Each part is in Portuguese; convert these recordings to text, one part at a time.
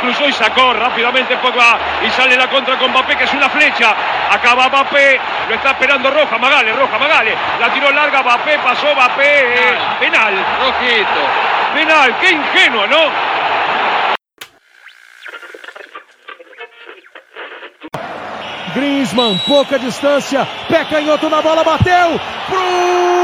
cruzó y sacó rápidamente Pogba y sale la contra con Mbappé que es una flecha. Acaba Mbappé, lo está esperando Roja, Magale, Roja, Magale. La tiró larga, Mbappé, pasó Mbappé, eh, penal. Rojito. Penal, qué ingenuo, ¿no? Griezmann, pouca distância, pé canhoto na bola, bateu pro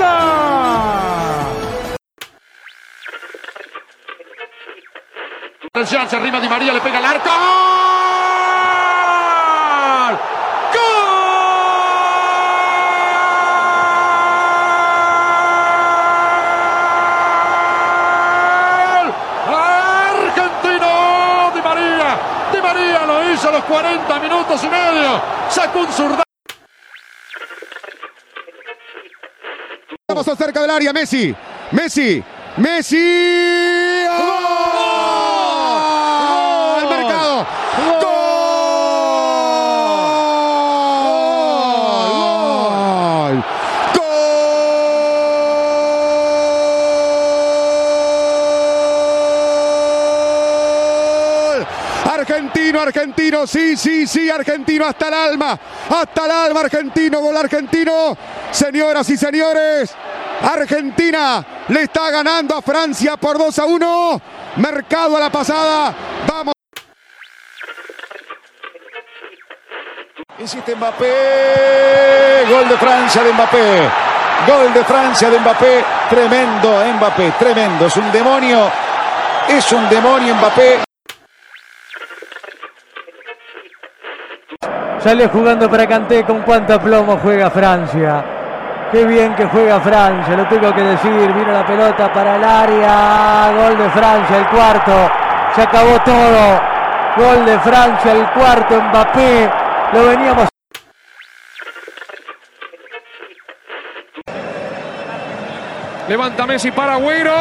França! se arriba Di María, le pega al arco. Argentino Di María. Di María lo hizo a los 40 minutos y medio. Sacó un. Cerca del área, Messi. Messi. Messi. ¡Gol! ¡Al mercado! ¡Gol! ¡Gol! Argentino, argentino, sí, sí, sí, argentino hasta el alma, hasta el alma, argentino, gol argentino. Señoras y señores, Argentina le está ganando a Francia por 2 a 1. Mercado a la pasada. Vamos. Insiste Mbappé. Gol de Francia de Mbappé. Gol de Francia de Mbappé. Tremendo Mbappé. Tremendo. Es un demonio. Es un demonio Mbappé. Sale jugando para Canté con cuánto plomo juega Francia. Qué bien que juega Francia, lo tengo que decir. Vino la pelota para el área. Gol de Francia, el cuarto. Se acabó todo. Gol de Francia, el cuarto. Mbappé. Lo veníamos. Levanta Messi para Agüero. ¡Gol!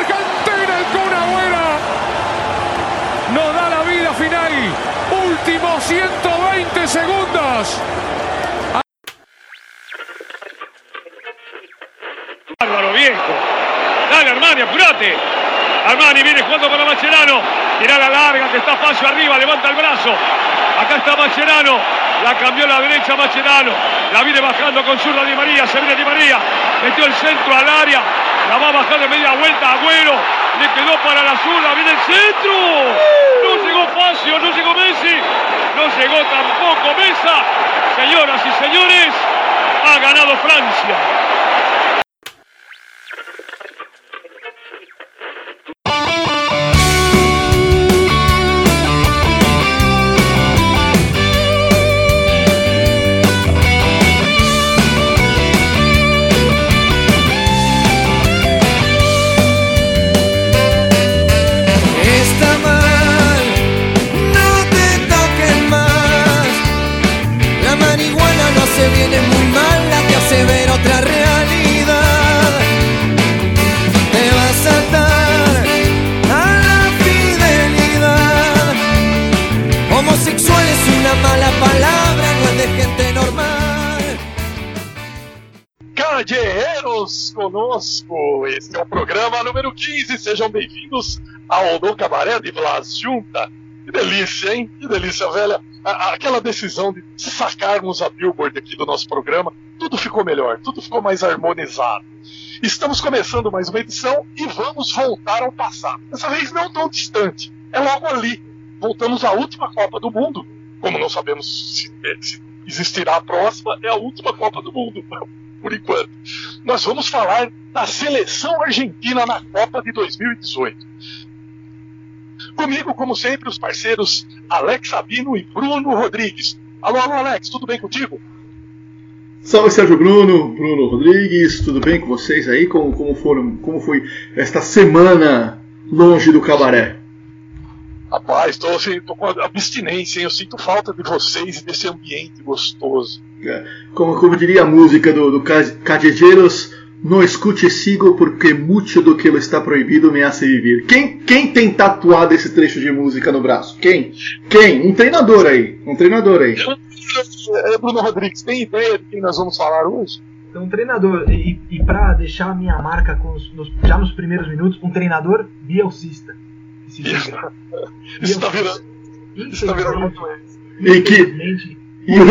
Argentina, el Kun Agüero. Nos da la vida final. Últimos 120 segundos. Bárbaro viejo. Dale Armani, apurate. Armani viene jugando para Macherano. Tirada larga que está Facio arriba, levanta el brazo. Acá está Macherano. La cambió a la derecha Macherano. La viene bajando con zurda Di María. Se viene Di María. Metió el centro al área. La va a bajar de media vuelta. Agüero. Le quedó para la zurda. Viene el centro. No llegó Facio. No llegó Messi. No llegó tampoco Mesa. Señoras y señores. Ha ganado Francia. Cagueiros conosco, este é o programa número 15, sejam bem-vindos ao No Cabaré de Blas Junta. Que delícia, hein? Que delícia, velha. Aquela decisão de sacarmos a Billboard aqui do nosso programa, tudo ficou melhor, tudo ficou mais harmonizado. Estamos começando mais uma edição e vamos voltar ao passado. Dessa vez não tão distante, é logo ali. Voltamos à última Copa do Mundo. Como não sabemos se, se existirá a próxima, é a última Copa do Mundo, por enquanto. Nós vamos falar da seleção argentina na Copa de 2018. Comigo, como sempre, os parceiros Alex Sabino e Bruno Rodrigues. Alô, alô, Alex, tudo bem contigo? Salve Sérgio Bruno, Bruno Rodrigues, tudo bem com vocês aí? Como, como, foram, como foi esta semana longe do cabaré? Rapaz, tô, assim, tô com abstinência, hein? Eu sinto falta de vocês e desse ambiente gostoso. É, Como, como diria a música do, do Ca- Callejeros, No escute sigo porque muito do que está proibido me hace vivir. Quem, quem tem tatuado esse trecho de música no braço? Quem? Quem? Um treinador aí. Um treinador aí. É, Bruno Rodrigues, tem ideia de quem nós vamos falar hoje? Então, um treinador, e, e para deixar a minha marca com os- nos- já nos primeiros minutos, um treinador bielcista. Esse jogo. Isso tá virando. Isso tá virando E que. infelizmente, E o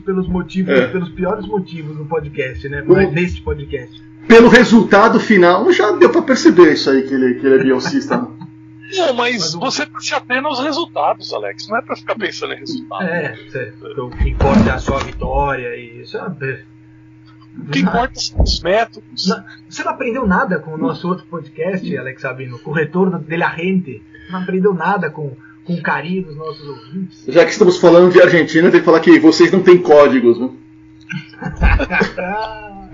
pelos motivos, É. pelos piores motivos do podcast, né? O- Mas neste podcast. Pelo resultado final, já deu pra perceber isso aí que ele, que ele é bielcista. Não, mas Mas o- você se atém aos resultados, Alex. Não é pra ficar pensando em resultado. É, certo. Então, o que importa é a sua vitória e isso é uma- O que importa são os métodos. Não, Você não aprendeu nada com o nosso outro podcast, Alex Sabino, com o retorno dele a gente. Não aprendeu nada com, com o carinho dos nossos ouvintes. Já que estamos falando de Argentina, tem que falar que vocês não têm códigos, né?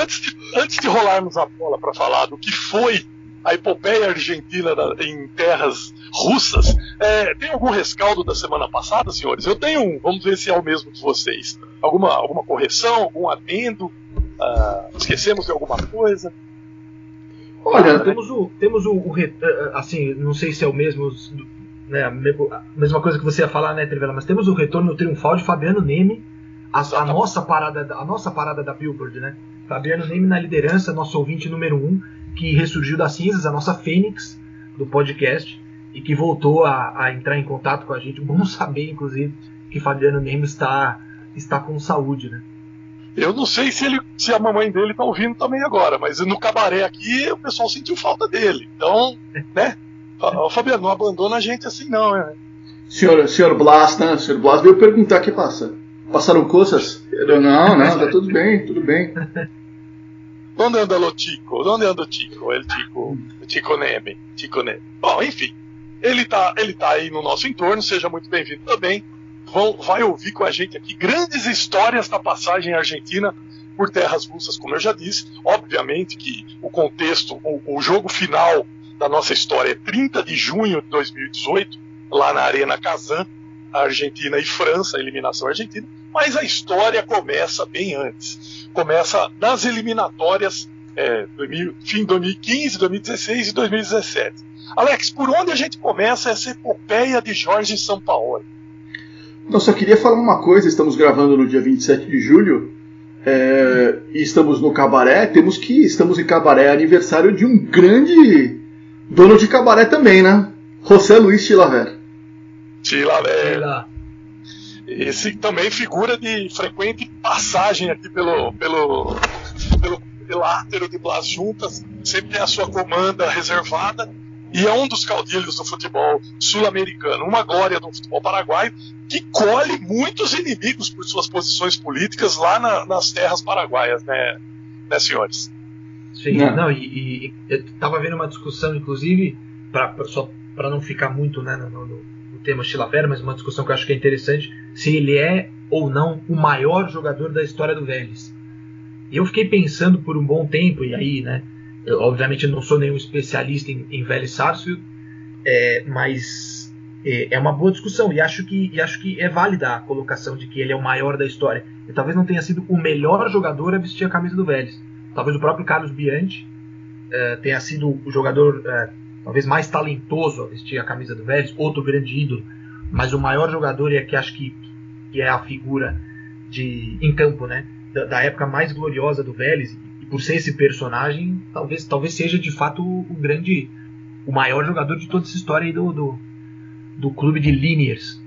Antes de, antes de rolarmos a bola para falar do que foi a epopeia argentina da- em terras russas, é, tem algum rescaldo da semana passada, senhores? Eu tenho um, vamos ver se é o mesmo de vocês. Alguma, alguma correção, algum adendo? Ah, esquecemos de alguma coisa? Olha, temos o, temos o, o assim, não sei se é o mesmo, né, a me- a mesma coisa que você ia falar, né, Trivela, mas temos o retorno triunfal de Fabiano Neme, a, a nossa parada, da- a nossa parada da Billboard, né? Fabiano Neme na liderança, nosso ouvinte número um, que ressurgiu das cinzas, a nossa fênix do podcast e que voltou a, a entrar em contato com a gente. Bom saber, inclusive, que Fabiano Neme está está com saúde, né? Eu não sei se, ele, se a mamãe dele tá ouvindo também agora, mas no cabaré aqui o pessoal sentiu falta dele. Então, né? Ô, Fabiano, não abandona a gente assim não, né? senhor, senhor Blas, né? Senhor Blas veio perguntar o que passa. Passaram coisas? Eu, não, não, tá tudo bem, tudo bem. Onde anda o Tico? Onde anda o Tico? El Tico, o Tico Neme. Tico Neme. Bom, enfim. Ele tá, ele tá aí no nosso entorno, seja muito bem-vindo também. Vão, vai ouvir com a gente aqui grandes histórias da passagem argentina por terras russas, como eu já disse. Obviamente que o contexto, o, o jogo final da nossa história é 30 de junho de 2018, lá na Arena Kazan, Argentina e França, eliminação argentina. Mas a história começa bem antes. Começa nas eliminatórias é, 2000, fim de 2015, 2016 e 2017. Alex, por onde a gente começa essa epopeia de Jorge Sampaoli? Não, só queria falar uma coisa, estamos gravando no dia 27 de julho. é, e estamos no cabaré, temos que. Estamos em cabaré aniversário de um grande dono de cabaré também, né? José Luiz Chilaver. É, lá. esse também figura de frequente passagem aqui pelo, pelo, pelo quadrilátero de Blas Juntas, sempre tem a sua comanda reservada, e é um dos caudilhos do futebol sul-americano, uma glória do futebol paraguaio, que colhe muitos inimigos por suas posições políticas lá na- nas terras paraguaias, né, né senhores? Sim, Não. não, e, e- eu tava vendo uma discussão, inclusive, pra, pra- só para não ficar muito né, no, no- no tema Chilavera, mas uma discussão que eu acho que é interessante, se ele é ou não o maior jogador da história do Vélez. Eu fiquei pensando por um bom tempo, e aí, né, eu, obviamente não sou nenhum especialista em, em Vélez Sarsfield, é, mas é, é uma boa discussão, e acho, que, e acho que é válida a colocação de que ele é o maior da história. E talvez não tenha sido o melhor jogador a vestir a camisa do Vélez. Talvez o próprio Carlos Bianchi eh, tenha sido o jogador eh, talvez mais talentoso a vestir a camisa do Vélez, outro grande ídolo, mas o maior jogador e é que acho que, que é a figura de em campo, né, da, da época mais gloriosa do Vélez e por ser esse personagem, talvez talvez seja de fato o, grande, o maior jogador de toda essa história aí do, do, do clube de Liniers.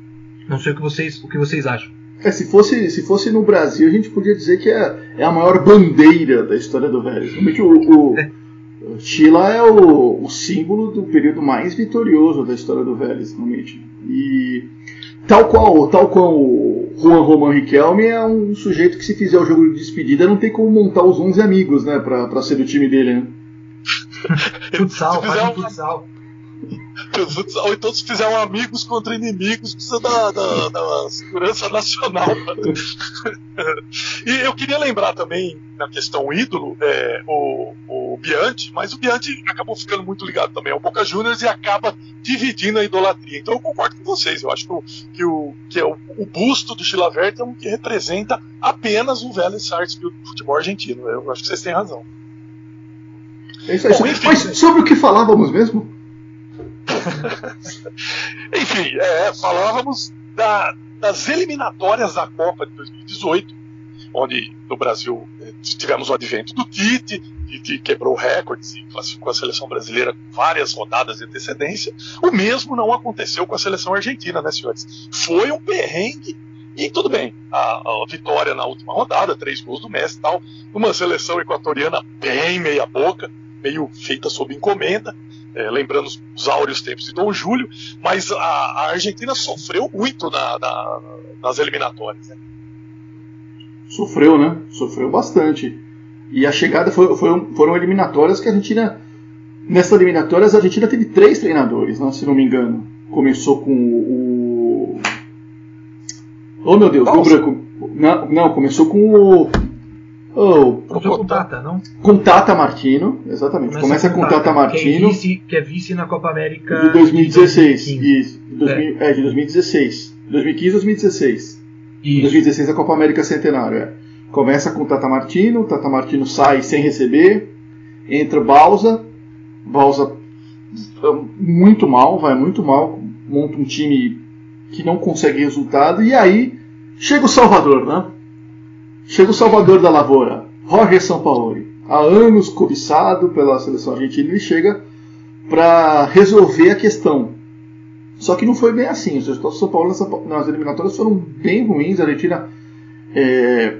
Não sei o que vocês o que vocês acham. É, se fosse, se fosse no Brasil, a gente podia dizer que é, é a maior bandeira da história do Vélez. Realmente o, o, o Chila é o, o símbolo do período mais vitorioso da história do Vélez, realmente. E tal qual, tal qual o Juan Román Riquelme é um sujeito que se fizer o jogo de despedida não tem como montar os 11 amigos, né, pra, pra ser do time dele, né? Futsal, faz um futsal. Ou então se fizer um amigos contra inimigos, precisa da, da, da segurança nacional. e eu queria lembrar também, na questão ídolo, é, o, o Bianchi, mas o Bianchi acabou ficando muito ligado também ao Boca Juniors e acaba dividindo a idolatria. Então eu concordo com vocês, eu acho que o, que o, que é o, o busto do Chilavert é um que representa apenas o Vélez Sarsfield do futebol argentino. Eu acho que vocês têm razão. É isso aí. Bom, enfim, Mas sobre o que falávamos mesmo? enfim, é, falávamos da, das eliminatórias da Copa de 2018, onde no Brasil eh, tivemos o advento do Tite, Tite quebrou recordes e classificou a seleção brasileira com várias rodadas de antecedência. O mesmo não aconteceu com a seleção argentina, né, senhores? Foi um perrengue e tudo bem, a, a, vitória na última rodada, três gols do Messi e tal, uma seleção equatoriana bem meia boca, meio feita sob encomenda, é, lembrando os áureos tempos de Dom Júlio, mas a, a Argentina sofreu muito na, na, nas eliminatórias. Né? Sofreu, né? Sofreu bastante. E a chegada foi, foi, foram eliminatórias que a Argentina. Nessas eliminatórias a Argentina teve três treinadores, né, se não me engano. Começou com o. Oh meu Deus, o branco. Não, não, começou com o. Oh, Começou com Tata, não? Com Tata Martino, exatamente. Começa, Começa com, Tata, Tata Martino. Que é, vice, que é vice na Copa América. De 2016. De 2015. Isso. De 2000, é. é, de 2016. 2015 2016. Isso. 2016 a Copa América Centenário, é. Começa com Tata Martino, Tata Martino sai sem receber, entra Balsa, Balsa muito mal, vai muito mal, monta um time que não consegue resultado, e aí chega o Salvador, né? Chega o Salvador da Lavoura, Roger Sampaoli, há anos cobiçado pela seleção argentina, ele chega para resolver a questão. Só que não foi bem assim. Os resultados do São Paulo nas eliminatórias foram bem ruins. A Argentina é,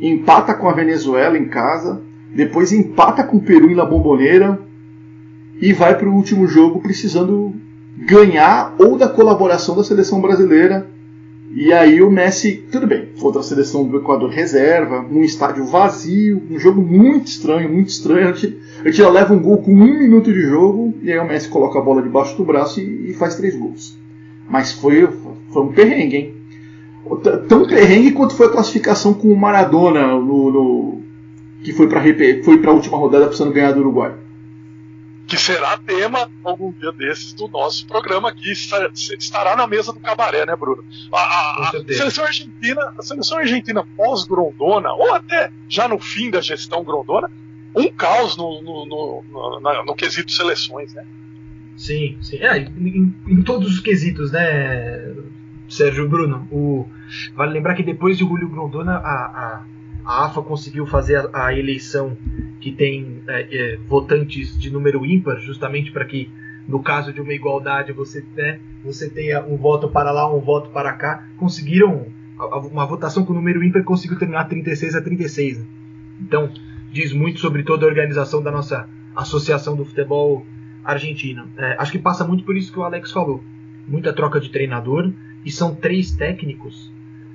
empata com a Venezuela em casa, depois empata com o Peru em La Bombonera e vai para o último jogo precisando ganhar ou da colaboração da seleção brasileira e aí o Messi, tudo bem, contra a seleção do Equador reserva, num estádio vazio, um jogo muito estranho, muito estranho. A gente, já leva um gol com um minuto de jogo, e aí o Messi coloca a bola debaixo do braço e, e faz três gols. Mas foi, foi um perrengue, hein? Tão perrengue quanto foi a classificação com o Maradona no, no que foi para foi a última rodada precisando ganhar do Uruguai que será tema algum dia desses do nosso programa aqui, estará na mesa do cabaré, né, Bruno? A, a, a seleção argentina, a seleção argentina pós-Grondona, ou até já no fim da gestão Grondona, um caos no, no, no, no, no quesito seleções, né? Sim, sim. É, em, em, todos os quesitos, né, Sérgio Bruno? O, vale lembrar que depois de Julio Grondona, a, a a AFA conseguiu fazer a, a eleição que tem é, é, votantes de número ímpar, justamente para que, no caso de uma igualdade, você, né, você tenha um voto para lá, um voto para cá. Conseguiram uma votação com número ímpar conseguiu terminar 36 a 36. Né? Então, diz muito sobre toda a organização da nossa Associação do Futebol Argentino. É, acho que passa muito por isso que o Alex falou. Muita troca de treinador e são três técnicos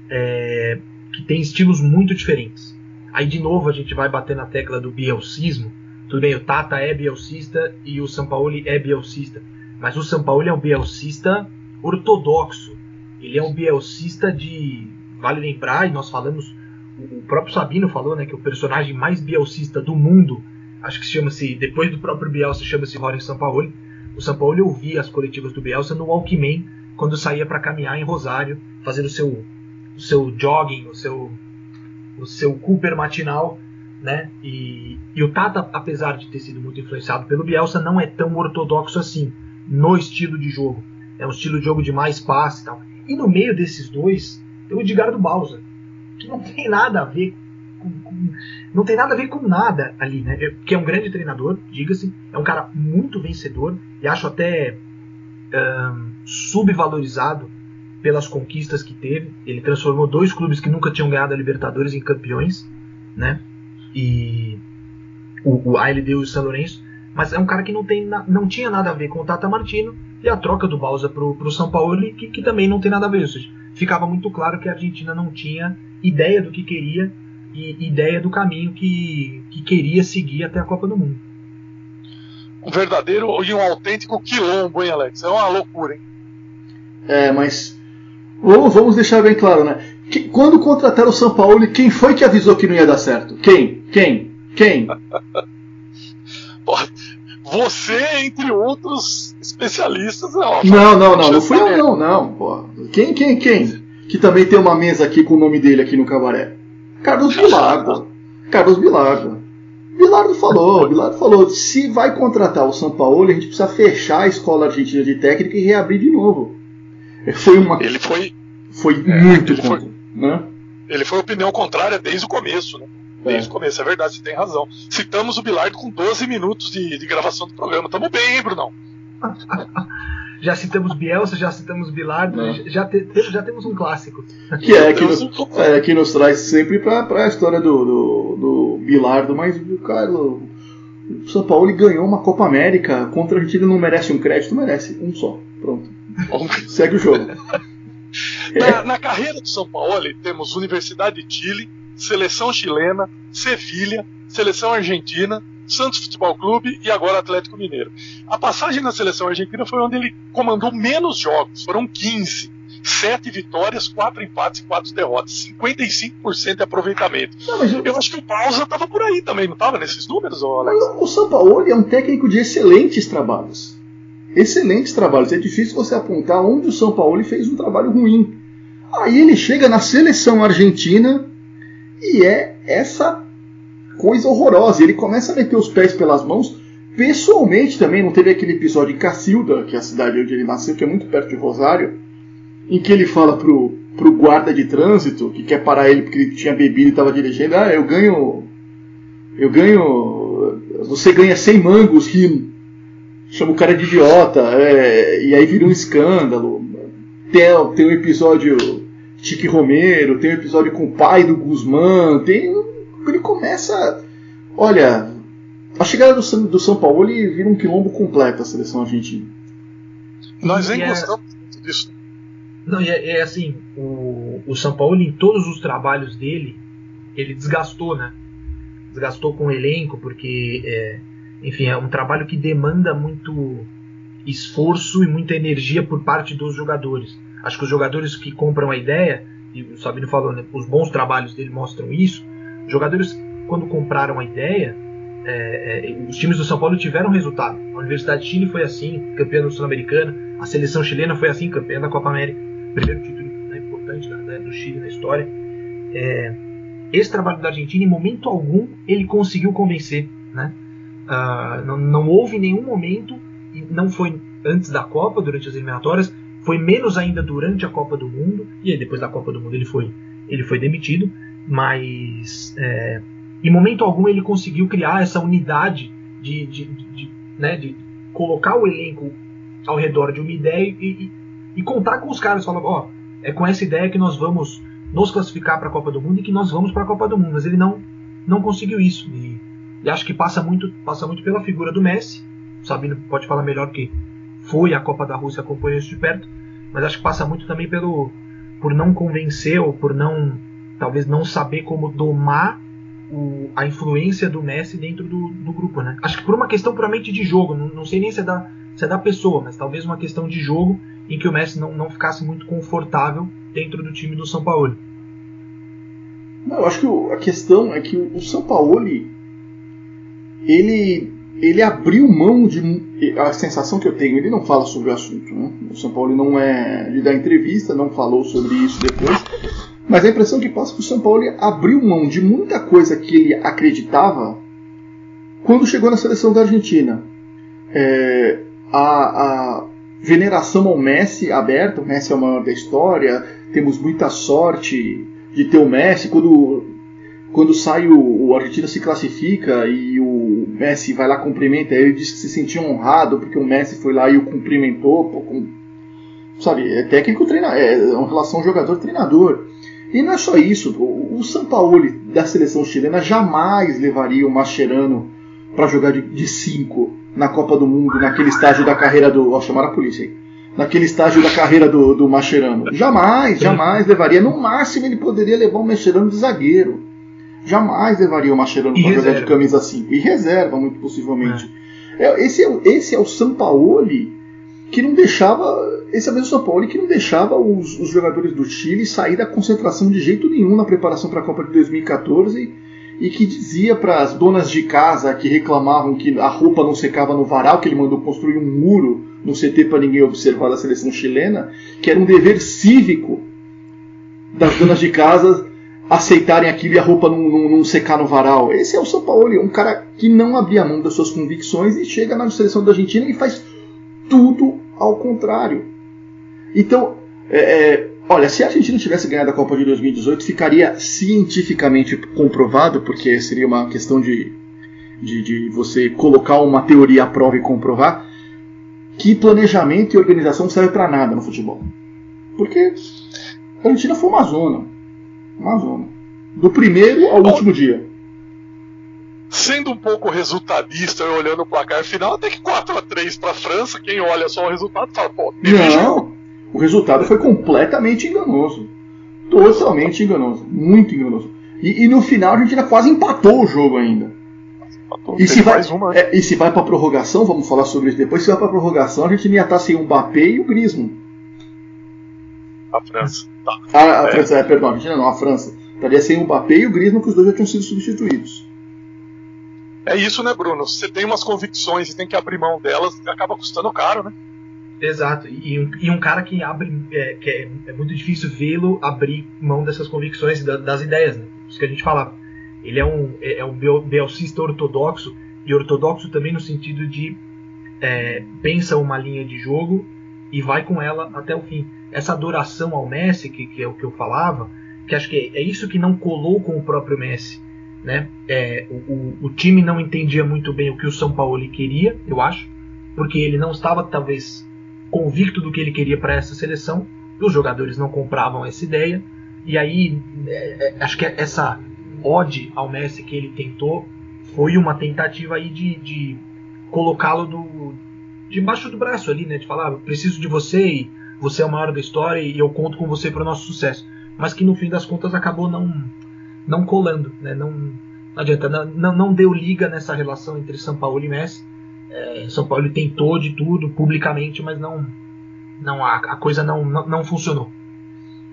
é, que tem estilos muito diferentes. Aí de novo a gente vai bater na tecla do bielcismo. Tudo bem, o Tata é bielcista e o Sampaoli é bielcista, mas o Sampaoli é um bielcista ortodoxo. Ele é um bielcista de, vale lembrar, e nós falamos, o próprio Sabino falou, né, que o personagem mais bielcista do mundo, acho que chama-se, depois do próprio Bielsa, chama-se Rory Sampaoli. O Sampaoli ouvia as coletivas do Bielsa no Walkman quando saía para caminhar em Rosário, fazendo o seu o seu jogging, o seu, o seu Cooper matinal, né? E, e o Tata, apesar de ter sido muito influenciado pelo Bielsa, não é tão ortodoxo assim no estilo de jogo. É um estilo de jogo de mais passe e tal. E no meio desses dois, tem o Edgardo Bausa, que não tem nada a ver com, com, não tem nada a ver com nada ali, né? Que é um grande treinador, diga-se, é um cara muito vencedor e acho até um, subvalorizado pelas conquistas que teve. Ele transformou dois clubes que nunca tinham ganhado a Libertadores em campeões, né? E o, o ALD e o São Lourenço. Mas é um cara que não, tem, não tinha nada a ver com o Tata Martino e a troca do Balsa para o São Paulo, que, que também não tem nada a ver. Ou seja, ficava muito claro que a Argentina não tinha ideia do que queria e ideia do caminho que, que queria seguir até a Copa do Mundo. Um verdadeiro e um autêntico quilombo, hein, Alex? É uma loucura, hein? É, mas Vamos, vamos deixar bem claro, né? Que, quando contrataram o São Paulo, quem foi que avisou que não ia dar certo? Quem? Quem? Quem? Você, entre outros especialistas, é óbvio. Não, não, não, não fui eu não, não. Pô. Quem, quem, quem? Que também tem uma mesa aqui com o nome dele aqui no cabaré. Carlos Bilardo. Carlos Bilardo. Bilardo falou, Bilardo falou, se vai contratar o São Paulo, a gente precisa fechar a escola argentina de técnica e reabrir de novo. Foi uma. Ele foi. Foi muito ele contra, foi- né? Ele foi opinião contrária desde o começo, né? Desde o começo, é verdade, você tem razão. Citamos o Bilardo com 12 minutos de, de gravação do programa. Tamo bem, hein, Brunão? Já citamos Bielsa, já citamos Bilardo, Não. já, te- te- já temos um clássico. Que é que nos, é, que nos traz sempre pra, pra história do, do, do Bilardo, mas o Carlos. O São Paulo ganhou uma Copa América contra a Argentina não merece um crédito, merece um só. Pronto. Segue o jogo. Na, na carreira do São Paulo, temos Universidade de Chile, Seleção Chilena, Sevilha, Seleção Argentina, Santos Futebol Clube e agora Atlético Mineiro. A passagem na Seleção Argentina foi onde ele comandou menos jogos, foram 15. 7 vitórias, 4 empates e 4 derrotas. 55% de aproveitamento. eu... acho que o Pausa estava por aí também, não estava nesses números, Alex? O São Paulo é um técnico de excelentes trabalhos. Excelentes trabalhos. É difícil você apontar onde o São Paulo fez um trabalho ruim. Aí ele chega na seleção argentina e é essa coisa horrorosa. Ele começa a meter os pés pelas mãos. Pessoalmente também, não teve aquele episódio em Cacilda, que é a cidade onde ele nasceu, que é muito perto de Rosário, em que ele fala pro, pro guarda de trânsito, que quer parar ele porque ele tinha bebido e estava dirigindo, ah, eu ganho. Eu ganho. Você ganha 100 mangos rindo. Chama o cara de idiota, é, e aí vira um escândalo. Tem, tem um episódio Tique Romero, tem um episódio com o pai do Guzmán, tem. Ele começa. Olha, a chegada do, São- do São Paulo ele vira um quilombo completo a seleção argentina. Nós nem é- gostamos muito disso. Não, e é, é assim, o, o São Paulo em todos os trabalhos dele, ele desgastou, né? Desgastou com o elenco, porque, é, enfim, é um trabalho que demanda muito esforço e muita energia por parte dos jogadores. Acho que os jogadores que compram a ideia, e o Sabino falou, né, os bons trabalhos dele mostram isso, jogadores, quando compraram a ideia, é, é, os times do São Paulo tiveram resultado. A Universidade de Chile foi assim, campeã do Sul-Americana, a seleção chilena foi assim, campeã da Copa América primeiro título né, importante da- da- do Chile na história. É, esse trabalho da Argentina, em momento algum, ele conseguiu convencer. Né? Ah, não, não houve nenhum momento, e não foi antes da Copa, durante as eliminatórias, foi menos ainda durante a Copa do Mundo, e aí depois da Copa do Mundo ele foi, ele foi demitido, mas é, em momento algum ele conseguiu criar essa unidade de, de, de, de, né, de colocar o elenco ao redor de uma ideia e, e, e contar com os caras, falar, ó, é com essa ideia que nós vamos nos classificar para a Copa do Mundo e que nós vamos para a Copa do Mundo, mas ele não não conseguiu isso. E, e acho que passa muito passa muito pela figura do Messi. O Sabino pode falar melhor que foi a Copa da Rússia acompanhou isso de perto, mas acho que passa muito também pelo por não convencer ou por não talvez não saber como domar o- a influência do Messi dentro do, do grupo, né? Acho que por uma questão puramente de jogo, não, não sei nem se é, da, se é da pessoa, mas talvez uma questão de jogo em que o Messi não, não ficasse muito confortável dentro do time do São Paulo. Não, eu acho que o- a questão é que o o São Paulo ele ele abriu mão de a sensação que eu tenho, ele não fala sobre o assunto, né? O São Paulo não é de dar entrevista, não falou sobre isso depois, mas a impressão que passa é que o São Paulo abriu mão de muita coisa que ele acreditava quando chegou na seleção da Argentina. É, a, a veneração ao Messi aberta, o Messi é o maior da história, temos muita sorte de ter o Messi. Quando, quando sai o, o Argentina se classifica e o Messi vai lá cumprimenta ele, diz que se sentia honrado porque o Messi foi lá e o cumprimentou. Pô, com, sabe, é técnico treinador, é uma relação jogador-treinador. E não é só isso, o, o Sampaoli da seleção chilena jamais levaria o Mascherano para jogar de 5 na Copa do Mundo, naquele estágio da carreira do. Ó, chamaram a polícia aí. Naquele estágio da carreira do, do Mascherano. Jamais, jamais levaria. No máximo ele poderia levar o Mascherano de zagueiro. Jamais levaria o Mascherano para jogar de camisa 5. E reserva, muito possivelmente. É, esse, é, o- esse é o Sampaoli que não deixava. Esse é o mesmo Sampaoli que não deixava os, os jogadores do Chile sair da concentração de jeito nenhum na preparação para a Copa de 2014 e, e que dizia para as donas de casa que reclamavam que a roupa não secava no varal, que ele mandou construir um muro no CT para ninguém observar da seleção chilena, que era um dever cívico das donas de casa aceitarem aquilo e a roupa não, não, não, secar no varal. Esse é o São Paulo, um cara que não abria mão das suas convicções e chega na seleção da Argentina e faz tudo ao contrário. Então, é, é, olha, se a Argentina tivesse ganhado a Copa de 2018, ficaria cientificamente comprovado, porque seria uma questão de, de, de você colocar uma teoria à prova e comprovar, que planejamento e organização não serve para nada no futebol. Porque a Argentina foi uma zona uma zona. Do primeiro ao Bom, último dia. Sendo um pouco resultadista, eu olhando o placar final, até que 4 a 3 para a França, quem olha só o resultado fala, pô, Não, o resultado foi completamente enganoso. Totalmente enganoso. Muito enganoso. E, e no final a gente ainda quase empatou o jogo ainda. e, se vai, uma, né? é, e se vai pra prorrogação, vamos falar sobre isso depois, se vai pra prorrogação, a gente ia estar sem o Mbappé e o Griezmann. A França. Tá. Ah, a é. França, é, perdão, a Argentina não, a França. Estaria sem o Mbappé e o Griezmann, que os dois já tinham sido substituídos. É isso, né, Bruno? Você tem umas convicções e tem que abrir mão delas, acaba custando caro, né? Exato. E um, e um cara que abre. É, que é, é muito difícil vê-lo abrir mão dessas convicções da, das ideias, né? Isso que a gente falava. Ele é um, é, é um belcista ortodoxo, e ortodoxo também no sentido de é, pensa uma linha de jogo e vai com ela até o fim essa adoração ao Messi, que, que é o que eu falava, que acho que é isso que não colou com o próprio Messi. Né? É, o, o, time não entendia muito bem o que o São Paulo queria, eu acho, porque ele não estava talvez convicto do que ele queria para essa seleção, os jogadores não compravam essa ideia, e aí é, é, acho que essa ode ao Messi que ele tentou foi uma tentativa aí de, de colocá-lo debaixo do braço ali, né? De falar, preciso de você e você é o maior da história e eu conto com você para o nosso sucesso. Mas que no fim das contas acabou não, não colando, né? não, não adianta, não, não deu liga nessa relação entre São Paulo e Messi. É, São Paulo tentou de tudo publicamente, mas não, não a, a coisa não, não, não, funcionou.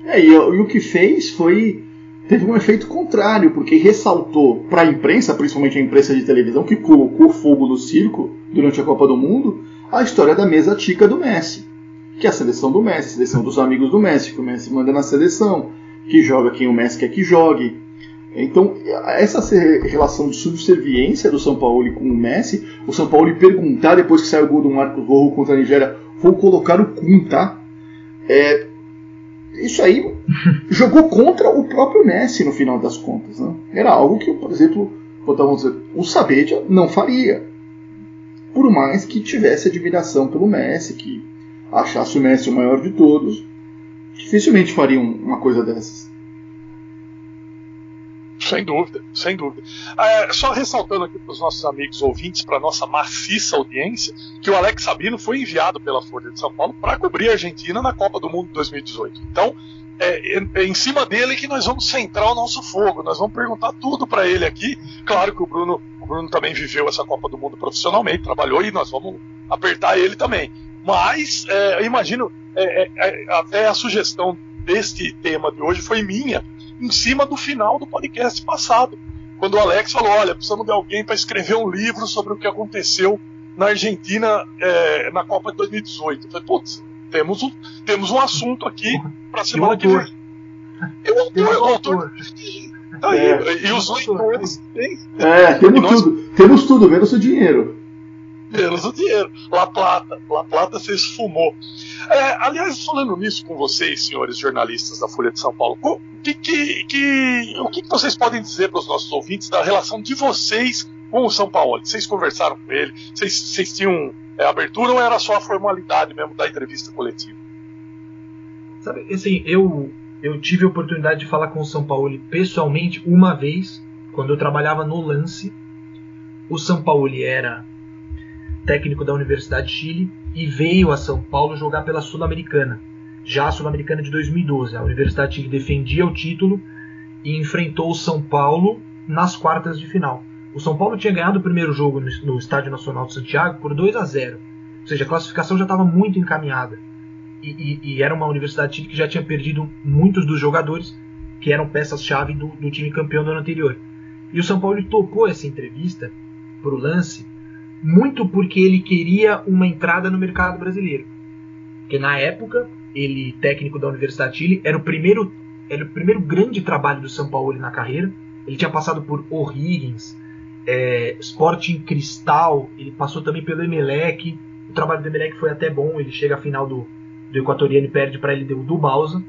É, e, e o que fez foi teve um efeito contrário, porque ressaltou para a imprensa, principalmente a imprensa de televisão, que colocou fogo no circo durante a Copa do Mundo, a história da mesa tica do Messi que é a seleção do Messi, a seleção dos amigos do Messi, que o Messi manda na seleção, que joga quem o Messi quer que jogue. Então, essa relação de subserviência do São Paulo com o Messi, o São Paulo perguntar depois que saiu o gol do Marcos Rojo contra a Nigéria, vou colocar o Kun, tá? É, isso aí jogou contra o próprio Messi no final das contas. Né? Era algo que, por exemplo, o Sabedia não faria. Por mais que tivesse admiração pelo Messi, que achasse o Messi o maior de todos, dificilmente fariam uma coisa dessas. Sem dúvida, sem dúvida. É, só ressaltando aqui para os nossos amigos ouvintes, para nossa maciça audiência, que o Alex Sabino foi enviado pela Folha de São Paulo para cobrir a Argentina na Copa do Mundo 2018. Então, é, é, é, em cima dele que nós vamos centrar o nosso fogo. Nós vamos perguntar tudo para ele aqui. Claro que o Bruno, o Bruno também viveu essa Copa do Mundo profissionalmente, trabalhou e nós vamos apertar ele também. Mas é, eu imagino é, é, é, até a sugestão deste tema de hoje foi minha, em cima do final do podcast passado, quando o Alex falou: olha, precisamos de alguém para escrever um livro sobre o que aconteceu na Argentina é, na Copa de 2018. Eu falei, putz, temos um, temos um assunto aqui para semana que vem. Eu autor, o autor. Tá aí, é, e os leitores. É, temos tudo. Temos tudo, menos o dinheiro menos o dinheiro. La Plata, La Plata se esfumou. É, aliás, falando nisso com vocês, senhores jornalistas da Folha de São Paulo, o que, que, que o que, vocês podem dizer para os nossos ouvintes da relação de vocês com o São Paulo? Vocês conversaram com ele? Vocês, vocês tinham é, abertura ou era só a formalidade mesmo da entrevista coletiva? Sabe, assim, eu, eu tive a oportunidade de falar com o São Paulo pessoalmente uma vez, quando eu trabalhava no Lance. O São Paulo era técnico da Universidade de Chile, e veio a São Paulo jogar pela Sul-Americana, já a Sul-Americana de 2012. A Universidade de Chile defendia o título e enfrentou o São Paulo nas quartas de final. O São Paulo tinha ganhado o primeiro jogo no Estádio Nacional de Santiago por 2 a 0. Ou seja, a classificação já estava muito encaminhada. E, e, e, era uma Universidade de Chile que já tinha perdido muitos dos jogadores que eram peças-chave do, do time campeão do ano anterior. E o São Paulo topou essa entrevista pro lance muito porque ele queria uma entrada no mercado brasileiro. Porque na época, ele, técnico da Universidade Chile, era o primeiro, era o primeiro grande trabalho do São Paulo na carreira. Ele tinha passado por O'Higgins, é, Sporting Cristal, ele passou também pelo Emelec. O trabalho do Emelec foi até bom, ele chega à final do, do Equatoriano e perde para ele deu do Balsa.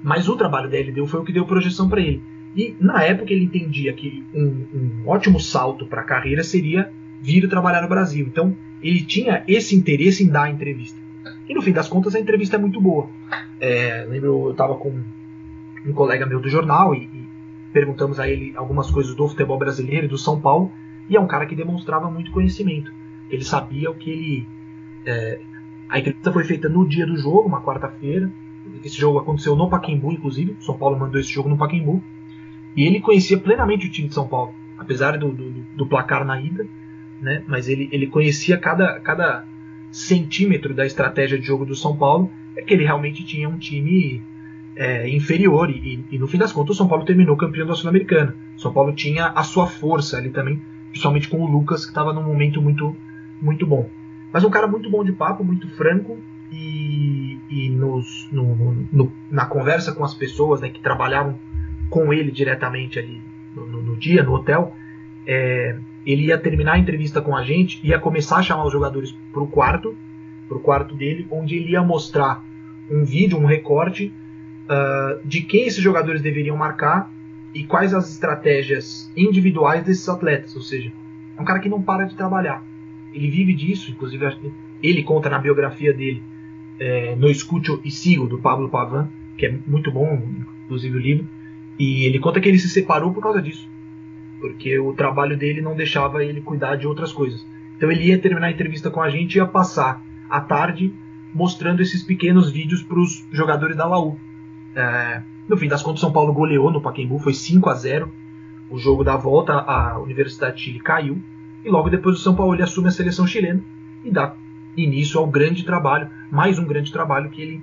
Mas o trabalho da LDU foi o que deu projeção para ele. E na época ele entendia que um, um ótimo salto para a carreira seria vir trabalhar no Brasil. Então ele tinha esse interesse em dar a entrevista. E no fim das contas a entrevista é muito boa. É, lembro, eu estava com um colega meu do jornal e, e, perguntamos a ele algumas coisas do futebol brasileiro e do São Paulo. E é um cara que demonstrava muito conhecimento. Ele sabia o que ele. É, a entrevista foi feita no dia do jogo, uma quarta-feira. Esse jogo aconteceu no Paquembu, inclusive. São Paulo mandou esse jogo no Paquembu. E ele conhecia plenamente o time de São Paulo, apesar do, do, do placar na ida, né? mas ele, ele conhecia cada, cada centímetro da estratégia de jogo do São Paulo, é que ele realmente tinha um time é, inferior, e, e, no fim das contas o São Paulo terminou campeão da Sul-Americana. São Paulo tinha a sua força ali também, principalmente com o Lucas, que estava num momento muito, muito bom. Mas um cara muito bom de papo, muito franco, e, e nos, no, no, na conversa com as pessoas né, que trabalhavam com ele diretamente ali no, no, dia, no hotel, é, ele ia terminar a entrevista com a gente, ia começar a chamar os jogadores para o quarto, para o quarto dele, onde ele ia mostrar um vídeo, um recorte uh, de quem esses jogadores deveriam marcar e quais as estratégias individuais desses atletas. Ou seja, é um cara que não para de trabalhar. Ele vive disso, inclusive ele conta na biografia dele, é, No Escucho e Sigo, do Pablo Pavan, que é muito bom, inclusive o livro. E ele conta que ele se separou por causa disso. Porque o trabalho dele não deixava ele cuidar de outras coisas. Então ele ia terminar a entrevista com a gente e ia passar a tarde mostrando esses pequenos vídeos para os jogadores da Laú. É, no fim das contas, São Paulo goleou no Pacaembu, foi 5 a 0 O jogo da volta, a Universidade de Chile caiu. E logo depois o São Paulo assume a seleção chilena e dá início ao grande trabalho, mais um grande trabalho que ele,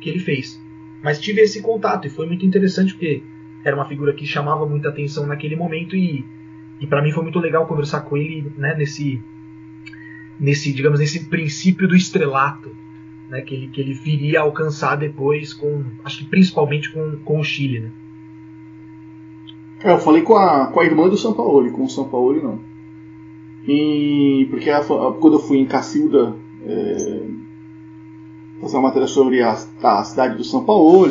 que ele fez. Mas tive esse contato e foi muito interessante porque era uma figura que chamava muita atenção naquele momento e, e para mim foi muito legal conversar com ele né, nesse nesse digamos nesse princípio do estrelato né, que ele que ele viria a alcançar depois com acho que principalmente com, com o Chile né? é, eu falei com a, com a irmã do São Paulo com o São Paulo não e porque quando eu fui em Cacilda é, fazer uma matéria sobre a, a cidade do São Paulo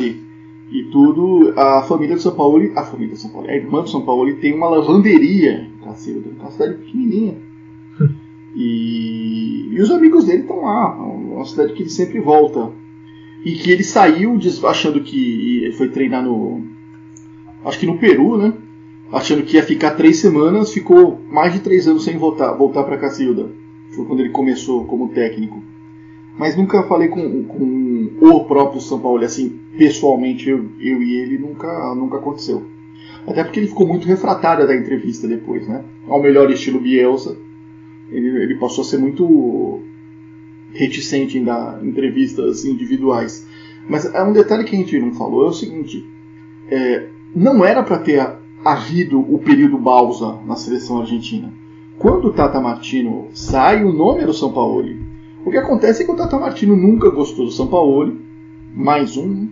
e tudo, a família do São Paulo, a família do São Paulo, a irmã do São Paulo tem uma lavanderia em Cacilda, uma cidade pequenininha. E, e os amigos dele estão lá, uma cidade que ele sempre volta. E que ele saiu achando que foi treinar no. Acho que no Peru, né? Achando que ia ficar três semanas, ficou mais de três anos sem voltar, voltar para Cacilda. Foi quando ele começou como técnico mas nunca falei com, com o próprio São Paulo, assim, pessoalmente, eu, eu e ele, nunca, nunca aconteceu. Até porque ele ficou muito refratário da entrevista depois, né? Ao melhor estilo Bielsa, ele, ele passou a ser muito reticente em dar entrevistas individuais. Mas é um detalhe que a gente não falou, é o seguinte, é, não era para ter havido o período Balsa na seleção argentina. Quando o Tata Martino sai, o nome era o São Paulo. O que acontece é que o Tata Martino nunca gostou do São Paulo, mais um.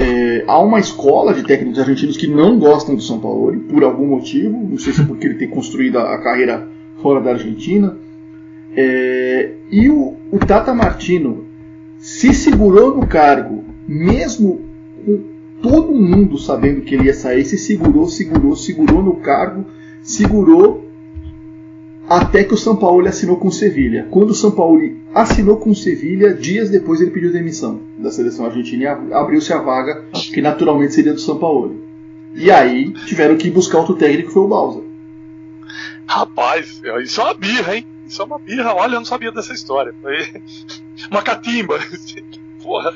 É, há uma escola de técnicos argentinos que não gostam do São Paulo, por algum motivo, não sei se é porque ele tem construído a, carreira fora da Argentina. É, e o, o Tata Martino se segurou no cargo, mesmo com todo mundo sabendo que ele ia sair, se segurou, segurou, segurou no cargo, segurou até que o São Paulo assinou com o Sevilha. Quando o São Paulo assinou com o Sevilha, dias depois ele pediu demissão da seleção argentina e abriu-se a vaga que naturalmente seria do São Paulo. E aí tiveram que buscar outro técnico, que foi o Balsa. Rapaz, isso é uma birra, hein? Isso é uma birra. Olha, eu não sabia dessa história. Foi uma catimba. Porra.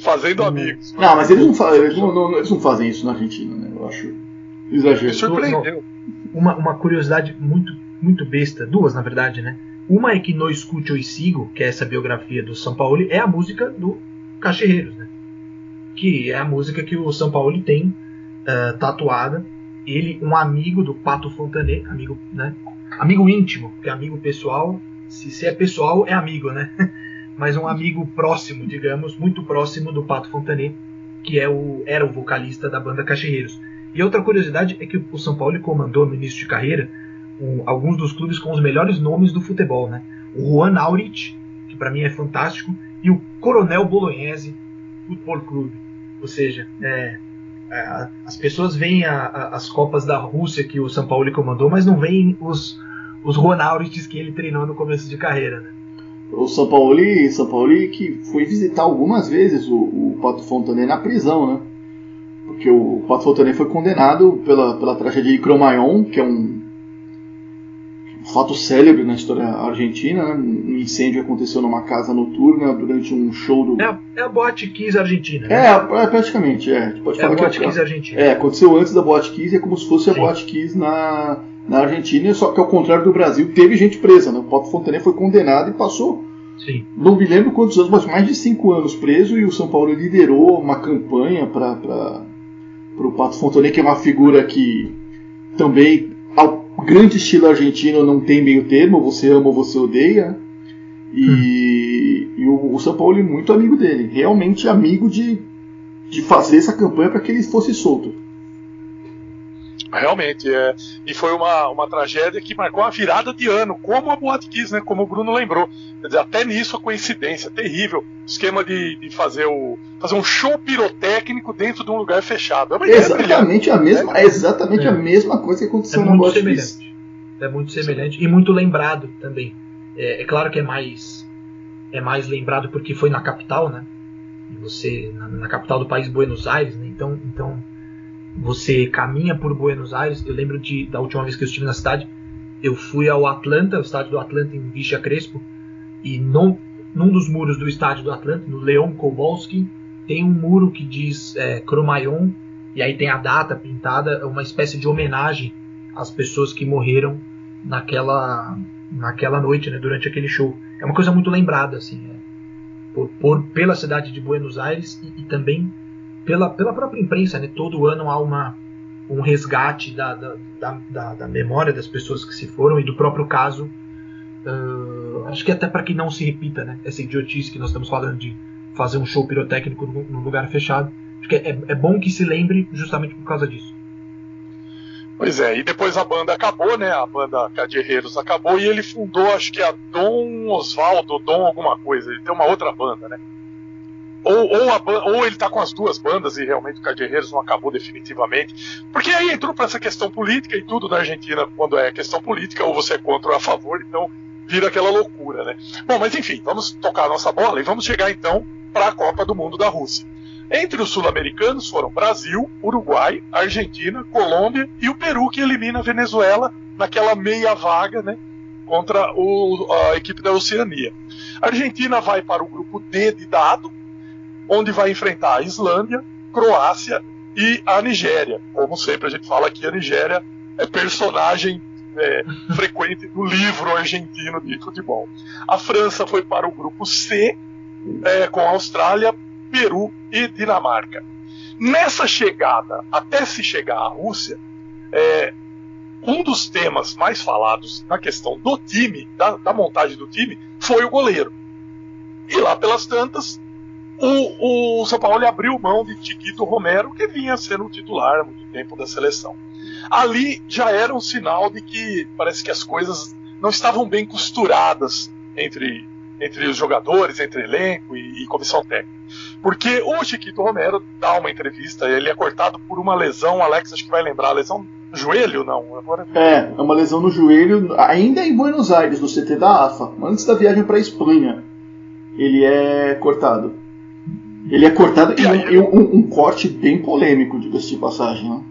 Fazendo amigos. Não, mas eles não, eles não, não, eles não fazem isso na Argentina, né? Eu acho exagero. Me surpreendeu uma, uma curiosidade muito, muito besta, duas na verdade, né? Uma é que No Escute e Sigo, que é essa biografia do São Paulo, é a música do Cacherreiros, né? Que é a música que o São Paulo tem uh, tatuada ele, um amigo do Pato Fontanet, amigo, né? Amigo íntimo, porque amigo pessoal, se, se é pessoal, é amigo, né? Mas um amigo próximo, digamos, muito próximo do Pato Fontanet, que é o, era o vocalista da banda Cachorreiros. E outra curiosidade é que o São Paulo comandou no início de carreira um, alguns dos clubes com os melhores nomes do futebol, né? O Juan Aurich, que para mim é fantástico, e o Coronel Bolognese Futebol Clube. Ou seja, é, é, as pessoas veem a, a, as Copas da Rússia que o São Paulo comandou, mas não veem os, os Juan Aurichs que ele treinou no começo de carreira, né? O São Paulo, São Paulo que foi visitar algumas vezes o, o Pato Fontanet na prisão, né? Porque o Pato Fontanet foi condenado pela, pela tragédia de Cromayon, que é um, fato célebre na história argentina. Né? Um incêndio aconteceu numa casa noturna durante um show do. É a, é a Boate Kiss argentina. Né? É, é, praticamente, é. Pode é falar a Boate que é, Kiss argentina. É, aconteceu antes da Boate Kiss, é como se fosse Sim. a Boate Kiss na, na Argentina, só que ao contrário do Brasil, teve gente presa. Né? O Pato Fontanet foi condenado e passou. Sim. Não me lembro quantos anos, mas mais de cinco anos preso e o São Paulo liderou uma campanha para o Pato Fontanet, que é uma figura que também, ao grande estilo argentino, não tem meio termo, você ama ou você odeia. E, hum. e o, o, São Paulo é muito amigo dele, realmente amigo de, de fazer essa campanha para que ele fosse solto. Realmente, é. E foi uma, uma tragédia que marcou a virada de ano, como a Boate Kiss, né? Como o Bruno lembrou. Quer dizer, até nisso a coincidência, terrível. Esquema de, de fazer, o, fazer um show pirotécnico dentro de um lugar fechado. É exatamente a mesma, é exatamente é. a mesma coisa que aconteceu é na Boate semelhante. Kiss. É muito semelhante Sim. e muito lembrado também. É, é, claro que é mais é mais lembrado porque foi na capital, né? Você na, na capital do país, Buenos Aires, né? Então, então você caminha por Buenos Aires. Eu lembro de, da última vez que eu estive na cidade, eu fui ao Atlanta, o estádio do Atlanta em Vicha Crespo, e no, num dos muros do estádio do Atlanta, no Leon Kowalski, tem um muro que diz é, Cromayon, e aí tem a data pintada, uma espécie de homenagem às pessoas que morreram naquela, naquela noite, né, durante aquele show. É uma coisa muito lembrada, assim, é, por, por, pela cidade de Buenos Aires e, e também pela, pela própria imprensa, né? Todo ano há uma, um resgate da, da, da, da memória das pessoas que se foram e do próprio caso. Uh, acho que até para que não se repita né? essa idiotice que nós estamos falando de fazer um show pirotécnico num lugar fechado. Acho que é, é bom que se lembre justamente por causa disso. Pois é, e depois a banda acabou, né? A banda Cadierreiros acabou e ele fundou, acho que a Dom Osvaldo, Dom alguma coisa. Ele tem uma outra banda, né? Ou, ou, a, ou, ele tá com as duas bandas e realmente o Guerreiros não acabou definitivamente. Porque aí entrou para essa questão política e tudo na Argentina, quando é questão política, ou você é contra ou a favor, então vira aquela loucura, né? Bom, mas enfim, vamos tocar a nossa bola e vamos chegar então para a Copa do Mundo da Rússia. Entre os sul-americanos foram Brasil, Uruguai, Argentina, Colômbia e o Peru, que elimina a Venezuela naquela meia vaga, né? Contra o, a equipe da Oceania. A Argentina vai para o grupo D de dado, onde vai enfrentar a Islândia, Croácia e a Nigéria. Como sempre a gente fala aqui, a Nigéria é personagem é, frequente do livro argentino de futebol. A França foi para o grupo C, é, com Austrália, Peru e Dinamarca. Nessa chegada, até se chegar à Rússia, é, um dos temas mais falados na questão do time, da, da montagem do time, foi o goleiro. E lá pelas tantas, o, o São Paulo abriu mão de Tiquito Romero, que vinha sendo titular há muito tempo da seleção. Ali já era um sinal de que parece que as coisas não estavam bem costuradas entre, entre os jogadores, entre elenco e, e comissão técnica. Porque o Chiquito Romero dá uma entrevista, ele é cortado por uma lesão, Alex acho que vai lembrar, lesão no joelho, não? Agora... É, é uma lesão no joelho, ainda em Buenos Aires, no CT da AFA, antes da viagem para a Espanha. Ele é cortado. Ele é cortado e, aí, um, um, um, corte bem polêmico, diga-se de passagem, né?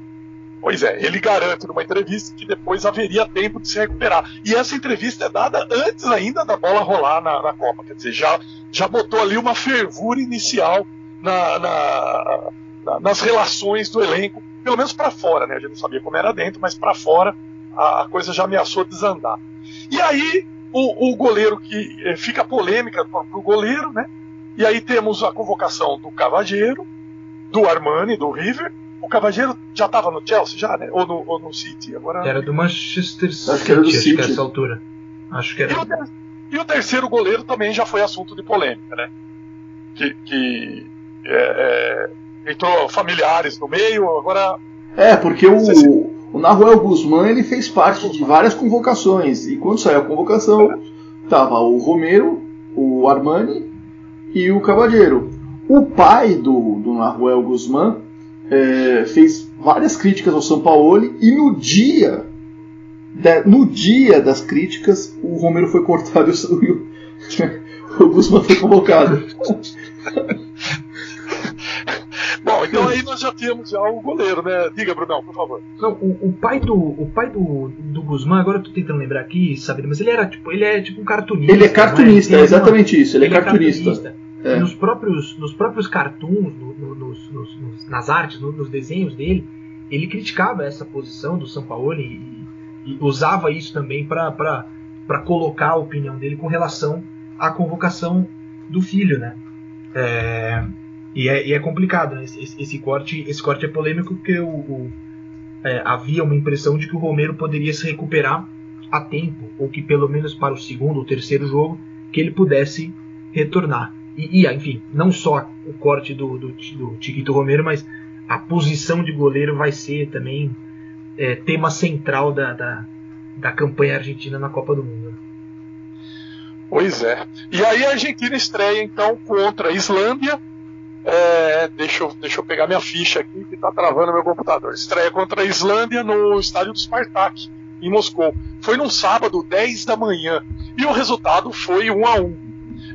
Pois é, ele garante numa entrevista que depois haveria tempo de se recuperar. E essa entrevista é dada antes ainda da bola rolar na, na Copa. Quer dizer, já, já botou ali uma fervura inicial na, na, na nas relações do elenco, pelo menos para fora, né? A gente não sabia como era dentro, mas para fora a, a, coisa já ameaçou desandar. E aí o, o goleiro que eh, fica polêmica para o goleiro, né? E aí temos a convocação do Cavageiro, do Armani, do River, o Cavageiro já estava no Chelsea, já, né? Ou no, ou no City? Agora... Era do Manchester City, Acho que era do acho que City. essa altura. Acho que E o, era. ter- e o terceiro goleiro também já foi assunto de polêmica, né? Que, que é, é, entrou familiares no meio, agora É, porque o, o Nahuel Guzmán ele fez parte de várias convocações. E quando saiu a convocação, tava o Romero, o Armani e o Cavadeiro. O pai do, do Nahuel Guzmán é, fez várias críticas ao São Paulo e no dia da- no dia das críticas o Romero foi cortado e o, o, o Guzmán foi convocado. Bom, então aí nós já tínhamos já o goleiro, né? Diga, Brunão, por favor. Não, o, o pai do o pai do, do Guzmán, agora eu tô tentando lembrar aqui, sabe, mas ele era tipo, ele é tipo um cartunista. Ele é cartunista, Ele é exatamente isso, ele é cartunista. É. Nos próprios nos próprios cartoons, no- no- nos, nos- nas artes, no- nos desenhos dele, ele criticava essa posição do São Paulo e, e usava isso também para para colocar a opinião dele com relação à convocação do filho, né? É, e, é, e é complicado, né? Esse, esse corte esse corte é polêmico porque o, o- é, havia uma impressão de que o Romero poderia se recuperar a tempo, ou que pelo menos para o segundo ou terceiro jogo, que ele pudesse retornar. E, e, enfim, não só o corte do, do, do Chiquito Romero, mas a posição de goleiro vai ser também é, tema central da, da, da campanha argentina na Copa do Mundo. Pois é. E aí a Argentina estreia então contra a Islândia. É, deixa, eu, deixa eu pegar minha ficha aqui que está travando meu computador. Estreia contra a Islândia no estádio do Spartak, em Moscou. Foi num sábado, 10 da manhã. E o resultado foi 1 a 1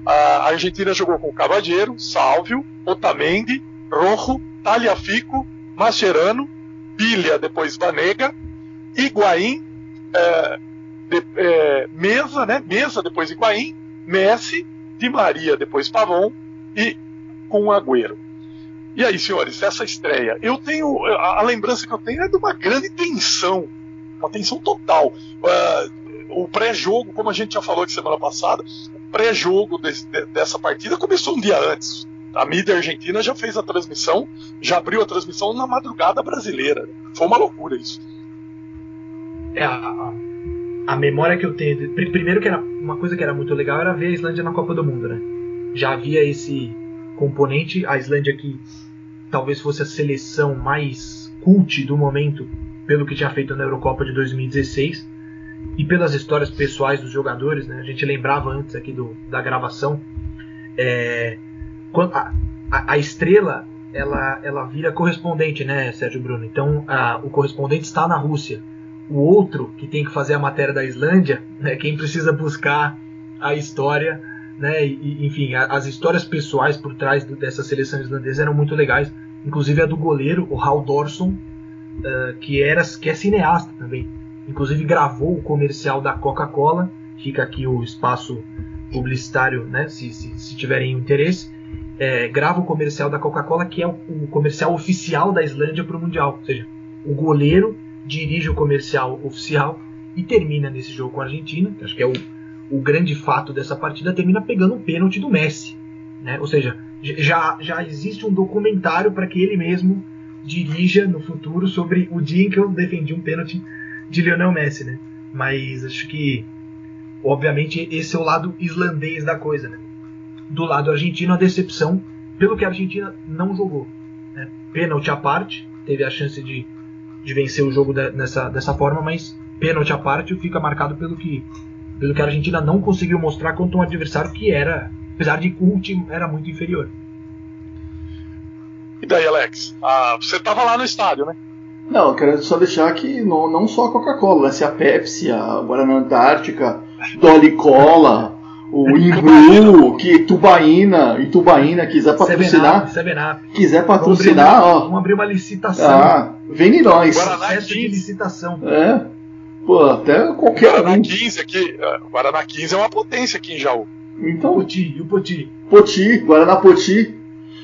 A Argentina jogou com Cavadeiro, Sálvio, Otamendi, Rojo, Taliafico, Mascherano, Pilha, depois Vanega, Higuaín, é, de- é, Mesa, né? Mesa, depois Higuaín, Messi, Di Maria, depois Pavon e com Agüero. E aí, senhores, essa estreia, eu tenho a, a lembrança que eu tenho é de uma grande tensão, uma tensão total. Ah, o pré-jogo, como a gente já falou de semana passada, pré-jogo dessa partida começou um dia antes. A mídia argentina já fez a transmissão, já abriu a transmissão na madrugada brasileira. Foi uma loucura isso. É, a, a, memória que eu tenho. Primeiro que era uma coisa que era muito legal era ver a Islândia na Copa do Mundo, né? Já havia esse componente, a Islândia que talvez fosse a seleção mais cult do momento pelo que tinha feito na Eurocopa de 2016 e pelas histórias pessoais dos jogadores, né? A gente lembrava antes aqui do, da gravação, é, a, a- a estrela ela, ela vira correspondente, né, Sérgio Bruno? Então a- o correspondente está na Rússia. O outro que tem que fazer a matéria da Islândia, né, quem precisa buscar a história, né, e, enfim, as histórias pessoais por trás do- dessa seleção islandesa eram muito legais. Inclusive a do goleiro, o Hal Dorsson, eh, que era que é cineasta também. Inclusive gravou o comercial da Coca-Cola. Fica aqui o espaço publicitário, né, se, se, se tiverem interesse. É, grava o comercial da Coca-Cola, que é o, o comercial oficial da Islândia para o Mundial. Ou seja, o goleiro dirige o comercial oficial e termina nesse jogo com a Argentina, que acho que é o, o grande fato dessa partida, termina pegando um pênalti do Messi. Né? Ou seja, já, já existe um documentário para que ele mesmo dirija no futuro sobre o dia em que eu defendi um pênalti de Lionel Messi. Né? Mas acho que, obviamente, esse é o lado islandês da coisa. Né? Do lado argentino, a decepção pelo que a Argentina não jogou. Né? Pênalti à parte, teve a chance de, de vencer o jogo de- nessa, dessa forma, mas pênalti à parte fica marcado pelo que, pelo que a Argentina não conseguiu mostrar contra um adversário que era, apesar de cult, era muito inferior. E daí, Alex? Ah, você estava lá no estádio, né? Não, eu quero só deixar que não, não só a Coca-Cola, né? Se a Pepsi, a Guaraná Antártica, Dolly Cola, o Imbu, que Tubaína, e Tubaína quiser patrocinar, Seven Up. quiser Vamos abrir patrocinar, uma- ó, Vamos abrir uma licitação. ah, vem em nós. Guaraná de 15. licitação. É, pô, até qualquer Guaraná um. 15 aqui, ah, Guaraná 15 é uma potência aqui em Jaú. Então, Poti, e o Poti? Poti, Guaraná Poti.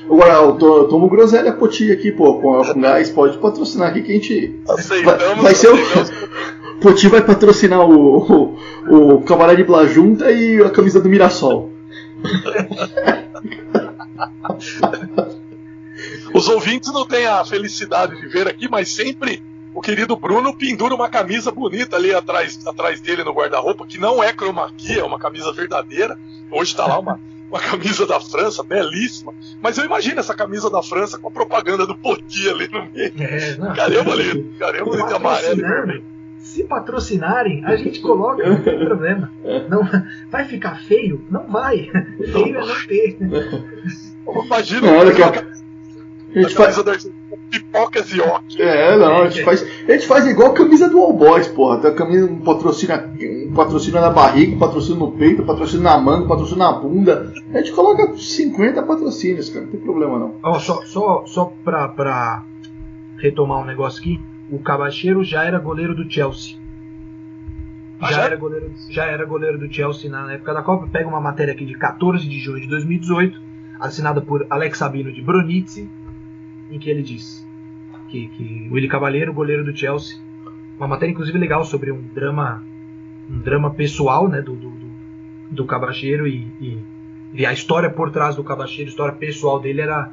Agora, eu to- tomo groselha Poti aqui, pô, com, com gás, pode patrocinar aqui que a gente. Aceitamos, Vai, vai ser o. Poti vai patrocinar o, o, o Cabaré de Blajunta e a camisa do Mirassol. Os ouvintes não têm a felicidade de ver aqui, mas sempre o querido Bruno pendura uma camisa bonita ali atrás, atrás dele no guarda-roupa, que não é key, é uma camisa verdadeira. Hoje está lá uma, uma camisa da França, belíssima. Mas eu imagino essa camisa da França com a propaganda do Poti ali no meio. É, não. Caramba ali, caramba ali de amarelo. Se patrocinarem, a gente coloca, não tem problema. Não, vai ficar feio? Não vai. Feio é não ter. Imagina, olha aqui, ó. a A gente faz. camisa da Argentina pipocas e ok. É, não, a gente faz, a gente faz igual a camisa do All Boys, porra. Tem a camisa, um patrocínio, um patrocínio na barriga, um patrocínio no peito, um patrocínio na manga, um patrocínio na bunda. A gente coloca 50 patrocínios, cara, não tem problema não. Ó, só, só, só pra, pra retomar um negócio aqui, o Cabacheiro já era goleiro do Chelsea. Ah, Já já? era, goleiro, já era goleiro do Chelsea na época da Copa. Pega uma matéria aqui de 14 de junho de 2018, assinada por Alex Sabino de Bronici, em que ele diz que, que o Willi Cavaleiro, goleiro do Chelsea, uma matéria inclusive legal sobre um drama um drama pessoal né, do, do, do, Cabacheiro e, e, e a história por trás do Cabacheiro, a história pessoal dele era,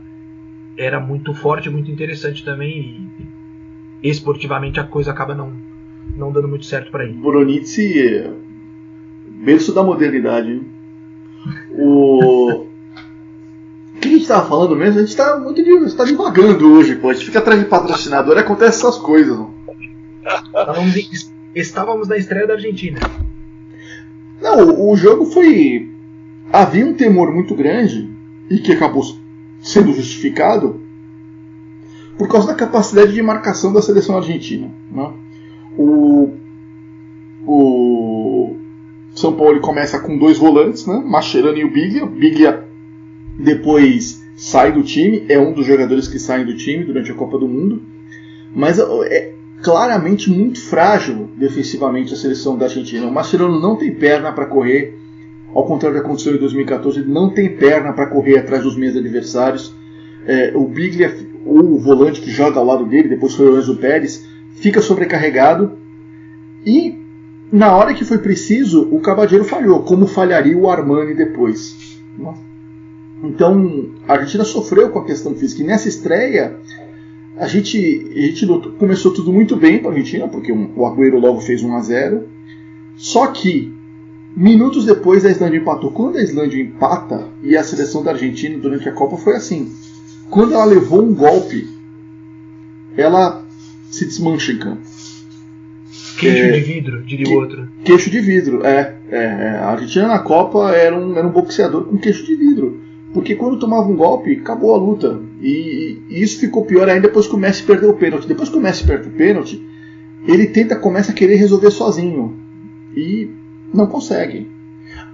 era muito forte, muito interessante também e, esportivamente a coisa acaba não, não dando muito certo para ele. Boronitzi, é, berço da modernidade. O. O que a gente tava falando mesmo? A gente tá muito de, gente tá divagando hoje, pô. A gente fica atrás de patrocinador e acontece essas coisas. Estávamos, na estreia da Argentina. Não, o, jogo foi. Havia um temor muito grande e que acabou sendo justificado por causa da capacidade de marcação da seleção argentina. né? O, o São Paulo começa com dois volantes, né? Mascherano e o Biglia. Biglia depois sai do time, é um dos jogadores que saem do time durante a Copa do Mundo, mas é claramente muito frágil defensivamente a seleção da Argentina. O Mascherano não tem perna para correr, ao contrário do que aconteceu em 2014, ele não tem perna para correr atrás dos meios adversários. É, o Biglia, o volante que joga ao lado dele, depois foi o Enzo Pérez, fica sobrecarregado e na hora que foi preciso, o Cavadeiro falhou, como falharia o Armani depois. Então, a Argentina sofreu com a questão física. E nessa estreia, a gente, a gente lutou- começou tudo muito bem para a Argentina, porque um- o Agüero logo fez 1 a 0 Só que, minutos depois, a Islândia empatou. Quando a Islândia empata, e a seleção da Argentina durante a Copa foi assim: quando ela levou um golpe, ela se desmancha em campo. Queixo É, de vidro, diria que- o outro. Queixo de vidro, é, é, é. A Argentina na Copa era um, era um boxeador com queixo de vidro. Porque quando tomava um golpe, acabou a luta. E, e isso ficou pior ainda depois que o Messi perdeu o pênalti. Depois que o Messi perde o pênalti, ele tenta, começa a querer resolver sozinho. E não consegue.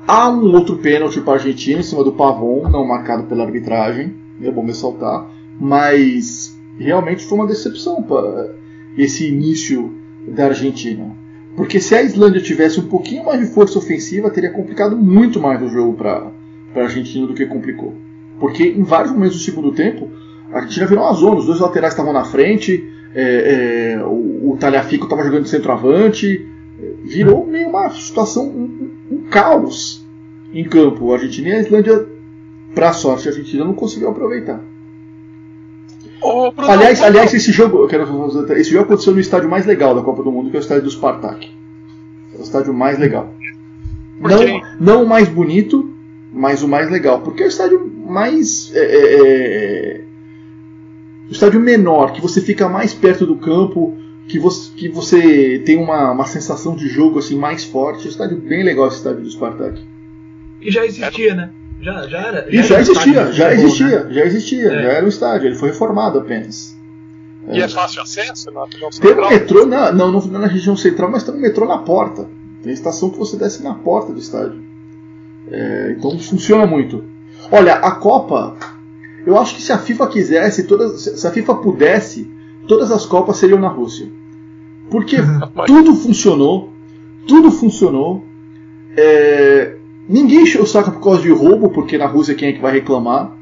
Há um outro pênalti para a Argentina em cima do Pavon, não marcado pela arbitragem, é bom ressaltar. Mas realmente foi uma decepção para esse início da Argentina. Porque se a Islândia tivesse um pouquinho mais de força ofensiva, teria complicado muito mais o jogo para a Argentina do que complicou. Porque em vários momentos do segundo tempo, a Argentina virou uma zona, os dois laterais estavam na frente, é, é, o, o Talhafico estava jogando de centroavante, é, virou meio uma situação, um, um- um caos em campo. A Argentina e a Islândia, para sorte, a Argentina não conseguiu aproveitar. Bruno, Aliás, Bruno, aliás, esse jogo, eu quero fazer- esse jogo aconteceu no estádio mais legal da Copa do Mundo, que é o estádio do Spartak. É o estádio mais legal. Não, não o mais bonito, mas o mais legal, porque é o estádio mais é, é, é, o estádio menor, que você fica mais perto do campo, que você, que você tem uma, uma sensação de jogo assim mais forte. É um estádio bem legal esse estádio do Spartak. E já existia, né? Já, já era. E já era existia, estádio de já existia, né? já existia, É. já era um estádio, ele foi reformado apenas. E é fácil acesso na região Tem um central? metrô, na, não, não na região central, mas tem um metrô na porta. Tem estação que você desce na porta do estádio. É, então funciona muito. Olha, a Copa, eu acho que se a FIFA quisesse, todas, se a FIFA pudesse, todas as Copas seriam na Rússia. Porque tudo funcionou, tudo funcionou. É, ninguém encheu o saco por causa de roubo, porque na Rússia quem é que vai reclamar?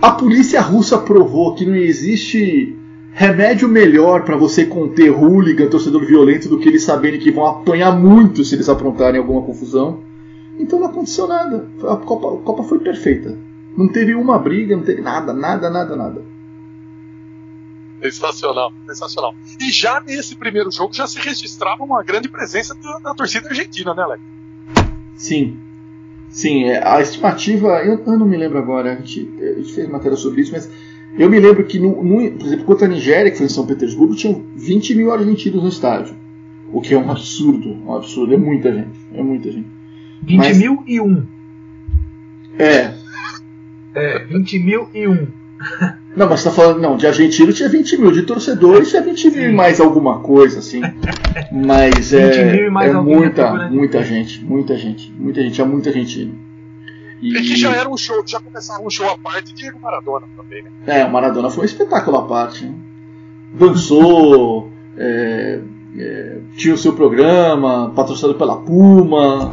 A polícia russa provou que não existe remédio melhor para você conter hooligan, torcedor violento, do que eles saberem que vão apanhar muito se eles aprontarem alguma confusão. Então não aconteceu nada. A Copa, a Copa foi perfeita. Não teve uma briga, não teve nada, nada, nada, nada. Sensacional, sensacional. E já nesse primeiro jogo já se registrava uma grande presença da, da torcida argentina, né, Alex? Sim. Sim, é, a estimativa, eu, eu, não me lembro agora, a gente, a gente, fez matéria sobre isso, mas eu me lembro que, no, no, por exemplo, contra a Nigéria, que foi em São Petersburgo, tinham 20 mil argentinos no estádio. O que é um absurdo, um absurdo, é muita gente, é muita gente. 20 mas, mil e um. É. É, 20 mil e um. Não, mas você tá falando, não, de argentino tinha 20 mil, de torcedores tinha 20 mil e mais alguma coisa, assim. Mas é, é muita, muita gente, muita gente, muita gente, tinha muita argentino. E... e que já era um show, já começava um show à parte de Diego Maradona também, né? É, o Maradona foi um espetáculo à parte. Hein? Dançou, é, é, tinha o seu programa, patrocinado pela Puma,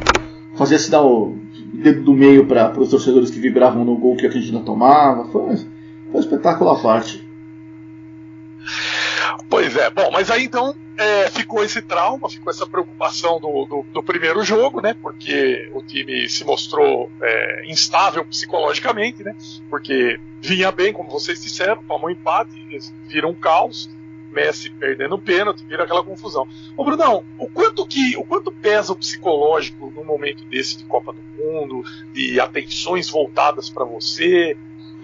fazia se dar o dedo do meio para os torcedores que vibravam no gol que a Argentina tomava. Foi, foi um espetáculo à parte. Pois é, bom, mas aí então é, ficou esse trauma, ficou essa preocupação do, do, do, primeiro jogo, né? Porque o time se mostrou é, instável psicologicamente, né? Porque vinha bem, como vocês disseram, tomou um empate, viram um caos. Messi perdendo o pênalti, vira aquela confusão. Ô Brunão, o quanto que, o quanto pesa o psicológico num momento desse de Copa do Mundo, de atenções voltadas para você?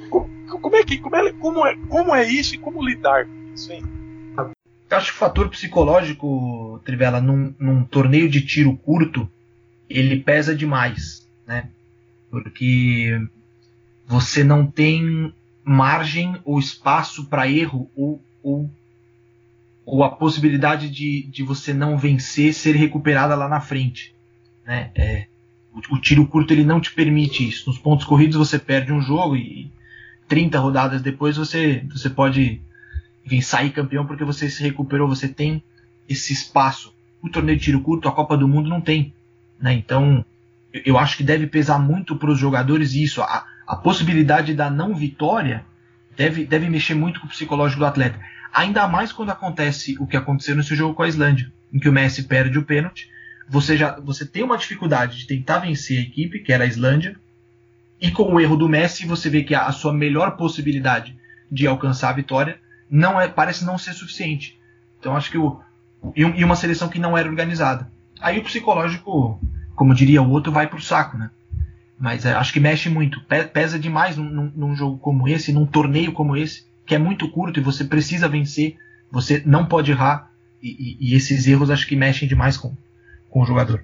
Como, é que como é, como é como é isso e como lidar com isso, hein? Acho que o fator psicológico, Trivela, num, num torneio de tiro curto, ele pesa demais, né? Porque você não tem margem ou espaço para erro ou, ou ou a possibilidade de, de você não vencer ser recuperada lá na frente. Né? É, o, o, tiro curto ele não te permite isso. Nos pontos corridos você perde um jogo e 30 rodadas depois você, você pode enfim, sair campeão porque você se recuperou, você tem esse espaço. O torneio de tiro curto, a Copa do Mundo não tem. Né? Então eu, eu acho que deve pesar muito para os jogadores isso. A, a possibilidade da não vitória deve, deve mexer muito com o psicológico do atleta. Ainda mais quando acontece o que aconteceu nesse jogo com a Islândia, em que o Messi perde o pênalti. Você já você tem uma dificuldade de tentar vencer a equipe, que era a Islândia, e com o erro do Messi você vê que a, a sua melhor possibilidade de alcançar a vitória não é parece não ser suficiente. Então acho que o e, uma seleção que não era organizada. Aí o psicológico, como diria o outro, vai pro saco, né? Mas é, acho que mexe muito, pesa demais num, num, num jogo como esse, num torneio como esse que é muito curto e você precisa vencer, você não pode errar, e, e, e esses erros acho que mexem demais com, com o jogador.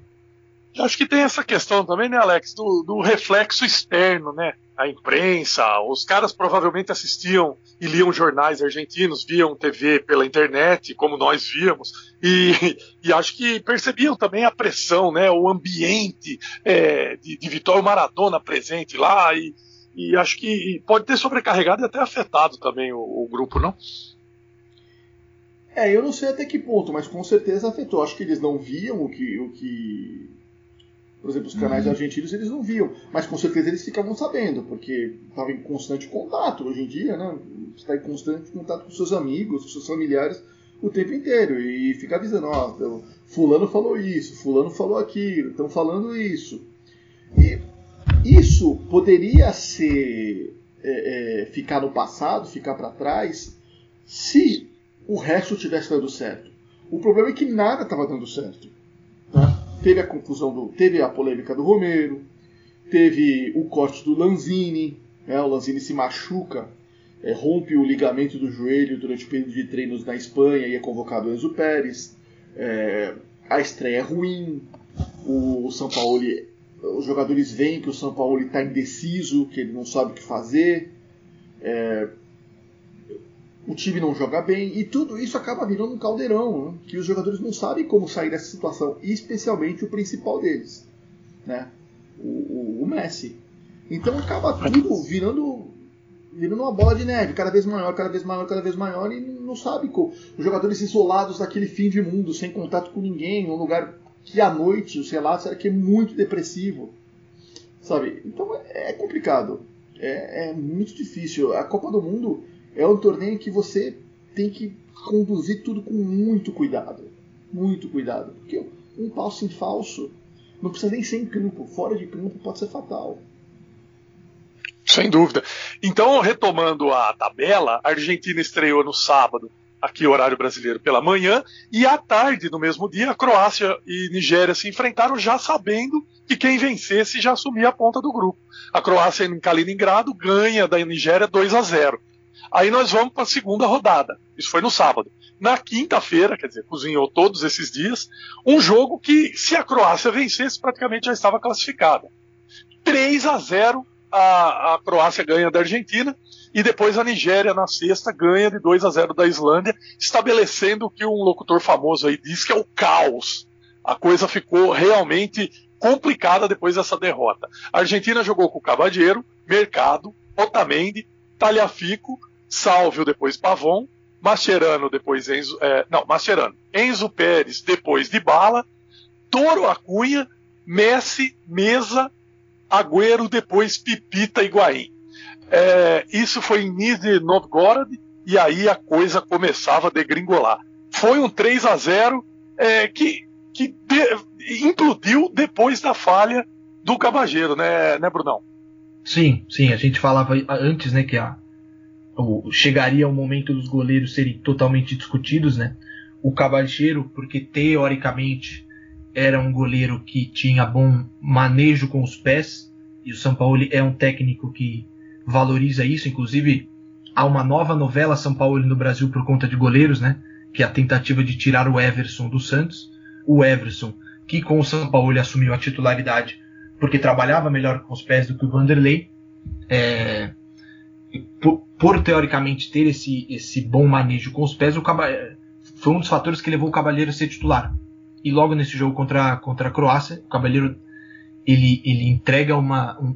Acho que tem essa questão também, né, Alex, do, do, reflexo externo, né? A imprensa, os caras provavelmente assistiam e liam jornais argentinos, viam TV pela internet, como nós víamos, e, e acho que percebiam também a pressão, né? O ambiente é, de, de Vitório Maradona presente lá, e, e acho que pode ter sobrecarregado e até afetado também o, o, grupo, não? É, eu não sei até que ponto, mas com certeza afetou. Acho que eles não viam o que. O que... Por exemplo, os canais uhum. argentinos eles não viam, mas com certeza eles ficavam sabendo, porque estavam em constante contato hoje em dia, né? Você está em constante contato com seus amigos, com seus familiares o tempo inteiro e fica avisando: ó, Fulano falou isso, Fulano falou aquilo, estão falando isso. E isso poderia ser é, é, ficar no passado, ficar para trás, se o resto tivesse dando certo. O problema é que nada estava dando certo. Tá? Teve a confusão do, teve a polêmica do Romero, teve o corte do Lanzini, né? o Lanzini se machuca, é, rompe o ligamento do joelho durante o período de treinos na Espanha e é convocado o Enzo Pérez. É, a estreia é ruim, o São Paulo os jogadores veem que o São Paulo está indeciso, que ele não sabe o que fazer, é, o time não joga bem, e tudo isso acaba virando um caldeirão, né? que os jogadores não sabem como sair dessa situação, especialmente o principal deles, né? o, o, o Messi. Então acaba tudo virando virando uma bola de neve, cada vez maior, cada vez maior, cada vez maior, e não sabe como. Os jogadores isolados daquele fim de mundo, sem contato com ninguém, um lugar que à noite os relatos eram que é muito depressivo. Sabe? Então é, é complicado. É, é, muito difícil. A Copa do Mundo é um torneio que você tem que conduzir tudo com muito cuidado. Muito cuidado. Porque um passo em falso não precisa nem ser em campo. Fora de campo pode ser fatal. Sem dúvida. Então, retomando a tabela, a Argentina estreou no sábado, aqui horário brasileiro, pela manhã, e à tarde, no mesmo dia, a Croácia e Nigéria se enfrentaram já sabendo que quem vencesse já assumia a ponta do grupo. A Croácia em Kaliningrado ganha da Nigéria 2 a 0. Aí nós vamos para a segunda rodada. Isso foi no sábado. Na quinta-feira, quer dizer, cozinhou todos esses dias, um jogo que, se a Croácia vencesse, praticamente já estava classificada. 3 a 0 a, a Croácia ganha da Argentina e depois a Nigéria na sexta ganha de 2 a 0 da Islândia, estabelecendo o que um locutor famoso aí diz que é o caos. A coisa ficou realmente complicada depois dessa derrota. A Argentina jogou com Cavadiero, Mercado, Otamendi, Talhafico, Salvio depois Pavon, Mascherano depois Enzo, é, não, Mascherano, Enzo Pérez depois de Bala, Toro Acunha, Messi, Mesa, Agüero depois Pipita Higuaín. É, isso foi em Nizhny Novgorod e aí a coisa começava a degringolar. Foi um 3 a 0 é, que, que de, implodiu depois da falha do Cabageiro, né, né, Brunão? Sim, sim, a gente falava antes, né, que a, o, chegaria o momento dos goleiros serem totalmente discutidos, né? O Cabageiro, porque teoricamente era um goleiro que tinha bom manejo com os pés, e o São Paulo é um técnico que valoriza isso, inclusive há uma nova novela São Paulo no Brasil por conta de goleiros, né? Que é a tentativa de tirar o Everson do Santos. O Everson, que com o São Paulo assumiu a titularidade porque trabalhava melhor com os pés do que o Vanderlei. É, por, por, teoricamente ter esse, esse bom manejo com os pés, o foi um dos fatores que levou o Cabalheiro a ser titular. E logo nesse jogo contra, contra a Croácia, o Cabalheiro ele, ele entrega uma, um,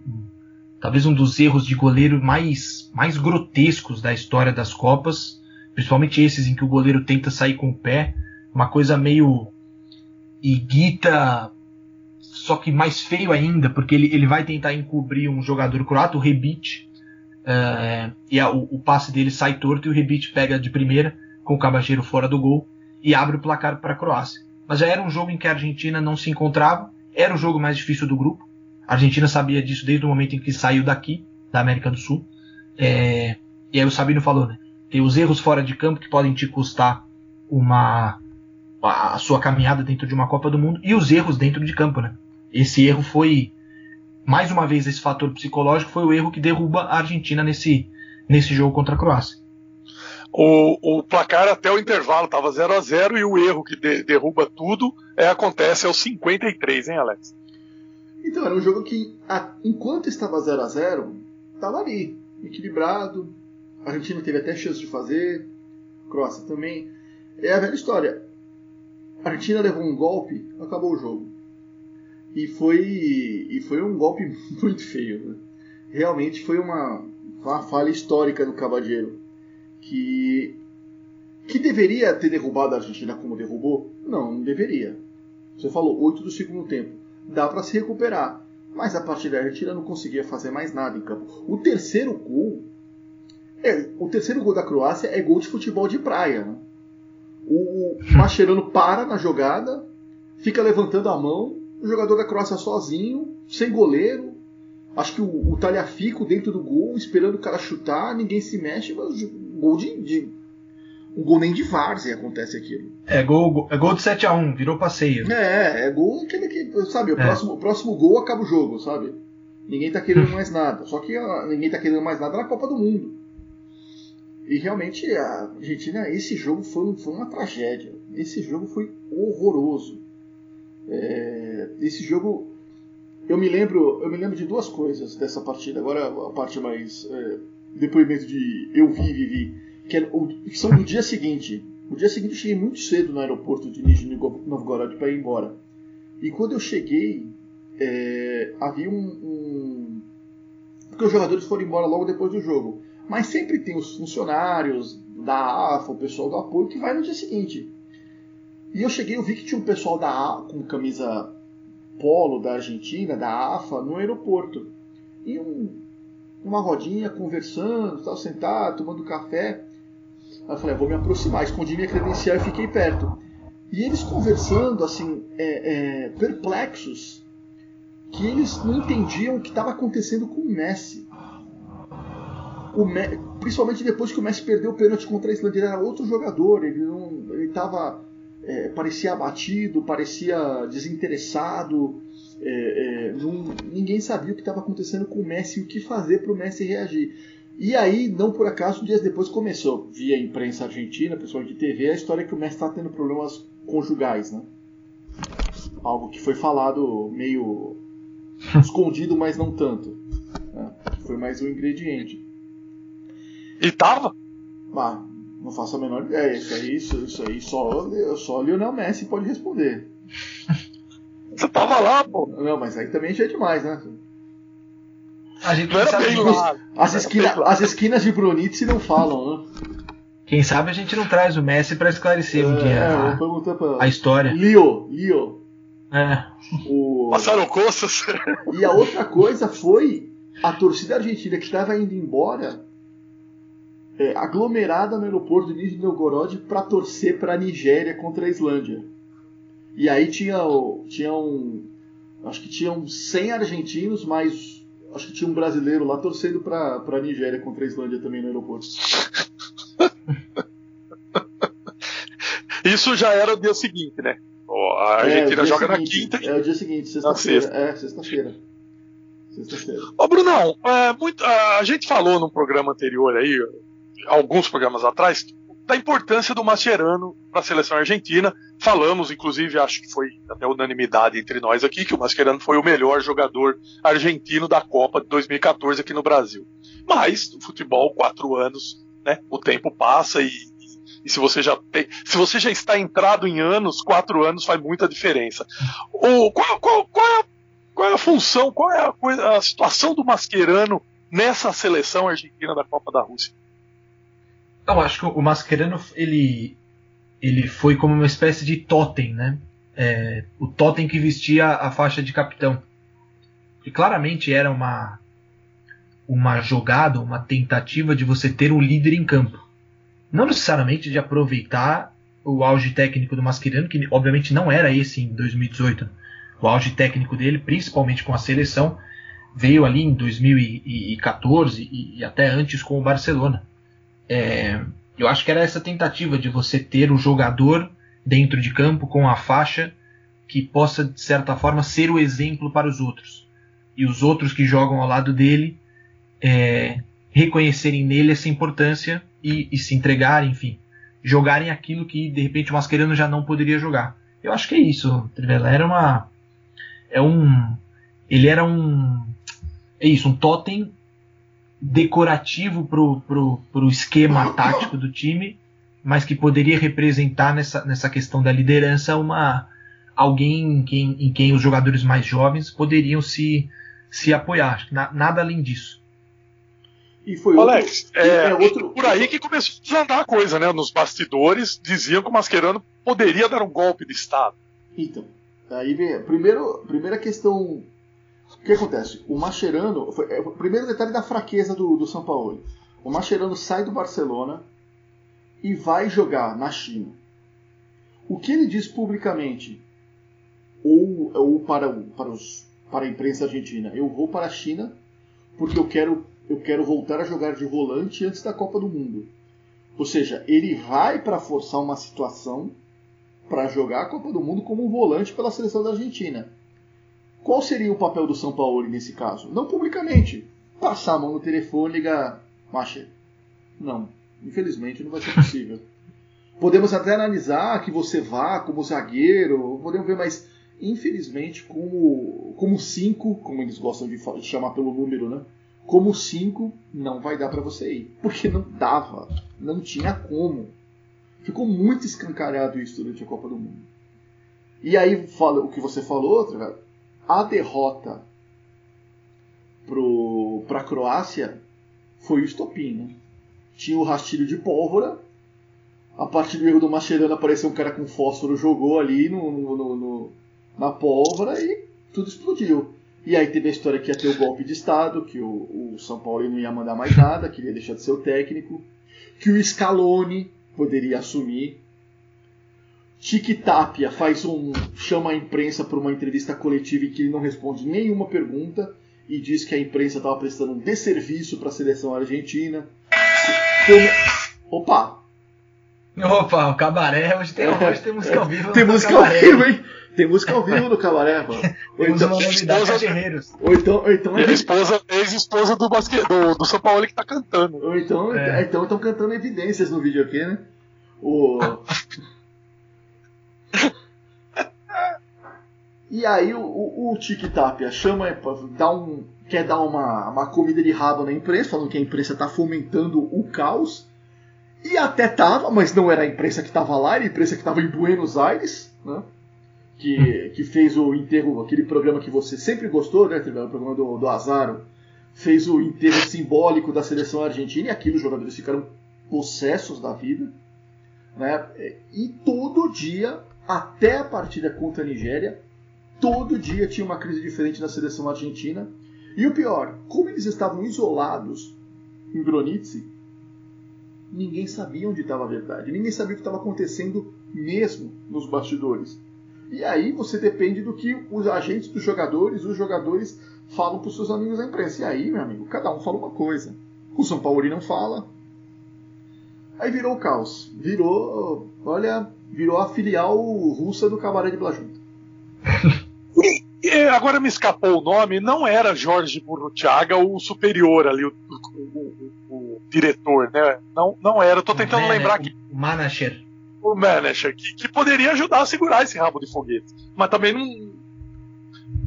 talvez um dos erros de goleiro mais, mais grotescos da história das Copas, principalmente esses em que o goleiro tenta sair com o pé, uma coisa meio iguita, só que mais feio ainda, porque ele, ele vai tentar encobrir um jogador croata, o Rebic, uh, e a, o, o, passe dele sai torto e o Rebic pega de primeira, com o Cabageiro fora do gol, e abre o placar para a Croácia. Mas já era um jogo em que a Argentina não se encontrava, era o jogo mais difícil do grupo, a Argentina sabia disso desde o momento em que saiu daqui, da América do Sul. É, e aí o Sabino falou, né? Tem os erros fora de campo que podem te custar uma a sua caminhada dentro de uma Copa do Mundo e os erros dentro de campo, né? Esse erro foi mais uma vez esse fator psicológico foi o erro que derruba a Argentina nesse nesse jogo contra a Croácia. O, o placar até o intervalo estava 0 a 0 e o erro que de, derruba tudo é, acontece aos 53, hein, Alex? Então, era um jogo que, enquanto estava 0 a 0 estava ali, equilibrado. A Argentina teve até chance de fazer, Croácia também. É a velha história. A Argentina levou um golpe, acabou o jogo. E foi, e foi um golpe muito feio. Né? Realmente foi uma, uma falha histórica do Cavadeiro. Que, que deveria ter derrubado a Argentina como derrubou? Não, não deveria. Você falou 8 do segundo tempo dá para se recuperar. Mas a partir daí a Argentina não conseguia fazer mais nada em campo. O terceiro gol, é, o terceiro gol da Croácia é gol de futebol de praia. Né? O Mascherano para na jogada, fica levantando a mão, o jogador da Croácia sozinho, sem goleiro. Acho que o, o Talhafico dentro do gol, esperando o cara chutar, ninguém se mexe, mas gol de, de um gol nem de várzea acontece aquilo. É gol, é gol de 7x1, virou passeio. É, é gol aquele que, sabe, o, é. próximo, o próximo gol acaba o jogo, sabe? Ninguém tá querendo mais nada. Só que a, ninguém tá querendo mais nada na Copa do Mundo. E realmente a Argentina, esse jogo foi, foi uma tragédia. Esse jogo foi horroroso. É, esse jogo, eu me lembro, eu me lembro de duas coisas dessa partida. Agora a parte mais é, depoimento de eu vi vivi que, é o, são do dia seguinte. No dia seguinte eu cheguei muito cedo no aeroporto de Nizhny Novgorod para ir embora. E quando eu cheguei, é, havia um, um, Porque os jogadores foram embora logo depois do jogo. Mas sempre tem os funcionários da AFA, o pessoal do apoio, que vai no dia seguinte. E eu cheguei, eu vi que tinha um pessoal da AFA, com camisa polo da Argentina, da AFA, no aeroporto. E um, uma rodinha, conversando, sentado, tomando café. Aí eu falei, ah, vou me aproximar, escondi minha credencial e fiquei perto. E eles conversando, assim, é, é, perplexos, que eles não entendiam o que estava acontecendo com o Messi. o Me- principalmente depois que o Messi perdeu o pênalti contra a Islândia, ele era outro jogador, ele não, ele tava, é, parecia abatido, parecia desinteressado, é, é, não- ninguém sabia o que estava acontecendo com o Messi e o que fazer para o Messi reagir. E aí, não por acaso, dias depois começou, via imprensa argentina, pessoal de TV, a história que o Messi está tendo problemas conjugais, né? Algo que foi falado meio escondido, mas não tanto. né? Foi mais um ingrediente. E tava? Ah, não faço a menor ideia. Isso aí, isso, isso aí só, só Lionel Messi pode responder. Você tava lá, pô. Não, mas aí também já é demais, né? A gente Não era bem que- lá. As, esquina, as esquinas de Brunitz não falam, né? Quem sabe a gente não traz o Messi pra esclarecer um dia É, vou a, perguntar pra. a história. Lio, Lio. É. O... Passaram coças. E a outra coisa foi a torcida argentina que estava indo embora é, aglomerada no aeroporto de Nizhny Novgorod para torcer para a Nigéria contra a Islândia. E aí tinha, o- tinha um. Acho que tinham 100 argentinos, mas acho que tinha um brasileiro lá torcendo para a Nigéria contra a Islândia também no aeroporto. Isso já era o dia seguinte, né? A É, Argentina dia joga na seguinte, quinta. É o dia seguinte, sexta-feira. sexta. É, sexta-feira. Sexta-feira. Ô, Brunão, é, muito- a gente falou num programa anterior aí, alguns programas atrás, da importância do Mascherano para a seleção argentina. Falamos, inclusive, acho que foi até unanimidade entre nós aqui, que o Mascherano foi o melhor jogador argentino da Copa de 2014 aqui no Brasil. Mas, no futebol, quatro anos, né? O tempo passa e, e se você já tem, se você já está entrado em anos, quatro anos faz muita diferença. O, qual, qual, qual é a qual é a função, qual é a, coisa- a situação do Mascherano nessa seleção argentina da Copa da Rússia? Eu acho que o Mascherano ele, ele foi como uma espécie de totem, né? É, o totem que vestia a faixa de capitão. E claramente era uma, uma jogada, uma tentativa de você ter um líder em campo. Não necessariamente de aproveitar o auge técnico do Mascherano, que obviamente não era esse em 2018. O auge técnico dele, principalmente com a seleção, veio ali em 2014 e, e até antes com o Barcelona. É, eu acho que era essa tentativa de você ter o jogador dentro de campo com a faixa que possa, de certa forma, ser o exemplo para os outros. E os outros que jogam ao lado dele é, reconhecerem nele essa importância e, e se entregarem, enfim, jogarem aquilo que de repente o Mascherano já não poderia jogar. Eu acho que é isso, Trivela. Era uma. É um. Ele era um. É isso, um totem decorativo pro, pro, pro esquema tático do time, mas que poderia representar nessa, nessa questão da liderança uma alguém em quem, em quem os jogadores mais jovens poderiam se, se apoiar. Na- nada além disso. E foi Alex, outro, é, é outro- por aí que começou a desandar a coisa, né? Nos bastidores diziam que o Mascherano poderia dar um golpe de Estado. Então, aí vem. Primeiro, primeira questão. O que acontece? O Mascherano. Foi, é, o primeiro detalhe da fraqueza do, do São Paulo. O Mascherano sai do Barcelona e vai jogar na China. O que ele diz publicamente, ou, ou para, para, os, para a imprensa argentina, eu vou para a China porque eu quero, eu quero voltar a jogar de volante antes da Copa do Mundo. Ou seja, ele vai para forçar uma situação para jogar a Copa do Mundo como um volante pela seleção da Argentina. Qual seria o papel do São Paulo nesse caso? Não publicamente. Passar a mão no telefone e ligar. Macha. Não. Infelizmente não vai ser possível. Podemos até analisar que você vá como zagueiro, podemos ver, mas infelizmente como como 5, como eles gostam de de chamar pelo número, né? Como 5 não vai dar para você ir, porque não dava, não tinha como. Ficou muito escancarado isso durante a Copa do Mundo. E aí fala o que você falou, a derrota para a Croácia foi o estopim, né? Tinha o rastilho de pólvora. A partir do erro do Mascherano apareceu um cara com fósforo, jogou ali no, no- no- na pólvora e tudo explodiu. E aí teve a história que ia ter o golpe de Estado, que o, o São Paulo não ia mandar mais nada, que ia deixar de ser o técnico, que o Scaloni poderia assumir. Tique Tapia faz um chama a imprensa para uma entrevista coletiva em que ele não responde nenhuma pergunta. e disse que a imprensa estava prestando um desserviço para a seleção argentina. Come... Opa! Opa, o cabaré, hoje tem, hoje tem música ao vivo. Tem música ao vivo, hein? Tem música ao vivo no cabaré, mano. Ou então, uma novidade, Guerreiros. ou então, ou então, E a esposa, ex-esposa do, basque... do, do São Paulo que tá cantando. ou então, É. então estão cantando evidências no vídeo aqui, né? O... E aí o, o, o Tic chama, dá um, quer dar uma, uma comida de rabo na imprensa, falando que a imprensa está fomentando o caos. E até tava, mas não era a imprensa que estava lá, era a imprensa que estava em Buenos Aires, né? Que, que fez o enterro, aquele programa que você sempre gostou, né? O programa do, do Azaro. Fez o enterro simbólico da seleção argentina e aquilo os jogadores ficaram possessos da vida. Né? E todo dia, até a partida contra a Nigéria, todo dia tinha uma crise diferente na seleção argentina. E o pior, como eles estavam isolados em Bronice, ninguém sabia onde estava a verdade, ninguém sabia o que estava acontecendo mesmo nos bastidores. E aí você depende do que os agentes dos jogadores, os jogadores falam para os seus amigos da imprensa. E aí, meu amigo, cada um fala uma coisa. O São Paulo não fala. Aí virou o caos. Virou, olha, virou a filial russa do Cabaré de Blajunta. E agora me escapou o nome, não era Jorge Burruchaga o superior ali, o, o- o- o diretor, né? Não, não era, eu tô tentando lembrar que O manager. o manager, que, que poderia ajudar a segurar esse rabo de foguete. Mas também não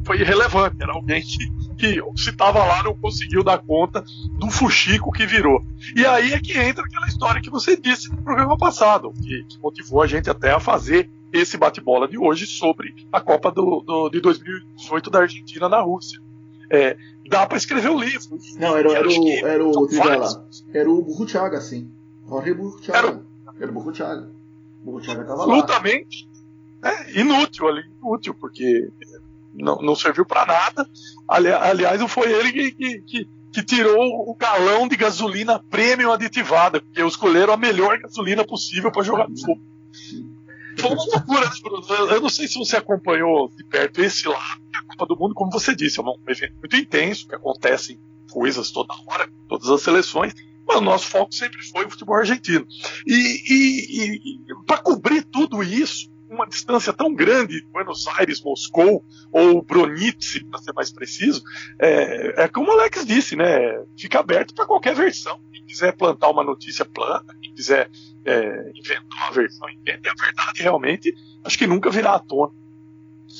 foi irrelevante, era alguém que, que se tava lá não conseguiu dar conta do fuxico que virou. E aí é que entra aquela história que você disse no programa passado, que, que motivou a gente até a fazer esse bate-bola de hoje sobre a Copa do, do- de 2018 da Argentina na Rússia. É, dá para escrever o livro. Não, era, era o, era o Trivela. Era o Burruchaga, sim. Jorge Burruchaga. Era o Burruchaga. Burruchaga tava lá. absolutamente né, inútil ali, inútil, porque não, não serviu para nada. Ali- aliás, não foi ele que, que, que- que tirou o galão de gasolina premium aditivada, porque escolheram a melhor gasolina possível para jogar no fogo. Foi uma loucura, né, Bruno? Eu- não sei se você acompanhou de perto esse lá, a Copa do Mundo, como você disse, é um evento muito intenso, que acontecem coisas toda hora, todas as seleções, mas o nosso foco sempre foi o futebol argentino. E, para cobrir tudo isso, uma distância tão grande, Buenos Aires, Moscou ou Bronice, para ser mais preciso, é, é como o Alex disse, né? Fica aberto para qualquer versão. Quem quiser plantar uma notícia, planta. Quem quiser é, inventar uma versão, inventa. E a verdade, realmente, acho que nunca virá à tona.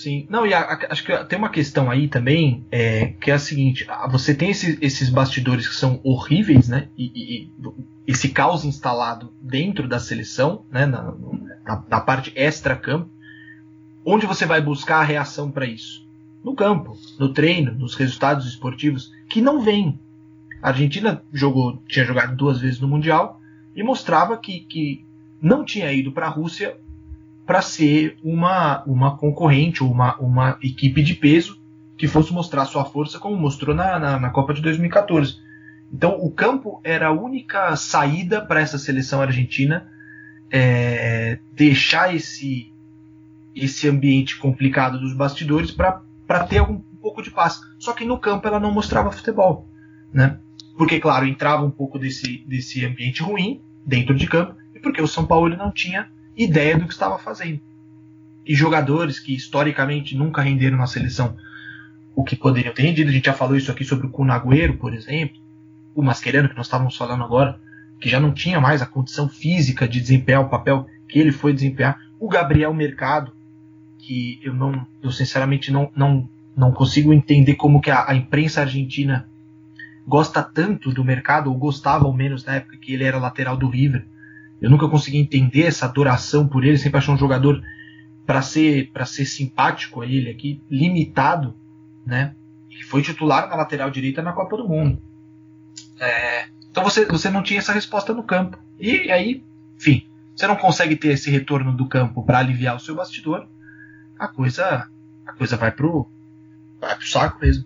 Sim. Não, e a- a- acho que tem uma questão aí também, é, que é a seguinte: você tem esse- esses bastidores que são horríveis, né? E, e- esse caos instalado dentro da seleção, né? Na, na- na parte extra-campo. Onde você vai buscar a reação para isso? No campo, no treino, nos resultados esportivos, que não vem. A Argentina jogou, tinha jogado duas vezes no Mundial e mostrava que, que não tinha ido para a Rússia para ser uma, uma concorrente ou uma, uma equipe de peso que fosse mostrar sua força como mostrou na, na, na Copa de 2014. Então o campo era a única saída para essa seleção argentina é, deixar esse, esse ambiente complicado dos bastidores para ter algum, um pouco de paz. Só que no campo ela não mostrava futebol. Né? Porque, claro, entrava um pouco desse, desse ambiente ruim dentro de campo e porque o São Paulo não tinha ideia do que estava fazendo. E jogadores que historicamente nunca renderam na seleção o que poderiam ter rendido, a gente já falou isso aqui sobre o Cunagüero, por exemplo, o Mascherano, que nós estávamos falando agora, que já não tinha mais a condição física de desempenhar o papel que ele foi desempenhar, o Gabriel Mercado, que eu não, eu sinceramente não, não, não consigo entender como que a, a imprensa argentina gosta tanto do mercado, ou gostava ao menos na época que ele era lateral do River. Eu nunca consegui entender essa adoração por ele, sempre achei um jogador para ser para ser simpático a ele aqui, limitado, né? Que foi titular na lateral direita na Copa do Mundo. É, então você, você não tinha essa resposta no campo. E aí, enfim, você não consegue ter esse retorno do campo para aliviar o seu bastidor, a coisa a coisa vai pro vai pro saco mesmo.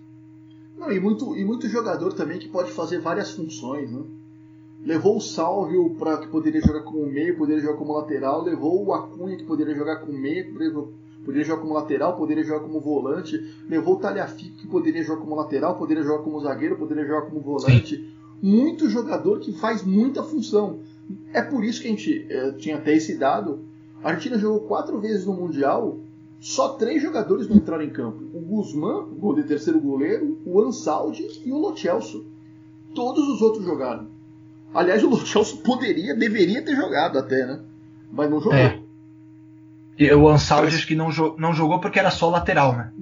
Não, e muito, e muito jogador também que pode fazer várias funções, né? Levou o Salvio para que poderia jogar como meio, poderia jogar como lateral, levou o Acunha que poderia jogar como meio, poderia- jogar como lateral, poderia jogar como volante. Levou o Talhafico, que poderia jogar como lateral, poderia jogar como zagueiro, poderia jogar como volante. Sim. Muito jogador que faz muita função. É por isso que a gente é, tinha até esse dado. A Argentina jogou quatro vezes no Mundial, só três jogadores não entraram em campo. O Guzmán, o terceiro goleiro, o Ansaldi e o Lo Celso. Todos os outros jogaram. Aliás, o Lo Celso poderia, deveria ter jogado até, né? Mas não jogou. É. E o Ansaldi acho que não, não jogou porque era só lateral, né?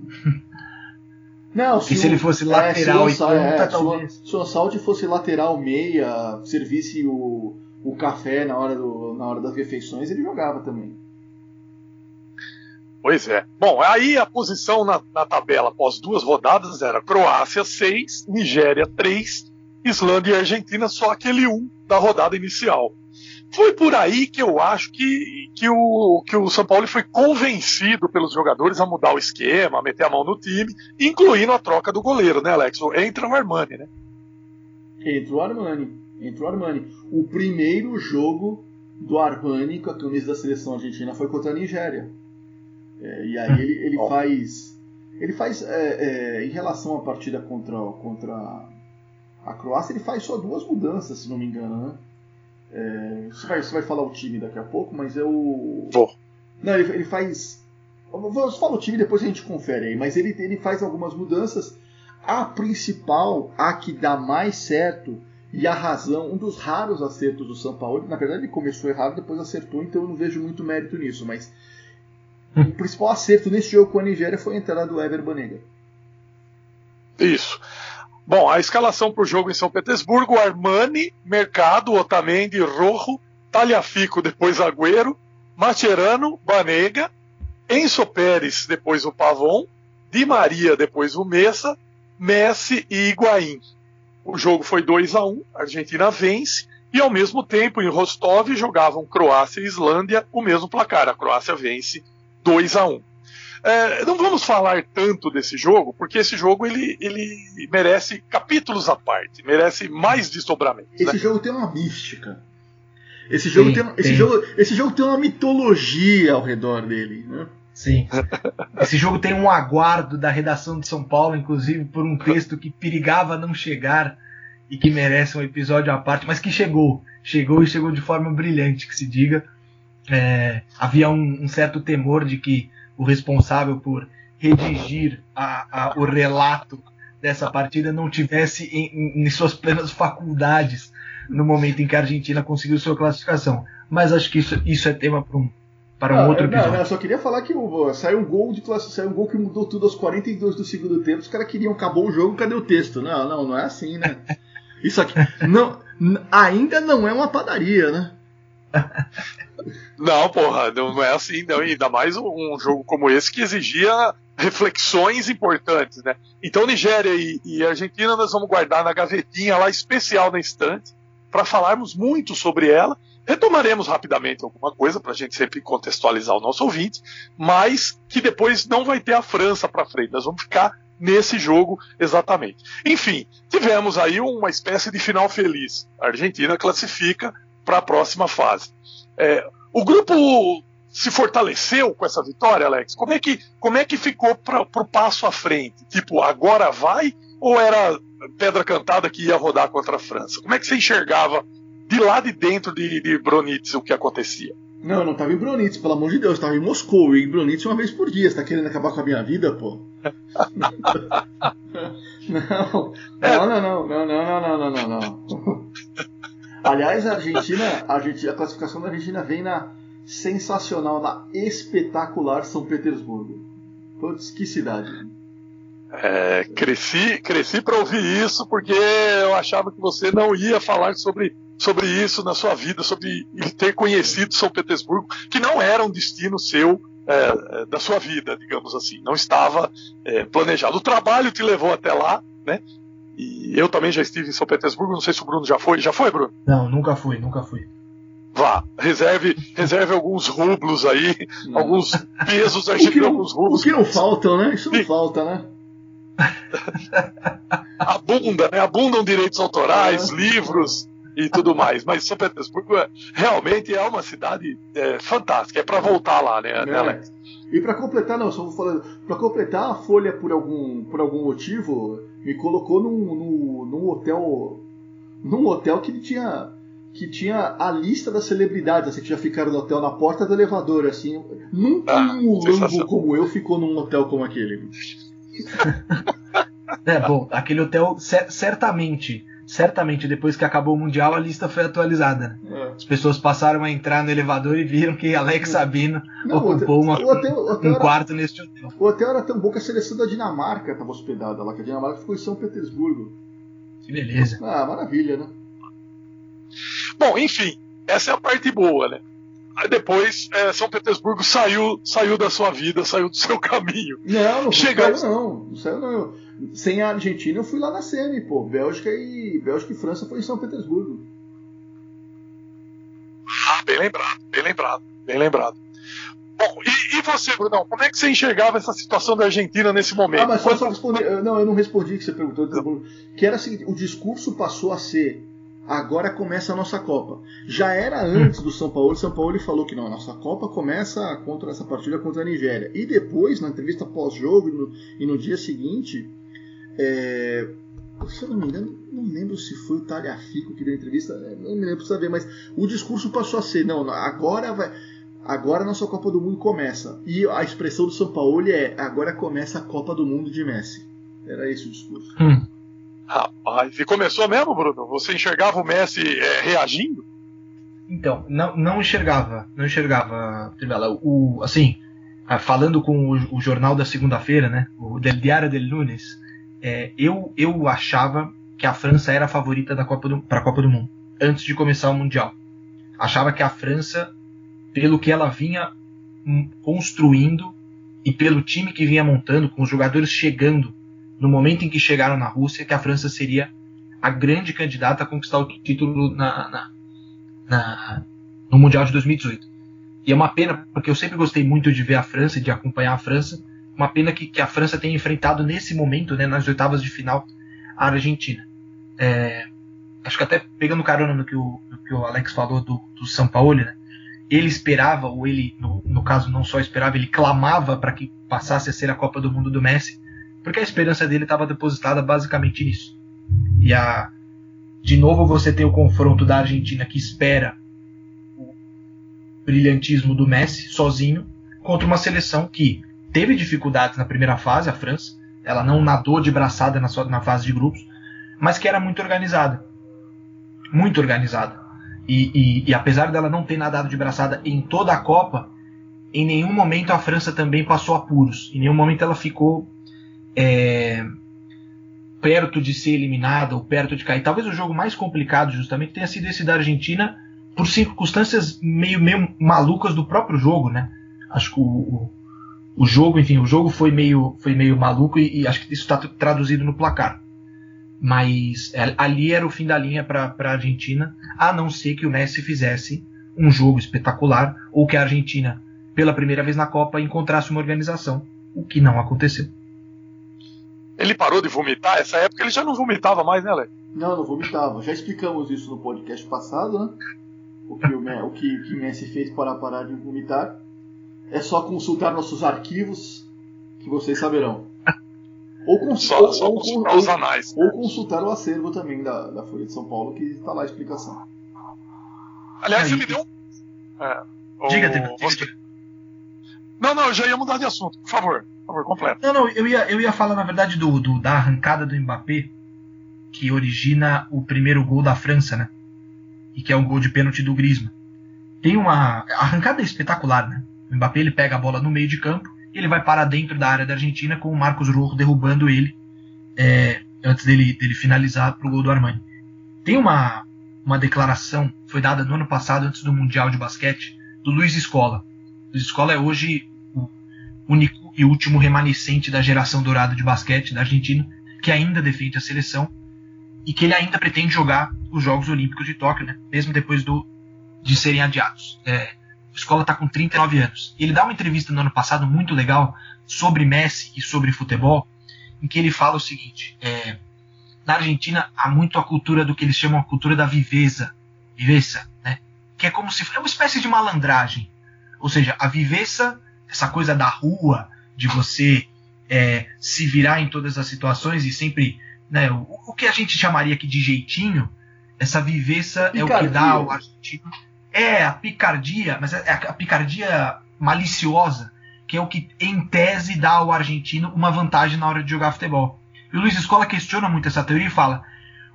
Não, se, e se ele fosse lateral é, se o, e ponta, é, talvez. Se o Ansaldi fosse lateral meia, servisse o, o café na hora, do, na hora das refeições, ele jogava também. Pois é. Bom, aí a posição na, na tabela após duas rodadas era Croácia 6, Nigéria 3, Islândia e Argentina só aquele 1 da rodada inicial. Foi por aí que eu acho que, que, o, que o São Paulo foi convencido pelos jogadores a mudar o esquema, a meter a mão no time, incluindo a troca do goleiro, né, Alex? Entra o Armani, né? Entra o Armani. Entra o Armani. O primeiro jogo do Armani com a camisa da seleção argentina foi contra a Nigéria. É, e aí ele, ele faz. Ele faz. É, é, em relação à partida contra, contra a Croácia, ele faz só duas mudanças, se não me engano, né? É, você, vai, você vai falar o time daqui a pouco, mas eu. Vou. Não, ele, ele faz. Você fala o time depois a gente confere aí, mas ele, ele faz algumas mudanças. A principal, a que dá mais certo, e a razão, um dos raros acertos do São Paulo, na verdade ele começou errado, depois acertou, então eu não vejo muito mérito nisso, mas o principal acerto nesse jogo com a Nigéria foi a entrada do Ever Banega. Isso. Bom, a escalação para o jogo em São Petersburgo: Armani, Mercado, Otamendi, Rojo, Talhafico, depois Agüero, Macherano, Banega, Enzo Pérez, depois o Pavon, Di Maria, depois o Messa, Messi e Higuaín. O jogo foi 2 a 1 a Argentina vence, e ao mesmo tempo em Rostov jogavam Croácia e Islândia, o mesmo placar. A Croácia vence 2 a 1 é, não vamos falar tanto desse jogo, porque esse jogo ele, ele merece capítulos à parte, merece mais desdobramento. Esse né? jogo tem uma mística. Esse jogo, tem, tem, esse, Jogo, esse jogo tem uma mitologia ao redor dele. Né? Sim. Esse jogo tem um aguardo da redação de São Paulo, inclusive por um texto que perigava não chegar e que merece um episódio à parte, mas que chegou. Chegou e chegou de forma brilhante, que se diga. É, havia um, um certo temor de que o responsável por redigir a, a, o relato dessa partida não tivesse em, em, suas plenas faculdades no momento em que a Argentina conseguiu sua classificação. Mas acho que isso, isso é tema para um, para um outro episódio. Não, não, só queria falar que o, saiu um gol de classe, saiu um gol que mudou tudo aos 42 do segundo tempo. Os caras queriam acabou o jogo, cadê o texto? Não, não, não é assim, né? Isso aqui não, ainda não é uma padaria, né? Não, porra, não é assim, não. Ainda mais um, jogo como esse que exigia reflexões importantes, né? Então, Nigéria e, e Argentina nós vamos guardar na gavetinha lá especial na estante para falarmos muito sobre ela. Retomaremos rapidamente alguma coisa para a gente sempre contextualizar o nosso ouvinte, mas que depois não vai ter a França para frente. Nós vamos ficar nesse jogo exatamente. Enfim, tivemos aí uma espécie de final feliz. A Argentina classifica para a próxima fase. É, o grupo se fortaleceu com essa vitória, Alex? Como é que, como é que ficou para o passo à frente? Tipo, agora vai? Ou era pedra cantada que ia rodar contra a França? Como é que você enxergava de lá de dentro de, de Bronitz o que acontecia? Não, eu não estava em Bronitz, pelo amor de Deus, estava em Moscou. E em Bronitz uma vez por dia. Você tá querendo acabar com a minha vida, pô? não, não, não, não, não, não, não, não, não, não. Aliás, a Argentina, a, Argentina, a classificação da Argentina vem na sensacional, na espetacular São Petersburgo. Putz, que cidade. É, cresci cresci para ouvir isso porque eu achava que você não ia falar sobre, sobre isso na sua vida, sobre ter conhecido São Petersburgo, que não era um destino seu é, da sua vida, digamos assim. Não estava é, planejado. O trabalho te levou até lá, né? E eu também já estive em São Petersburgo, não sei se o Bruno já foi. Já foi, Bruno? Não, nunca fui, nunca fui. Vá, reserve, reserve alguns rublos aí, não. alguns pesos argentinos, alguns rublos. O que não faltam, né? Isso não Sim. falta, né? Abunda, né? Abundam direitos autorais, é. livros, e tudo mais. Mas São Petersburgo é, realmente é uma cidade é, fantástica, é para voltar lá, né, né É. Alex? E pra completar, não, só vou falando, pra completar a folha por algum, por algum motivo, me colocou num, num, num hotel, num hotel que tinha que tinha a lista das celebridades, assim, que já ficaram no hotel na porta do elevador, assim. Nunca Ah, um mulambo sensacional. como eu ficou num hotel como aquele. É, bom, aquele hotel, cer- certamente, certamente, depois que acabou o Mundial, a lista foi atualizada. né? É. As pessoas passaram a entrar no elevador e viram que Alex Sabino Não, ocupou uma- hotel- o hotel- um era- quarto neste hotel. O hotel era tão bom que a seleção da Dinamarca estava hospedada lá, que a Dinamarca ficou em São Petersburgo. Que beleza. Ah, maravilha, né? Bom, enfim, essa é a parte boa, né? Aí depois é, São Petersburgo saiu, saiu da sua vida, saiu do seu caminho. Não, não Chegamos- saiu não. Não saiu não. Sem a Argentina eu fui lá na semi, pô. Bélgica e Bélgica e França foi em São Petersburgo. Ah, bem lembrado, bem lembrado, bem lembrado. Bom, e, e você, Brunão, como é que você enxergava essa situação da Argentina nesse momento? Ah, mas só, só responder. Não, eu não respondi o que você perguntou. Que era o seguinte: o discurso passou a ser. Agora começa a nossa Copa. Já era antes do São Paulo. São Paulo falou que não, a nossa Copa começa contra essa partida contra a Nigéria. E depois, na entrevista pós-jogo e e no dia seguinte, é, se eu não me engano, não lembro se foi o Talhafico que deu a entrevista, é, não me lembro, precisa ver, mas o discurso passou a ser: não, não, agora vai. Agora a nossa Copa do Mundo começa. E a expressão do São Paulo é: agora começa a Copa do Mundo de Messi. Era esse o discurso. Hum. Rapaz, e começou mesmo, Bruno? Você enxergava o Messi é, reagindo? Então, não, não enxergava, não enxergava, Trivela. O, assim, ah, falando com o, o jornal da segunda-feira, né, o Del Diário del Lunes, é, eu, eu achava que a França era a favorita para a Copa do Mundo, antes de começar o Mundial. Achava que a França, pelo que ela vinha hum, construindo e pelo time que vinha montando, com os jogadores chegando no momento em que chegaram na Rússia, que a França seria a grande candidata a conquistar o título na, na, na- no Mundial de 2018. E é uma pena, porque eu sempre gostei muito de ver a França de acompanhar a França. Uma pena que, que a França tenha enfrentado nesse momento, né, nas oitavas de final, a Argentina. É, acho que até pegando carona no que o, no que o Alex falou do, do São Paulo, né, ele esperava, ou ele, no, no caso, não só esperava, ele clamava para que passasse a ser a Copa do Mundo do Messi, porque a esperança dele estava depositada basicamente nisso. E a, de novo você tem o confronto da Argentina que espera o brilhantismo do Messi sozinho contra uma seleção que teve dificuldades na primeira fase, a França. Ela não nadou de braçada na, sua, na fase de grupos, mas que era muito organizada. Muito organizada. E, e- e apesar dela não ter nadado de braçada em toda a Copa, em nenhum momento a França também passou apuros. Em nenhum momento ela ficou é, perto de ser eliminada ou perto de cair. Talvez o jogo mais complicado, justamente, tenha sido esse da Argentina por circunstâncias meio, meio malucas do próprio jogo, né? Acho que o, o, o jogo, enfim, o jogo foi meio, foi meio maluco e, e acho que isso está traduzido no placar. Mas é, ali era o fim da linha para a Argentina, a não ser que o Messi fizesse um jogo espetacular ou que a Argentina, pela primeira vez na Copa, encontrasse uma organização, o que não aconteceu. Ele parou de vomitar? Essa época ele já não vomitava mais, né, Alex? Não, não vomitava. Já explicamos isso no podcast passado, né? O que o, o que, que Messi fez para parar de vomitar. É só consultar nossos arquivos que vocês saberão. Ou, cons- Só, ou- só ou- consultar ou- os anais. ou consultar o acervo também da, da Folha de São Paulo, que está lá a explicação. Aliás, Aí. você me deu um. É, o- Diga, Diga, diga, você- Não, não, eu já ia mudar de assunto. Por favor, por favor, completo. Não, não, eu ia, eu ia falar, na verdade, do, do- da arrancada do Mbappé, que origina o primeiro gol da França, né? E que é o gol de pênalti do Griezmann. Tem uma. A arrancada é espetacular, né? O Mbappé ele pega a bola no meio de campo e ele vai para dentro da área da Argentina com o Marcos Rojo derrubando ele é, antes dele, dele finalizar pro gol do Armani. Tem uma, uma declaração, foi dada no ano passado, antes do Mundial de Basquete, do Luiz Escola. Luiz Escola é hoje o único e último remanescente da geração dourada de basquete da Argentina, que ainda defende a seleção e que ele ainda pretende jogar os Jogos Olímpicos de Tóquio, né? mesmo depois do, de serem adiados. É, escola está com 39 anos. Ele dá uma entrevista no ano passado muito legal sobre Messi e sobre futebol, em que ele fala o seguinte: é, na Argentina há muito a cultura do que eles chamam a cultura da viveza, viveza, né? Que é como se é uma espécie de malandragem. Ou seja, a viveza, essa coisa da rua, de você é, se virar em todas as situações e sempre, né, o, o que a gente chamaria aqui de jeitinho, essa viveza é o que dá ao argentino. É a picardia, mas é a picardia maliciosa, que é o que, em tese, dá ao argentino uma vantagem na hora de jogar futebol. E o Luiz Escola questiona muito essa teoria e fala: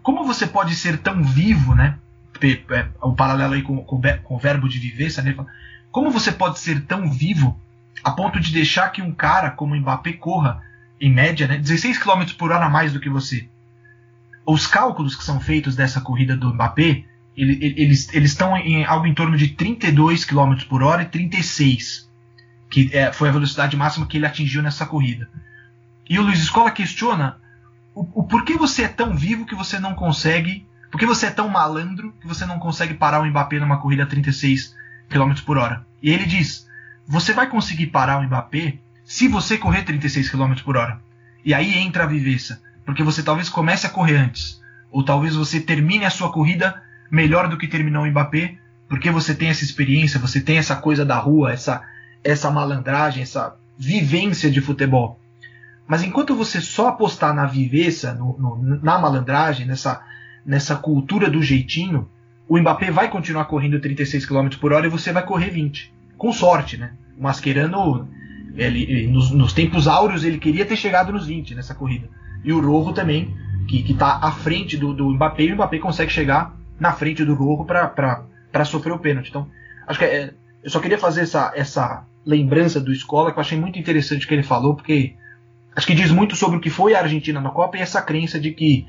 como você pode ser tão vivo, né? É, o paralelo aí com, com, com o verbo de viver, né? Como você pode ser tão vivo a ponto de deixar que um cara como o Mbappé corra, em média, né, 16 km por hora a mais do que você? Os cálculos que são feitos dessa corrida do Mbappé, ele, eles, estão em algo em torno de 32 km por hora e 36, que é, foi a velocidade máxima que ele atingiu nessa corrida. E o Luiz Escola questiona o, o você é tão vivo que você não consegue, por que você é tão malandro que você não consegue parar o Mbappé numa corrida a 36 km por hora. E ele diz: você vai conseguir parar o Mbappé se você correr 36 km por hora. E aí entra a viveza, porque você talvez comece a correr antes, ou talvez você termine a sua corrida melhor do que terminou o Mbappé, porque você tem essa experiência, você tem essa coisa da rua, essa essa malandragem, essa vivência de futebol. Mas enquanto você só apostar na viveza, no, no, na malandragem, nessa, nessa cultura do jeitinho, o Mbappé vai continuar correndo 36 km por hora e você vai correr 20. Com sorte, né? O Mascherano, ele, nos, nos, tempos áureos, ele queria ter chegado nos 20 nessa corrida. E o Rojo também, que está à frente do, do Mbappé, e o Mbappé consegue chegar na frente do Rojo para sofrer o pênalti. Então, acho que é, eu só queria fazer essa, essa lembrança do Escola, que eu achei muito interessante o que ele falou, porque acho que diz muito sobre o que foi a Argentina na Copa e essa crença de que,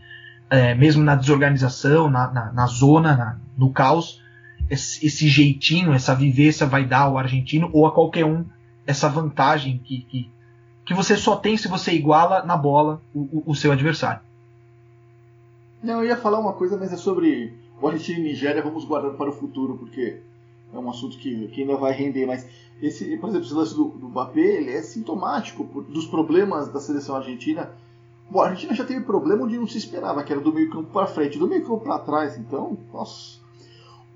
é, mesmo na desorganização, na, na, na zona, na, no caos, esse, esse, jeitinho, essa vivência vai dar ao argentino ou a qualquer um essa vantagem que, que, que você só tem se você iguala na bola o, o, o seu adversário. Não, eu ia falar uma coisa, mas é sobre o Argentina e Nigéria, vamos guardar para o futuro, porque é um assunto que, que ainda vai render, mas esse, por exemplo, esse lance do, do Mbappé, ele é sintomático por, dos problemas da seleção argentina. Bom, a Argentina já teve problema onde não se esperava, que era do meio campo para frente, do meio campo para trás, então, nossa.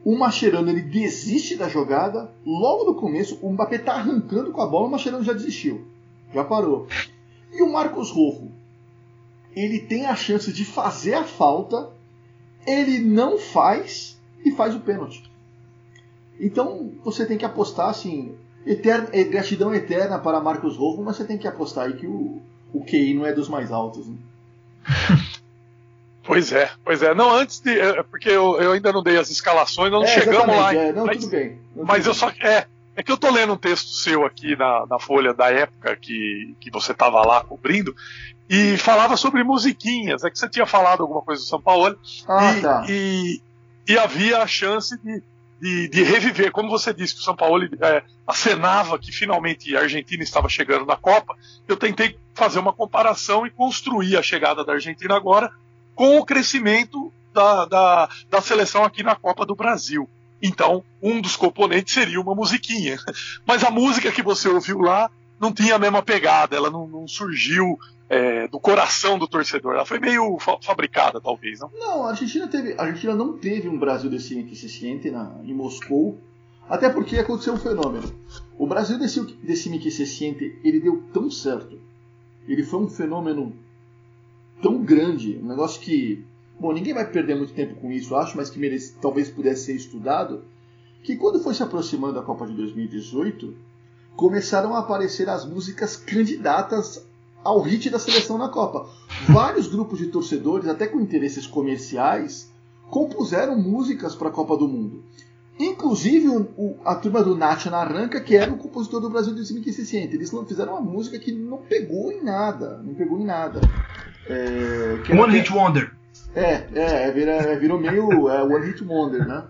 O Mascherano ele desiste da jogada, logo no começo, o Mbappé tá arrancando com a bola, o Mascherano já desistiu, já parou. E o Marcos Rojo, ele tem a chance de fazer a falta, ele não faz e faz o pênalti. Então você tem que apostar assim, eterna, é, gratidão eterna para Marcos Rojo, mas você tem que apostar aí que o, o QI não é dos mais altos. Né? Pois é, pois é. Não, antes de. É, porque eu, eu ainda não dei as escalações, nós não é, chegamos lá. É, não, mas, tudo bem. Não mas tudo eu só. É, é que eu tô lendo um texto seu aqui na, na Folha da época que, que você tava lá cobrindo, e falava sobre musiquinhas. É que você tinha falado alguma coisa do São Paulo. Ah, e, tá. e, e havia a chance de, de, de, reviver. Como você disse que o São Paulo é, acenava que finalmente a Argentina estava chegando na Copa, eu tentei fazer uma comparação e construir a chegada da Argentina agora com o crescimento da, da, da seleção aqui na Copa do Brasil. Então, um dos componentes seria uma musiquinha. Mas a música que você ouviu lá não tinha a mesma pegada, ela não, não surgiu é, do coração do torcedor. Ela foi meio fa fabricada, talvez, não? Não, a Argentina, teve, a Argentina não teve um Brasil desse que se na, em Moscou, até porque aconteceu um fenômeno. O Brasil desse, desse que se siente, ele deu tão certo. Ele foi um fenômeno tão grande, um negócio que, bom, ninguém vai perder muito tempo com isso, acho, mas que merece, talvez pudesse ser estudado, que quando foi se aproximando da Copa de 2018, começaram a aparecer as músicas candidatas ao hit da seleção na Copa. Vários grupos de torcedores, até com interesses comerciais, compuseram músicas para a Copa do Mundo. Inclusive o, o, a turma do Nacho Arranca, que era o compositor do Brasil se sente. Eles fizeram uma música que não pegou em nada. Não pegou em nada. É, One Hit Wonder. É, é, é, virou meio é, One Hit Wonder, né?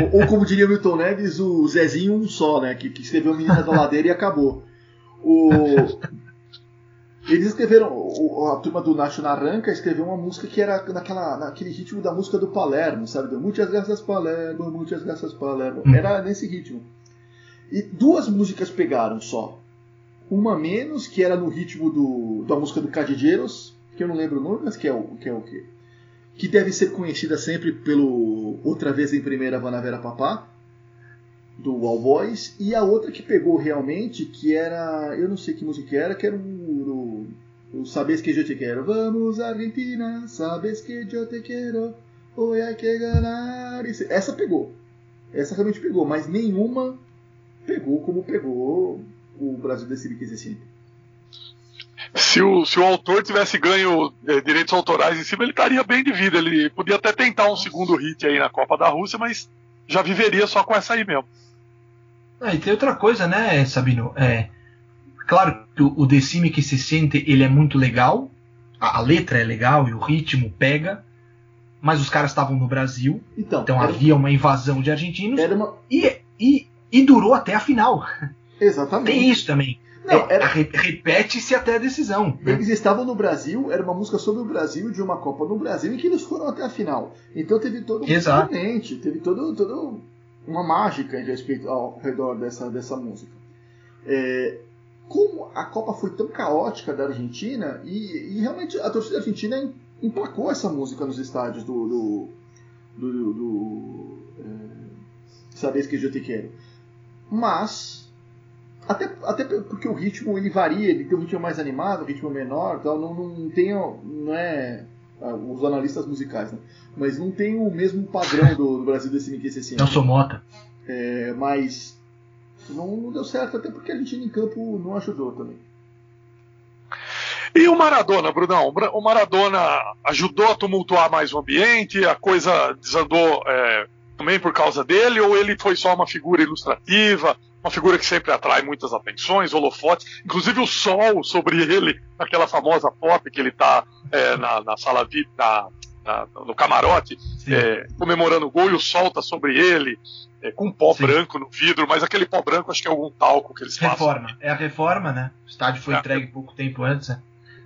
Ou, ou, como diria Milton Neves, o Zezinho um só, né? Que, que escreveu Menina da Ladeira e acabou. O, eles escreveram, a turma do Nacho Arranca escreveu uma música que era naquela, naquele ritmo da música do Palermo, sabe? Muitas graças Palermo, muitas graças Palermo. Hum. Era nesse ritmo. E duas músicas pegaram só. Uma menos, que era no ritmo do, da música do Cadilheiros, que eu não lembro o nome, mas que é o que é o quê? que deve ser conhecida sempre pelo Outra Vez em Primeira Vanavera Papá, do All Boys, e a outra que pegou realmente, que era. Eu não sei que música que era, que era o. Sabes que eu te quero. Vamos, Argentina, sabes que eu te quero. Hoy hay que ganar. Essa pegou. Essa realmente pegou, mas nenhuma pegou como pegou o Brasil desse 1560. Se o, se o autor tivesse ganho eh, direitos autorais em cima, ele estaria bem de vida. Ele podia até tentar um segundo hit aí na Copa da Rússia, mas já viveria só com essa aí mesmo. Ah, e tem outra coisa, né, Sabino? É, claro que o, o Decime que se sente, ele é muito legal, a, a letra é legal e o ritmo pega, mas os caras estavam no Brasil, Então, então havia uma invasão de argentinos uma. e, e, e durou até a final. Exatamente. Tem isso também. Não, É, era- re- Repete-se até a decisão. né? Eles estavam no Brasil, era uma música sobre o Brasil, de uma Copa no Brasil, em que eles foram até a final. Então teve todo um Exato. componente, teve todo, todo uma mágica em respeito ao redor dessa, dessa música. É, como a Copa foi tão caótica da Argentina, e, e realmente a torcida argentina em- emplacou essa música nos estádios do. do, do, do, do é, Sabes que eu te quero. Mas até, até porque o ritmo ele varia, ele tem um ritmo mais animado, um ritmo menor, tal, não, não tem, não é ah, os analistas musicais, né? mas não tem o mesmo padrão do, do Brasil desse MQCC. Não sou mota. É, mas não, não deu certo, até porque a Argentina em campo não ajudou também. E o Maradona, Brunão? O Maradona ajudou a tumultuar mais o ambiente, a coisa desandou é, também por causa dele, ou ele foi só uma figura ilustrativa, uma figura que sempre atrai muitas atenções, holofotes, inclusive o sol sobre ele, aquela famosa foto que ele está na, na sala VIP, na, na- no camarote, é, comemorando o gol e o sol está sobre ele, é, com pó Sim. branco no vidro, mas aquele pó branco acho que é algum talco que eles passam. Reforma. É a reforma, né? O estádio foi É. entregue pouco tempo antes. né?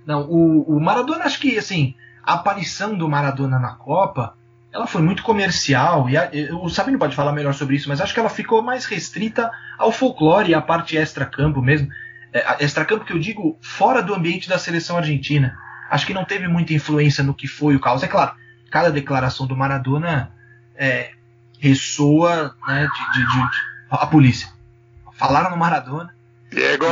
Não, o, o Maradona, acho que assim, a aparição do Maradona na Copa, ela foi muito comercial. E a- o Sabino pode falar melhor sobre isso, mas acho que ela ficou mais restrita ao folclore e à parte extra-campo mesmo. É, extra-campo que eu digo fora do ambiente da seleção argentina. Acho que não teve muita influência no que foi o caos. É claro, cada declaração do Maradona é, ressoa né, de, de- de- a polícia. Falaram no Maradona Diego,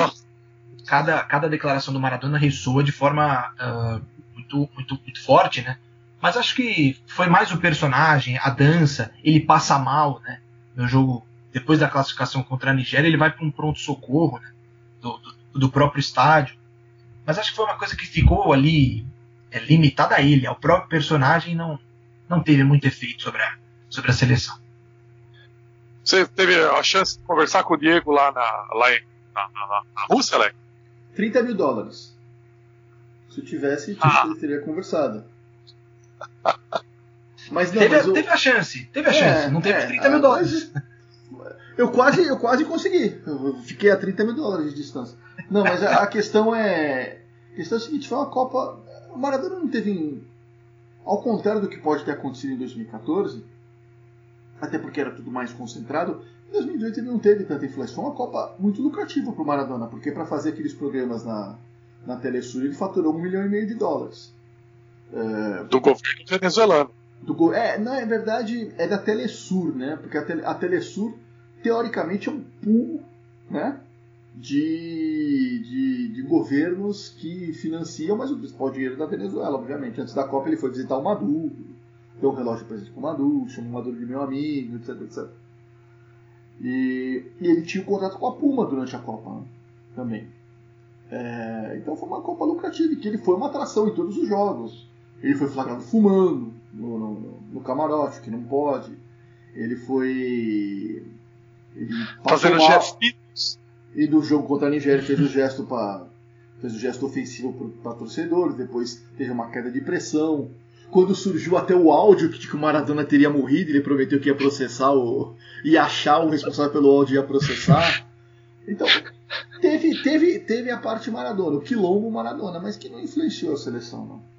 cada, cada declaração do Maradona ressoa de forma ah, muito, muito, muito forte, né? Mas acho que foi mais o personagem, a dança, ele passa mal, né? No jogo, depois da classificação contra a Nigéria, ele vai para um pronto-socorro né? do, do, do próprio estádio. Mas acho que foi uma coisa que ficou ali é, limitada a ele, ao próprio personagem, e não, não teve muito efeito sobre a, sobre a seleção. você teve a chance de conversar com o Diego lá na, lá em, na, na- na Rússia, Alex? 30 mil dólares. Se eu tivesse, Ah. eu teria conversado. Mas não, teve, mas o- teve a chance, teve a É, chance, não teve é, 30 mil ah, dólares. Eu quase, eu quase consegui. Eu fiquei a 30 mil dólares de distância. Não, mas a, a questão é. A questão é a seguinte, foi uma Copa. O Maradona não teve. Ao contrário do que pode ter acontecido em 2014, até porque era tudo mais concentrado, em 2018 ele não teve tanta influência. Foi uma Copa muito lucrativa para o Maradona, porque para fazer aqueles programas na, na Telesur ele faturou um milhão e meio de dólares. É, Do governo venezuelano. do É, na verdade é da Telesur, né? Porque a, Tele, a Telesur, teoricamente, é um pool né? De, de, de governos que financiam, mas o principal dinheiro é da Venezuela, obviamente. Antes da Copa ele foi visitar o Maduro, deu um relógio presente pro Maduro, chamou o Maduro de meu amigo, etc, etc. E, e ele tinha um contrato com a Puma durante a Copa né? também. É, então foi uma Copa lucrativa, e que ele foi uma atração em todos os jogos. Ele foi flagrado fumando no, no, no camarote, que não pode. Ele foi. Ele Fazendo mal. gestos. E do jogo contra a Nigéria fez o gesto para fez o gesto ofensivo para torcedores. Depois teve uma queda de pressão. Quando surgiu até o áudio que, que o Maradona teria morrido, ele prometeu que ia processar o. ia achar o responsável pelo áudio ia processar. Então, teve, teve, teve a parte Maradona, o quilombo Maradona, mas que não influenciou a seleção, não.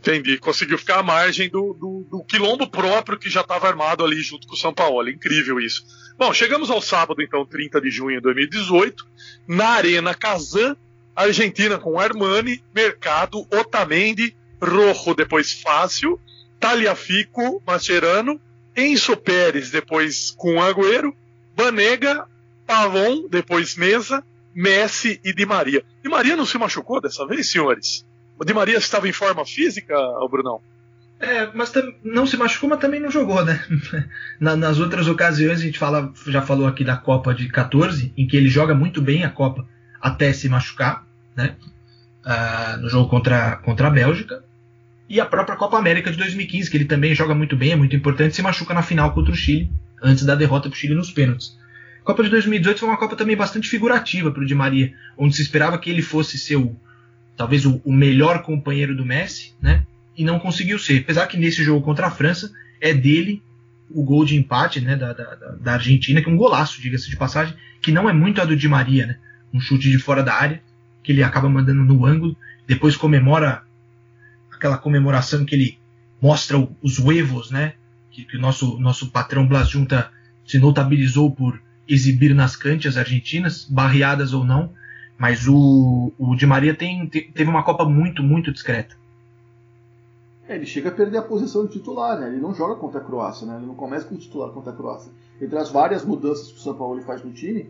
Entendi. Conseguiu ficar à margem do, do, do quilombo próprio que já estava armado ali junto com o São Paulo. Incrível isso. Bom, chegamos ao sábado, então, 30 de junho de 2018, na Arena Kazan, Argentina com Armani, Mercado, Otamendi Rojo depois Fácil, Taliafico, Mascherano, Enzo Pérez depois com Agüero, Banega, Pavon, depois Mesa, Messi e Di Maria. Di Maria não se machucou dessa vez, senhores? O Di Maria estava em forma física, o Brunão? É, mas não se machucou, mas também não jogou, né? Na, nas outras ocasiões, a gente fala, já falou aqui da Copa de 14, em que ele joga muito bem a Copa até se machucar, né? Ah, no jogo contra, contra a Bélgica. E a própria Copa América de 2015, que ele também joga muito bem, é muito importante, se machuca na final contra o Chile, antes da derrota para o Chile nos pênaltis. A Copa de 2018 foi uma Copa também bastante figurativa para o Di Maria, onde se esperava que ele fosse ser o, talvez o, o melhor companheiro do Messi, né? e não conseguiu ser. Apesar que nesse jogo contra a França é dele o gol de empate né, da, da, da Argentina, que é um golaço, diga-se de passagem, que não é muito a do Di Maria, né? Um chute de fora da área, que ele acaba mandando no ângulo, depois comemora aquela comemoração que ele mostra os huevos, né? Que, que o nosso, nosso patrão Blas Junta se notabilizou por exibir nas canchas argentinas, barreadas ou não, mas o, o Di Maria tem, teve uma Copa muito, muito discreta. É, ele chega a perder a posição de titular, né? Ele não joga contra a Croácia, né? Ele não começa como titular contra a Croácia. Entre as várias mudanças que o São Paulo faz no time,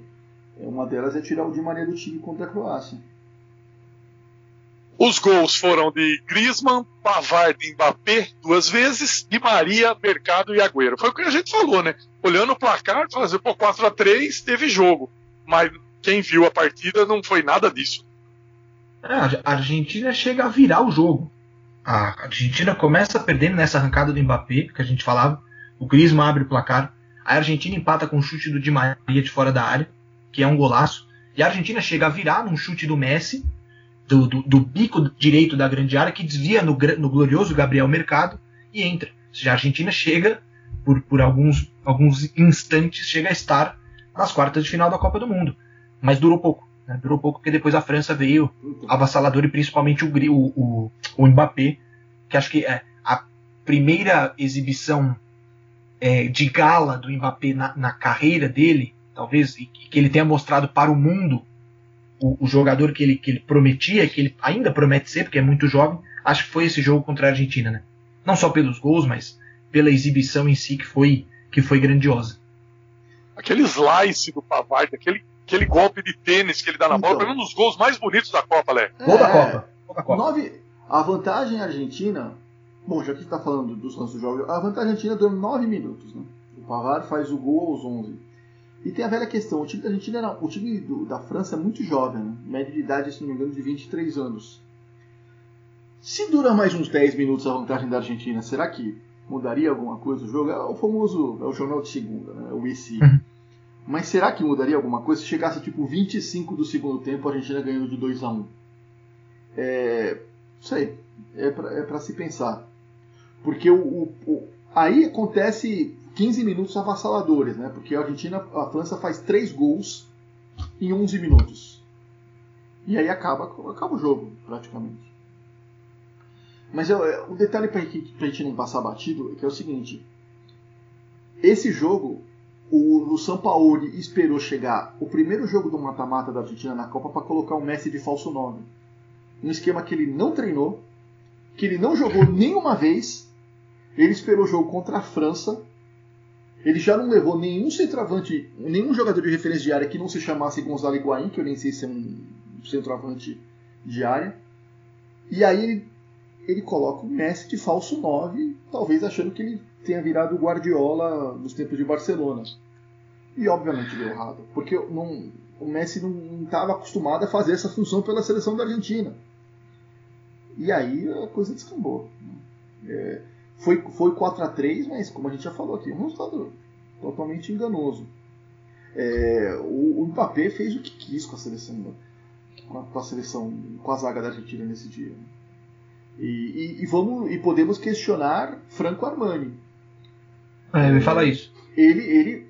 é, uma delas é tirar o Di Maria do time contra a Croácia. Os gols foram de Griezmann, Pavard e Mbappé duas vezes, Di Maria, Mercado e Agüero. Foi o que a gente falou, né? Olhando o placar, fazer pô, 4 a 3 teve jogo. Mas quem viu a partida não foi nada disso. É, a Argentina chega a virar o jogo a Argentina começa perdendo nessa arrancada do Mbappé, que a gente falava. O Griezmann abre o placar. A Argentina empata com um chute do Di Maria de fora da área, que é um golaço. E a Argentina chega a virar num chute do Messi, do, do, do bico direito da grande área, que desvia no, no, glorioso Gabriel Mercado e entra. Ou seja, a Argentina chega, por, por alguns, alguns instantes, chega a estar nas quartas de final da Copa do Mundo. Mas durou pouco. Né? Durou pouco porque depois a França veio avassalador e principalmente o, o, o, o Mbappé, que acho que é a primeira exibição é, de gala do Mbappé na, na, carreira dele, talvez, e que ele tenha mostrado para o mundo o, o, jogador que ele, que ele prometia, que ele ainda promete ser, porque é muito jovem, acho que foi esse jogo contra a Argentina, né? Não só pelos gols, mas pela exibição em si que foi, que foi grandiosa. Aquele slice do Pavard, aquele aquele golpe de tênis que ele dá na então, bola, para um dos gols mais bonitos da Copa, Lé. É, gol da Copa. Gol da Copa. Nove, a vantagem argentina, bom, já que está falando dos lances do jogo, a vantagem argentina dura 9 minutos. Né? O Pavar faz o gol aos 11. E tem a velha questão, o time da Argentina, era, o time do, da França é muito jovem, né? média de idade, se não me engano, de 23 anos. Se dura mais uns 10 minutos a vantagem da Argentina, será que mudaria alguma coisa o jogo? É o famoso, é o jornal de segunda, né? o ICI. Mas será que mudaria alguma coisa se chegasse tipo 25 do segundo tempo a Argentina ganhando de 2 a 1 É. Não sei. É para é se pensar. Porque o, o, o, aí acontece 15 minutos avassaladores, né? Porque a Argentina, a França faz 3 gols em 11 minutos. E aí acaba, acaba o jogo, praticamente. Mas eu, o detalhe para a gente não passar batido é que é o seguinte: esse jogo o, o Sampaoli esperou chegar o primeiro jogo do mata-mata da Argentina na Copa para colocar o Messi de falso 9. Um esquema que ele não treinou, que ele não jogou nenhuma vez. Ele esperou o jogo contra a França. Ele já não levou nenhum centroavante, nenhum jogador de referência de área que não se chamasse Gonzalo Higuaín, que eu nem sei se é um centroavante de área. E aí ele, ele coloca o Messi de falso 9, talvez achando que ele tenha virado o Guardiola nos tempos de Barcelona. E obviamente deu errado, porque não, o Messi não estava acostumado a fazer essa função pela seleção da Argentina. E aí a coisa descambou. É, foi, foi 4 a 3 mas como a gente já falou aqui, um resultado totalmente enganoso. É, o, o Mbappé fez o que quis com a seleção, com a seleção, com a zaga da Argentina nesse dia. E, e, e, vamos, e podemos questionar Franco Armani, é, me fala isso. Ele, ele,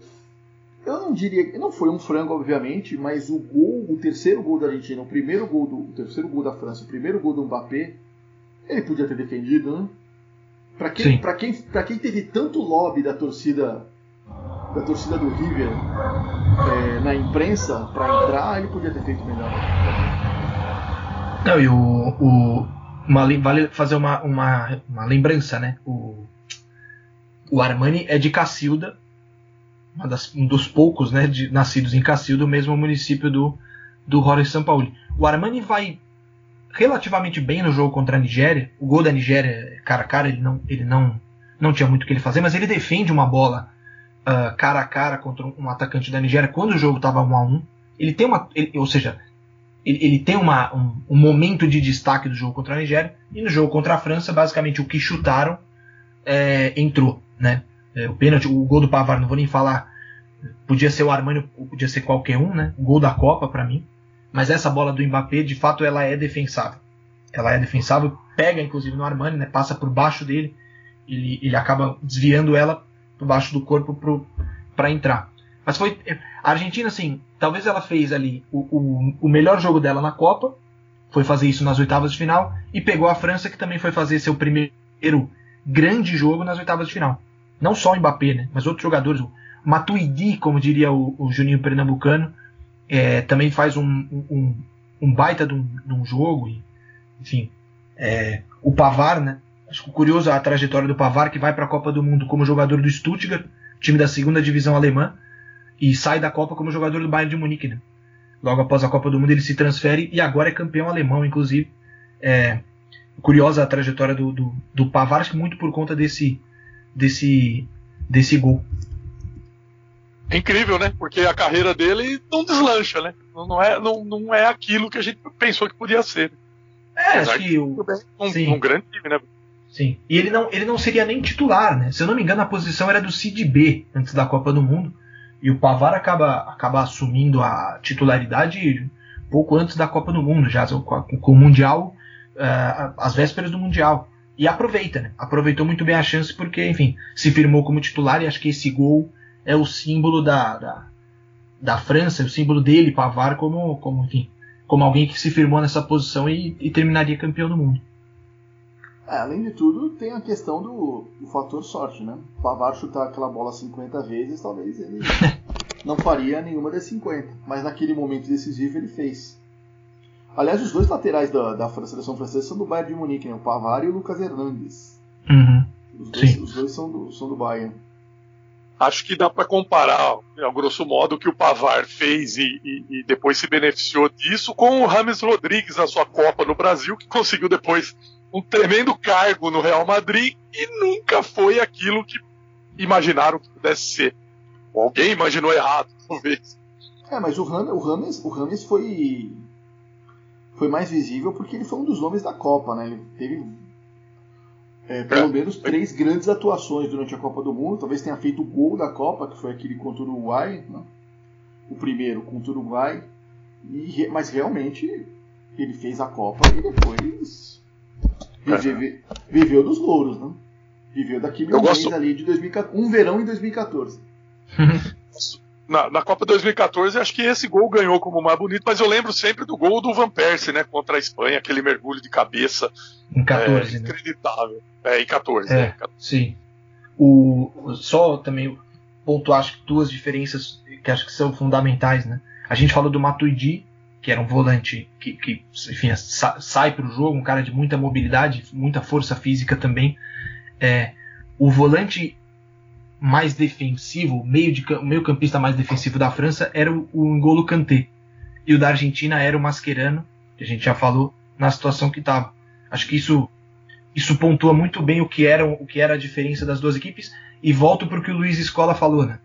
eu não diria, não foi um frango, obviamente, mas o gol, o terceiro gol da Argentina, o primeiro gol do, o terceiro gol da França, o primeiro gol do Mbappé, ele podia ter defendido, né? Para quem, para quem, para quem teve tanto lobby da torcida, da torcida do River é, na imprensa para entrar, ele podia ter feito melhor. Não, e o, o uma, le- vale fazer uma, uma, uma lembrança, né? O, o Armani é de Cacilda, das- um dos poucos né, de- nascidos em Cacilda, o mesmo município do, do Horace Sampaoli. O Armani vai relativamente bem no jogo contra a Nigéria. O gol da Nigéria, cara a cara, ele não, ele não, não tinha muito o que ele fazer, mas ele defende uma bola ah, cara a cara contra um, um atacante da Nigéria quando o jogo estava 1 a 1 Ele tem uma. ele- ou seja, ele, ele tem uma, um, um momento de destaque do jogo contra a Nigéria, e no jogo contra a França, basicamente o que chutaram é, entrou. Né? É, o pênalti, o gol do Pavar, não vou nem falar. Podia ser o Armani, podia ser qualquer um, né? O gol da Copa para mim. Mas essa bola do Mbappé, de fato, ela é defensável. Ela é defensável, pega inclusive no Armani, né? Passa por baixo dele, ele, ele acaba desviando ela por baixo do corpo para entrar. Mas foi a Argentina, assim, talvez ela fez ali o, o, o melhor jogo dela na Copa, foi fazer isso nas oitavas de final e pegou a França que também foi fazer seu primeiro grande jogo nas oitavas de final. Não só o Mbappé, né? Mas outros jogadores, o Matuidi, como diria o, o Juninho Pernambucano, é, também faz um, um, um baita de um, de um jogo. Enfim, é, o Pavar, né? Acho curioso a trajetória do Pavar, que vai para a Copa do Mundo como jogador do Stuttgart, time da segunda divisão alemã, e sai da Copa como jogador do Bayern de Munique. Né? Logo após a Copa do Mundo ele se transfere e agora é campeão alemão, inclusive. É, curiosa a trajetória do, do, do Pavar, muito por conta desse, desse, desse gol. É incrível, né? Porque a carreira dele não deslancha, né? Não, é, não, não é aquilo que a gente pensou que podia ser. É, Apesar acho que o, um, sim. um grande time, né? Sim. E ele não, ele não seria nem titular, né? Se eu não me engano, a posição era do Cid B antes da Copa do Mundo. E o Pavar acaba, acaba assumindo a titularidade pouco antes da Copa do Mundo, já com, com o Mundial, uh, às vésperas do Mundial. E aproveita, né? Aproveitou muito bem a chance porque, enfim, se firmou como titular e acho que esse gol é o símbolo da, da, da França, o símbolo dele, Pavar, como, como, enfim, como alguém que se firmou nessa posição e, e terminaria campeão do mundo. É, além de tudo, tem a questão do, do fator sorte, né? O Pavar chutar aquela bola 50 vezes, talvez ele não faria nenhuma das 50. Mas naquele momento decisivo ele fez. Aliás, os dois laterais da, da seleção francesa são do Bayern de Munique, né? O Pavar e o Lucas Hernandes. Uhum. Os dois, Sim. os dois são, do, são do Bayern. Acho que dá para comparar, a grosso modo, o que o Pavar fez e, e- e depois se beneficiou disso com o Rames Rodrigues na sua Copa no Brasil, que conseguiu depois um tremendo cargo no Real Madrid e nunca foi aquilo que imaginaram que pudesse ser. Ou alguém imaginou errado, talvez. É, mas o Rames, o Rames, o Rames foi foi mais visível porque ele foi um dos nomes da Copa, né? Ele teve é, pelo É. menos três grandes atuações durante a Copa do Mundo. Talvez tenha feito o gol da Copa, que foi aquele contra o Uruguai, né? o primeiro contra o Uruguai. E, mas realmente ele fez a Copa e depois vive- viveu dos louros, né? Viveu daquele mês gosto- ali de 2014, um verão em 2014. Na, na Copa 2014, acho que esse gol ganhou como mais bonito, mas eu lembro sempre do gol do Van Persie, né? Contra a Espanha, aquele mergulho de cabeça. Em 14, é, né? Inacreditável. É, em 14. É. né? Sim. O, só também pontuar acho que duas diferenças que acho que são fundamentais, né? A gente falou do Matuidi, que era um volante que, que enfim, sa- sai para o jogo, um cara de muita mobilidade, muita força física também. É, o volante mais defensivo, o meio, de, meio campista mais defensivo da França era o, o N'Golo Kanté. E o da Argentina era o Mascherano, que a gente já falou na situação que estava. Acho que isso isso pontua muito bem o que era o que era a diferença das duas equipes e volto para o que o Luiz Escola falou, né?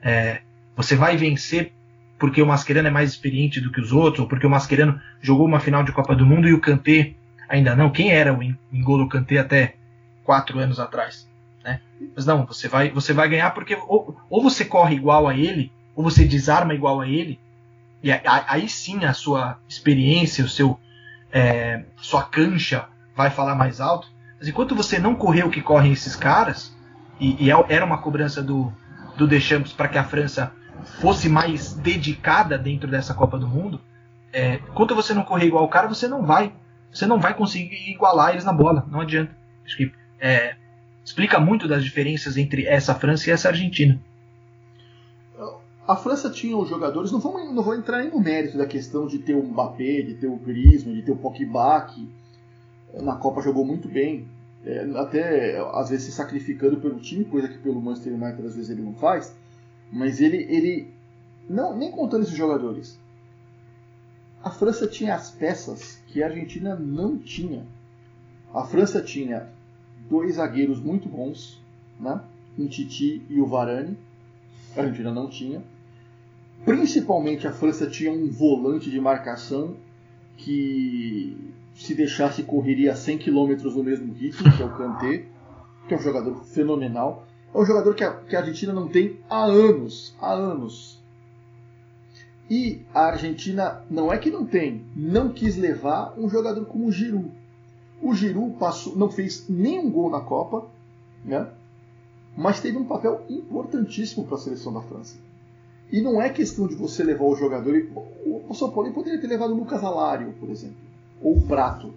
É, você vai vencer porque o Mascherano é mais experiente do que os outros, ou porque o Mascherano jogou uma final de Copa do Mundo e o Kanté ainda não. Quem era o N'Golo Kanté até quatro anos atrás? Né? Mas não, você vai, você vai ganhar porque ou, ou você corre igual a ele, ou você desarma igual a ele, e aí sim a sua experiência, o seu é, sua cancha vai falar mais alto. Mas enquanto você não correr o que correm esses caras, e, e é- era uma cobrança do, do Deschamps para que a França fosse mais dedicada dentro dessa Copa do Mundo, é, enquanto você não correr igual o cara, você não vai, você não vai conseguir igualar eles na bola. Não adianta. Acho que é, explica muito das diferenças entre essa França e essa Argentina. A França tinha os jogadores, não vou, não vou entrar no mérito da questão de ter o Mbappé, de ter o Griezmann, de ter o Pogba, que na Copa jogou muito bem, é, até às vezes se sacrificando pelo time, coisa que pelo Manchester United às vezes ele não faz, mas ele, ele não nem contando esses jogadores, a França tinha as peças que a Argentina não tinha. A França tinha dois zagueiros muito bons, né? um Titi e o Varane, a Argentina não tinha. Principalmente a França tinha um volante de marcação que se deixasse correria 100 km no mesmo ritmo, que é o Kanté, que é um jogador fenomenal. É um jogador que a, que a Argentina não tem há anos, há anos. E a Argentina não é que não tem, não quis levar um jogador como o Giroud. O Giroud passou, não fez nenhum gol na Copa, né? mas teve um papel importantíssimo para a seleção da França. E não é questão de você levar o jogador. O São Paulo poderia ter levado o Lucas Alário, por exemplo, ou o Prato.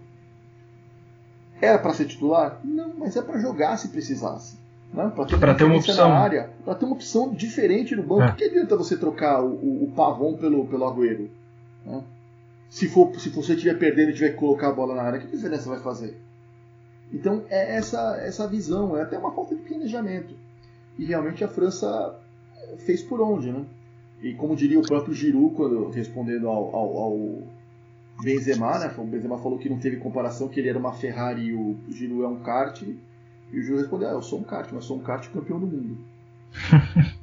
Era para ser titular? Não, mas é para jogar se precisasse. Né? Para ter, pra ter uma opção. na área, para ter uma opção diferente no banco. É. que adianta você trocar o, o, o Pavon pelo, pelo Agüero? Né? Se, for, se você estiver perdendo e tiver que colocar a bola na área, que diferença vai fazer? Então é essa, essa visão, é até uma falta de planejamento. E realmente a França fez por onde, né? E como diria o próprio Giroud, quando, respondendo ao, ao, ao Benzema, né? O Benzema falou que não teve comparação, que ele era uma Ferrari e o Giroud é um kart. E o Giroud respondeu, ah, eu sou um kart, mas sou um kart campeão do mundo.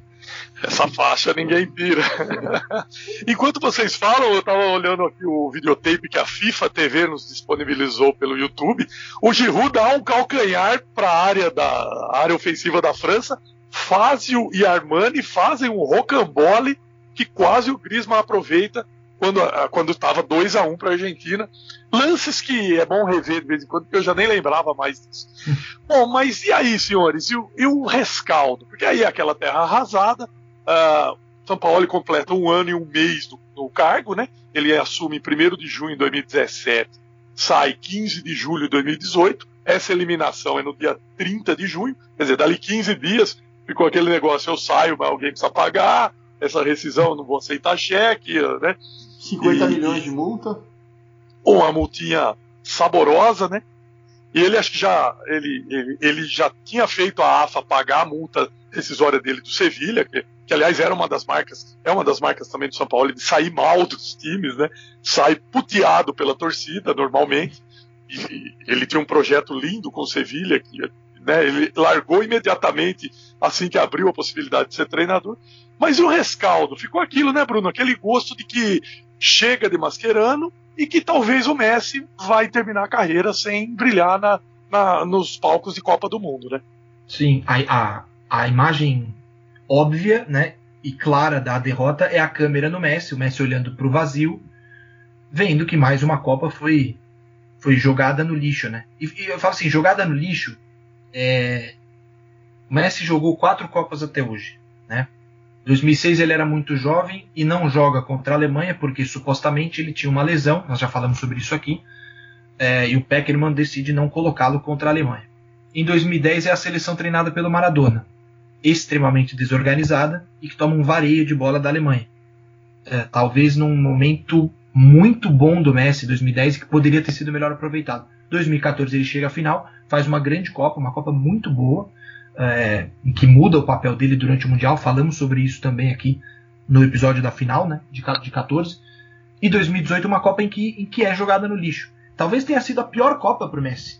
Essa faixa ninguém tira. Enquanto vocês falam, eu estava olhando aqui o videotape que a FIFA TV nos disponibilizou pelo YouTube. O Giroud dá um calcanhar para a área da área ofensiva da França. Fazio e Armani fazem um rocambole que quase o Griezmann aproveita quando quando estava 2 a 1 para a Argentina. Lances que é bom rever de vez em quando, porque eu já nem lembrava mais disso. bom, mas e aí, senhores? E o, e o rescaldo? Porque aí é aquela terra arrasada, Uh, São Paulo completa um ano e um mês no, no cargo, né? Ele assume em 1 de junho de 2017, sai 15 de julho de 2018. Essa eliminação é no dia 30 de junho, quer dizer, dali 15 dias ficou aquele negócio: eu saio, mas alguém precisa pagar, essa rescisão, não vou aceitar cheque, né? 50 e, milhões de multa. Uma multinha saborosa, né? E ele acho que já ele, ele, ele já tinha feito a AFA pagar a multa rescisória dele do Sevilha, que que aliás era uma das marcas, é uma das marcas também do São Paulo, de sair mal dos times, né? Sai puteado pela torcida normalmente. E ele tinha um projeto lindo com o Sevilha, que né, ele largou imediatamente assim que abriu a possibilidade de ser treinador. Mas e o rescaldo? Ficou aquilo, né, Bruno? Aquele gosto de que chega de Mascherano e que talvez o Messi vai terminar a carreira sem brilhar na, na nos palcos de Copa do Mundo, né? Sim, a, a, a imagem óbvia, né, e clara da derrota é a câmera no Messi, o Messi olhando para o vazio, vendo que mais uma Copa foi foi jogada no lixo, né? E, e eu falo assim, jogada no lixo, é... o Messi jogou quatro Copas até hoje, né? 2006 ele era muito jovem e não joga contra a Alemanha porque supostamente ele tinha uma lesão, nós já falamos sobre isso aqui, é, e o Peckerman decide não colocá-lo contra a Alemanha. Em 2010 é a seleção treinada pelo Maradona extremamente desorganizada e que toma um vareio de bola da Alemanha. É, talvez num momento muito bom do Messi 2010 que poderia ter sido melhor aproveitado. 2014 ele chega à final, faz uma grande Copa, uma Copa muito boa, é, que muda o papel dele durante o Mundial. Falamos sobre isso também aqui no episódio da final, né, de, de 14. E 2018 uma Copa em que, em que é jogada no lixo. Talvez tenha sido a pior Copa para o Messi.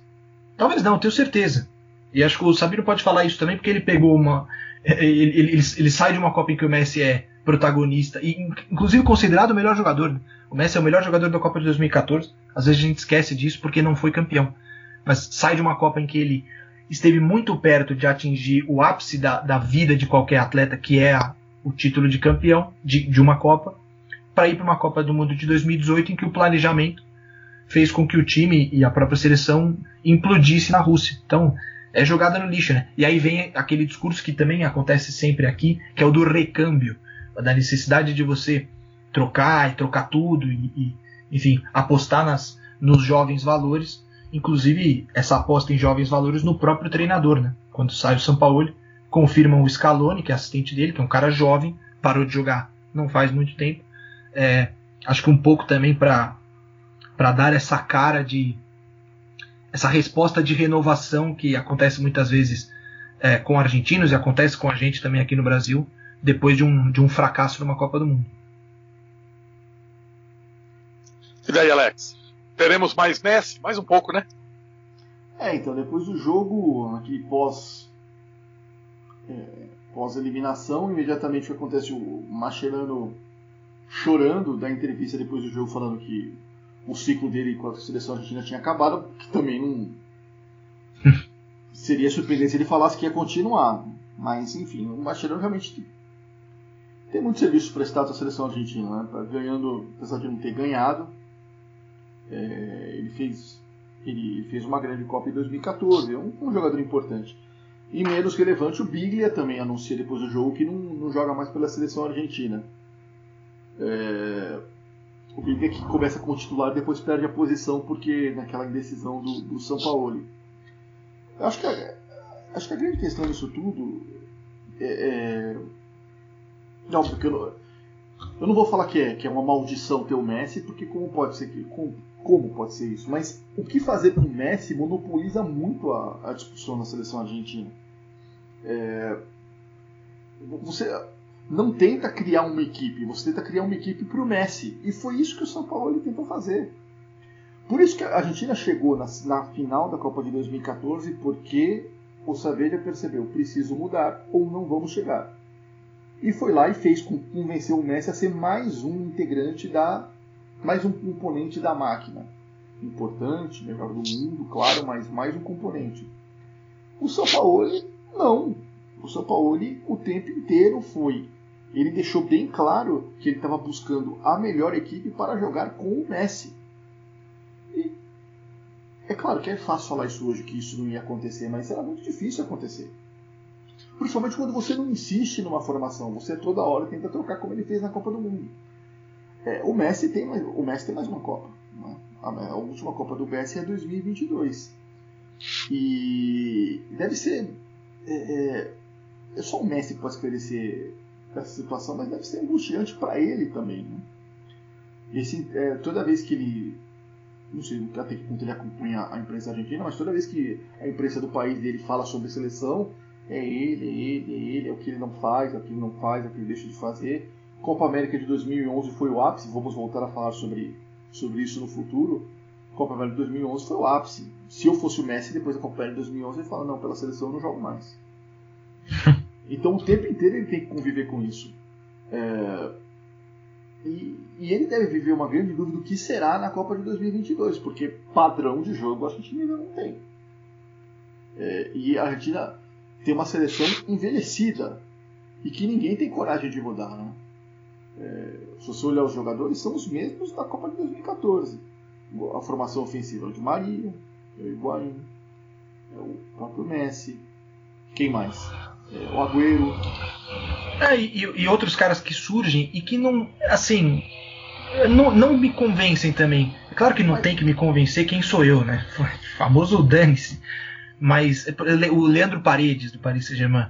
Talvez não, tenho certeza. E acho que o Sabino pode falar isso também, porque ele pegou uma. Ele, ele, ele, sai de uma Copa em que o Messi é protagonista, e inclusive considerado o melhor jogador. O Messi é o melhor jogador da Copa de 2014. Às vezes a gente esquece disso porque não foi campeão. Mas sai de uma Copa em que ele esteve muito perto de atingir o ápice da, da vida de qualquer atleta, que é a, o título de campeão de, de uma Copa, para ir para uma Copa do Mundo de 2018 em que o planejamento fez com que o time e a própria seleção implodisse na Rússia. Então, é jogada no lixo, né? E aí vem aquele discurso que também acontece sempre aqui, que é o do recâmbio, da necessidade de você trocar e trocar tudo e, e enfim, apostar nas, nos jovens valores, inclusive essa aposta em jovens valores no próprio treinador, né? Quando sai o São Paulo, confirmam o Scaloni, que é assistente dele, que é um cara jovem, parou de jogar não faz muito tempo. É, acho que um pouco também para dar essa cara de essa resposta de renovação que acontece muitas vezes é, com argentinos e acontece com a gente também aqui no Brasil, depois de um, de um fracasso numa Copa do Mundo. E daí, Alex? Teremos mais Messi? Mais um pouco, né? É, então, depois do jogo, aqui pós. É, pós-eliminação, imediatamente o que acontece? O Mascherano chorando da entrevista depois do jogo, falando que o ciclo dele com a seleção argentina tinha acabado, que também não. Seria surpreendente se ele falasse que ia continuar. Mas, enfim, o Mascherano realmente tem muitos serviços prestados à seleção argentina, né? Tá ganhando, apesar de não ter ganhado. É, ele fez ele fez uma grande Copa em 2014, é um, um, jogador importante. E menos relevante, o Biglia também anuncia depois do jogo que não, não joga mais pela seleção argentina. É, o Biglia que começa como titular depois perde a posição porque naquela indecisão do, do São Paulo. Acho que, a, acho que a grande questão disso tudo é, é óbvio que eu não, eu não vou falar que é, que é uma maldição ter o Messi, porque como pode ser que. Como, como pode ser isso? Mas o que fazer com o Messi monopoliza muito a, a discussão na seleção argentina. É, você não tenta criar uma equipe, você tenta criar uma equipe para o Messi. E foi isso que o São Paulo tentou fazer. Por isso que a Argentina chegou na, na final da Copa de 2014, porque o Saveria percebeu, preciso mudar ou não vamos chegar e foi lá e fez convencer o Messi a ser mais um integrante da mais um componente da máquina importante melhor do mundo claro mas mais um componente o São Paulo não o São Paulo o tempo inteiro foi ele deixou bem claro que ele estava buscando a melhor equipe para jogar com o Messi e é claro que é fácil falar isso hoje que isso não ia acontecer mas era muito difícil acontecer Principalmente quando você não insiste numa formação, você toda hora tenta trocar como ele fez na Copa do Mundo. É, o, Messi tem mais, o Messi tem mais uma Copa. Né? A, última Copa do Messi é 2022. E deve ser. É, é, é só o Messi que pode esclarecer essa situação, mas deve ser angustiante para ele também. Né? Esse, é, toda vez que ele. Não sei até que ponto ele acompanha a imprensa argentina, mas toda vez que a imprensa do país dele fala sobre seleção, é ele, é ele, é ele, é o que ele não faz, é o que ele não faz, é o que ele deixa de fazer. Copa América de 2011 foi o ápice, vamos voltar a falar sobre, sobre isso no futuro. Copa América de 2011 foi o ápice. Se eu fosse o Messi depois da Copa América de 2011, ele fala: não, pela seleção eu não jogo mais. então o tempo inteiro ele tem que conviver com isso. É... E, e, ele deve viver uma grande dúvida do que será na Copa de 2022, porque padrão de jogo a Argentina ainda não tem. É, e a Argentina tem uma seleção envelhecida e que ninguém tem coragem de mudar. Né? É, se você olhar os jogadores, são os mesmos da Copa de 2014. A formação ofensiva é de Maria, é o Higuaín, é o próprio Messi. Quem mais? É o Agüero. É, e, e, outros caras que surgem e que não. Assim. Não, não me convencem também. É claro que não Mas... tem que me convencer quem sou eu, né? Famoso dane-se. Mas o Leandro Paredes, do Paris Saint-Germain,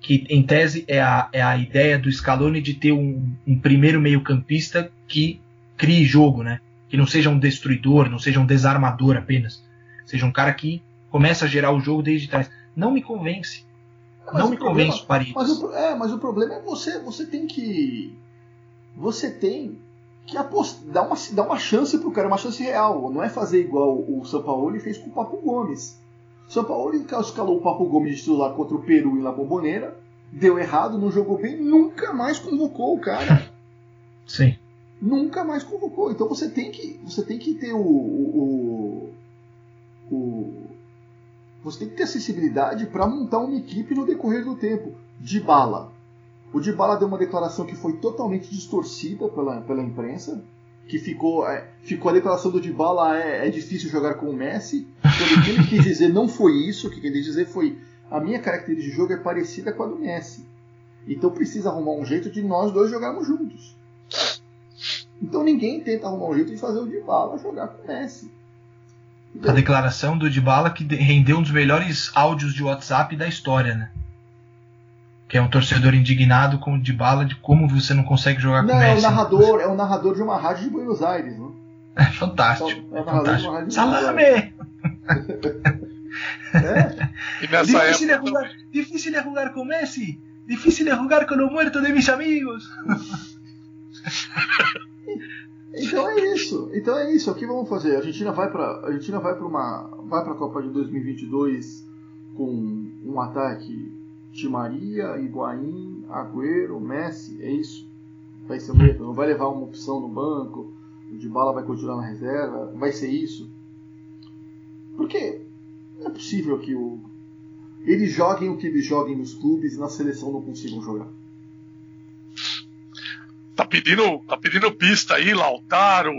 que em tese é a, é a ideia do Scaloni de ter um, um primeiro meio-campista que crie jogo, né? Que não seja um destruidor, não seja um desarmador apenas. Seja um cara que começa a gerar o jogo desde trás. Não me convence. Mas não me problema, convence, Paredes. Mas o, é, mas o problema é você, você tem que. Você tem que apost... dar, uma, dar uma chance pro cara, uma chance real. Não é fazer igual o São Paulo fez com o Papo Gomes. São Paulo escalou o Papo Gomes de titular contra o Peru em La Bombonera, deu errado, não jogou bem, nunca mais convocou o cara. Sim. Nunca mais convocou. Então você tem que, você tem que ter o, o, o você tem que ter acessibilidade para montar uma equipe no decorrer do tempo. De bala. O de bala deu uma declaração que foi totalmente distorcida pela, pela imprensa que ficou, é, ficou a declaração do Dybala é, é difícil jogar com o Messi. Então, o que ele quis dizer não foi isso, o que ele quis dizer foi a minha característica de jogo é parecida com a do Messi. Então precisa arrumar um jeito de nós dois jogarmos juntos. Então ninguém tenta arrumar um jeito de fazer o Dybala jogar com o Messi. A declaração do Dybala que rendeu um dos melhores áudios de WhatsApp da história, né? que é um torcedor indignado com o Dybala de como você não consegue jogar não, com o Messi. É o narrador, é o narrador de uma rádio de Buenos Aires, né? É fantástico. É o narrador fantástico. de uma rádio de Salame! é. E nessa Difícil é época. jugar, difícil é jugar com Messi. Difícil é jugar com o muerto de mis amigos. Então é isso. Então é isso. O que vamos fazer? A Argentina vai para Argentina vai para uma vai para a Copa de 2022 com um ataque de Maria, Higuaín, Agüero, Messi. É isso. Vai ser mesmo. Não vai levar uma opção no banco. O de bala vai continuar na reserva. Vai ser isso. Porque não é possível que o eles joguem o que eles joguem nos clubes e na seleção não consigam jogar. Tá pedindo, tá pedindo pista aí, Lautaro,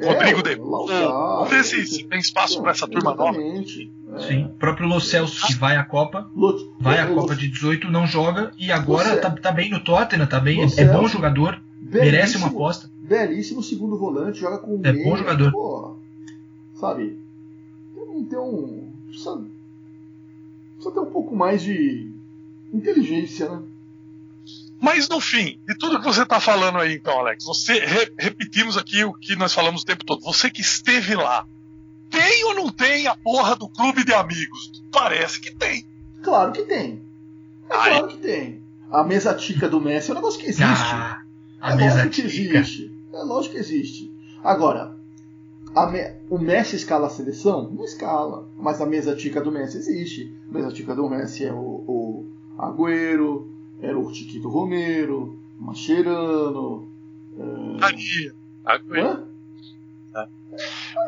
Rodrigo De Vamos ver se, se tem espaço para essa turma nova. É. Sim, o próprio Lo Celso que vai à Copa, Lo- vai à Lo- Copa de 18, não joga e agora Lo tá, tá bem no Tottenham, tá bem, Lo é, é bom jogador, merece uma aposta. Belíssimo segundo volante, joga com É meia, bom jogador. pô, sabe? Tem, tem um. Precisa, precisa ter um pouco mais de inteligência, né? Mas no fim, de tudo que você está falando aí, então, Alex, você re- repetimos aqui o que nós falamos o tempo todo. Você que esteve lá, tem ou não tem a porra do clube de amigos? Parece que tem. Claro que tem. É Ai. claro que tem. A mesa tica do Messi é um negócio que existe. Ah, a é mesa lógico que tica. existe. É lógico que existe. Agora, me- o Messi escala a seleção? Não escala. Mas a mesa tica do Messi existe. A mesa tica do Messi é o, o Agüero, era o Chiquito Romero, Mascherano. Maria. Hã?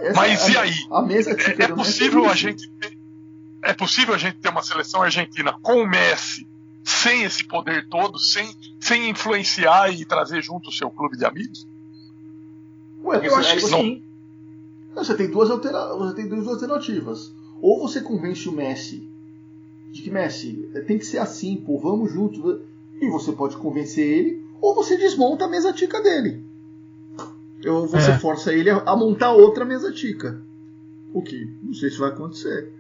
Essa- Mas e a- aí? A mesa É do Messi possível a gente ter, é possível a gente ter uma seleção argentina com o Messi sem esse poder todo, sem, sem influenciar e trazer junto o seu clube de amigos? Ué, Eu você- acho que você- sim. Você tem duas, altera... você tem duas alternativas. Ou você convence o Messi de que Messi tem que ser assim, pô, vamos juntos. E você pode convencer ele, ou você desmonta a mesa tica dele. Ou você É. força ele a montar outra mesa tica. O que não sei se vai acontecer.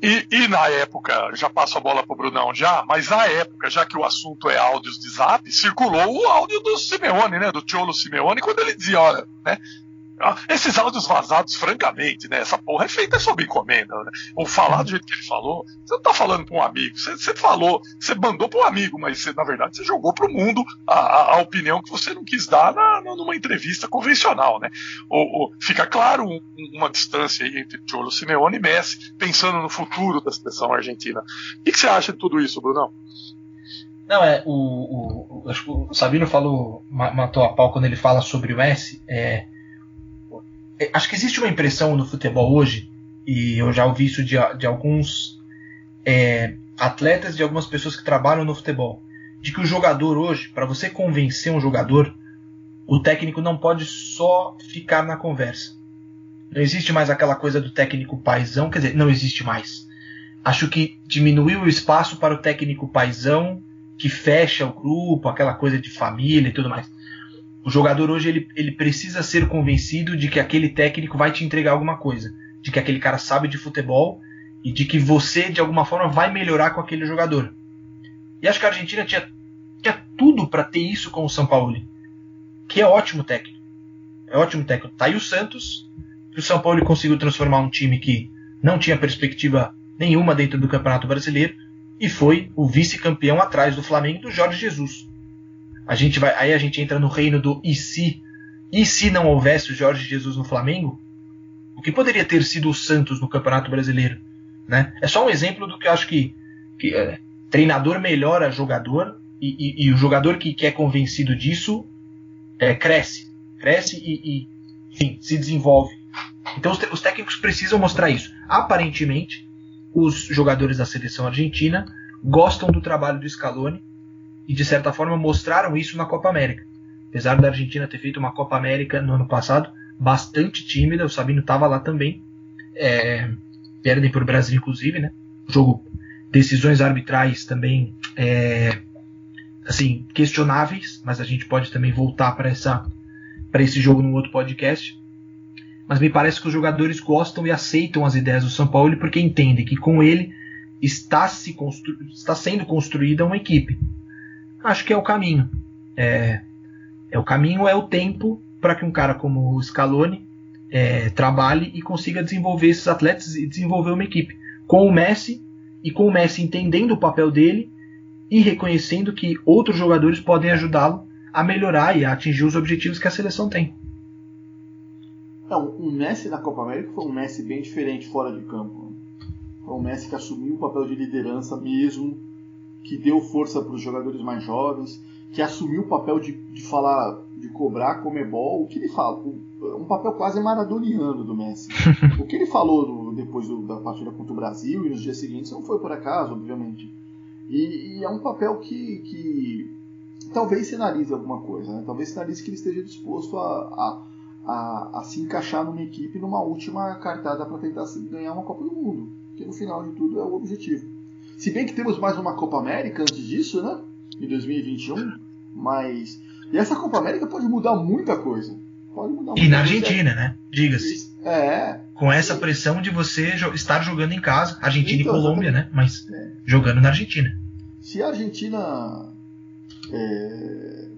E, e na época, já passo a bola pro Brunão já, mas na época, já que o assunto é áudios de zap, circulou o áudio do Simeone, né? Do Cholo Simeone, quando ele dizia, olha, né? Ah, Esses áudios vazados, francamente, né? Essa porra é feita sob encomenda, né? Ou falar do jeito que ele falou, você não tá falando pra um amigo, você, você falou, você mandou pra um amigo, mas você, na verdade você jogou pro mundo a, a- a opinião que você não quis dar na, numa entrevista convencional, né? Ou, ou fica claro um- um- uma distância aí entre Cholo Simeone e Messi, pensando no futuro da seleção argentina. O que, que você acha de tudo isso, Brunão? Não, é, o, o, o- acho que o Sabino falou, ma- matou a pau quando ele fala sobre o Messi. É, acho que existe uma impressão no futebol hoje, e eu já ouvi isso de, de alguns é, atletas, de algumas pessoas que trabalham no futebol, de que o jogador hoje, para você convencer um jogador, o técnico não pode só ficar na conversa. Não existe mais aquela coisa do técnico paisão, quer dizer, não existe mais. Acho que diminuiu o espaço para o técnico paisão que fecha o grupo, aquela coisa de família e tudo mais. O jogador hoje ele, ele precisa ser convencido de que aquele técnico vai te entregar alguma coisa, de que aquele cara sabe de futebol e de que você de alguma forma vai melhorar com aquele jogador. E acho que a Argentina tinha, tinha tudo para ter isso com o São Paulo, que é ótimo técnico. É ótimo técnico. Tá aí o Santos, que o São Paulo conseguiu transformar um time que não tinha perspectiva nenhuma dentro do Campeonato Brasileiro e foi o vice-campeão atrás do Flamengo do Jorge Jesus. A gente vai, aí a gente entra no reino do e se, e se não houvesse o Jorge Jesus no Flamengo, o que poderia ter sido o Santos no Campeonato Brasileiro, né? É só um exemplo do que eu acho que, que é, treinador melhora jogador e, e- e o jogador que, que é convencido disso é, cresce, cresce e, e, enfim, se desenvolve. Então os, os técnicos precisam mostrar isso. Aparentemente, os jogadores da seleção argentina gostam do trabalho do Scaloni e de certa forma mostraram isso na Copa América. Apesar da Argentina ter feito uma Copa América no ano passado bastante tímida, o Sabino estava lá também. É, perdem para o Brasil, inclusive, né? Jogo, decisões arbitrais também é, assim questionáveis, mas a gente pode também voltar para essa para esse jogo no outro podcast. Mas me parece que os jogadores gostam e aceitam as ideias do São Paulo porque entendem que com ele está, se constru... está sendo construída uma equipe. Acho que é o caminho. É, é o caminho é o tempo para que um cara como o Scaloni é, trabalhe e consiga desenvolver esses atletas e desenvolver uma equipe. Com o Messi e com o Messi entendendo o papel dele e reconhecendo que outros jogadores podem ajudá-lo a melhorar e a atingir os objetivos que a seleção tem. Não, o Messi na Copa América foi um Messi bem diferente fora de campo. né? Foi um Messi que assumiu o papel de liderança mesmo, que deu força para os jogadores mais jovens, que assumiu o papel de, de falar, de cobrar Comebol, o que ele fala, um papel quase maradoniano do Messi. o que ele falou no- depois do- da partida contra o Brasil e nos dias seguintes não foi por acaso, obviamente. E, e é um papel que, que talvez sinalize alguma coisa, né? talvez sinalize que ele esteja disposto a, a, a, a se encaixar numa equipe numa última cartada para tentar ganhar uma Copa do Mundo, que no final de tudo é o objetivo. Se bem que temos mais uma Copa América antes disso, né? Em 2021, mas. E essa Copa América pode mudar muita coisa. Pode mudar E muita na coisa. Argentina, né? Diga-se. É, Com essa pressão de você estar jogando em casa, Argentina Então, e Colômbia, né? Mas É. jogando na Argentina. se a Argentina é,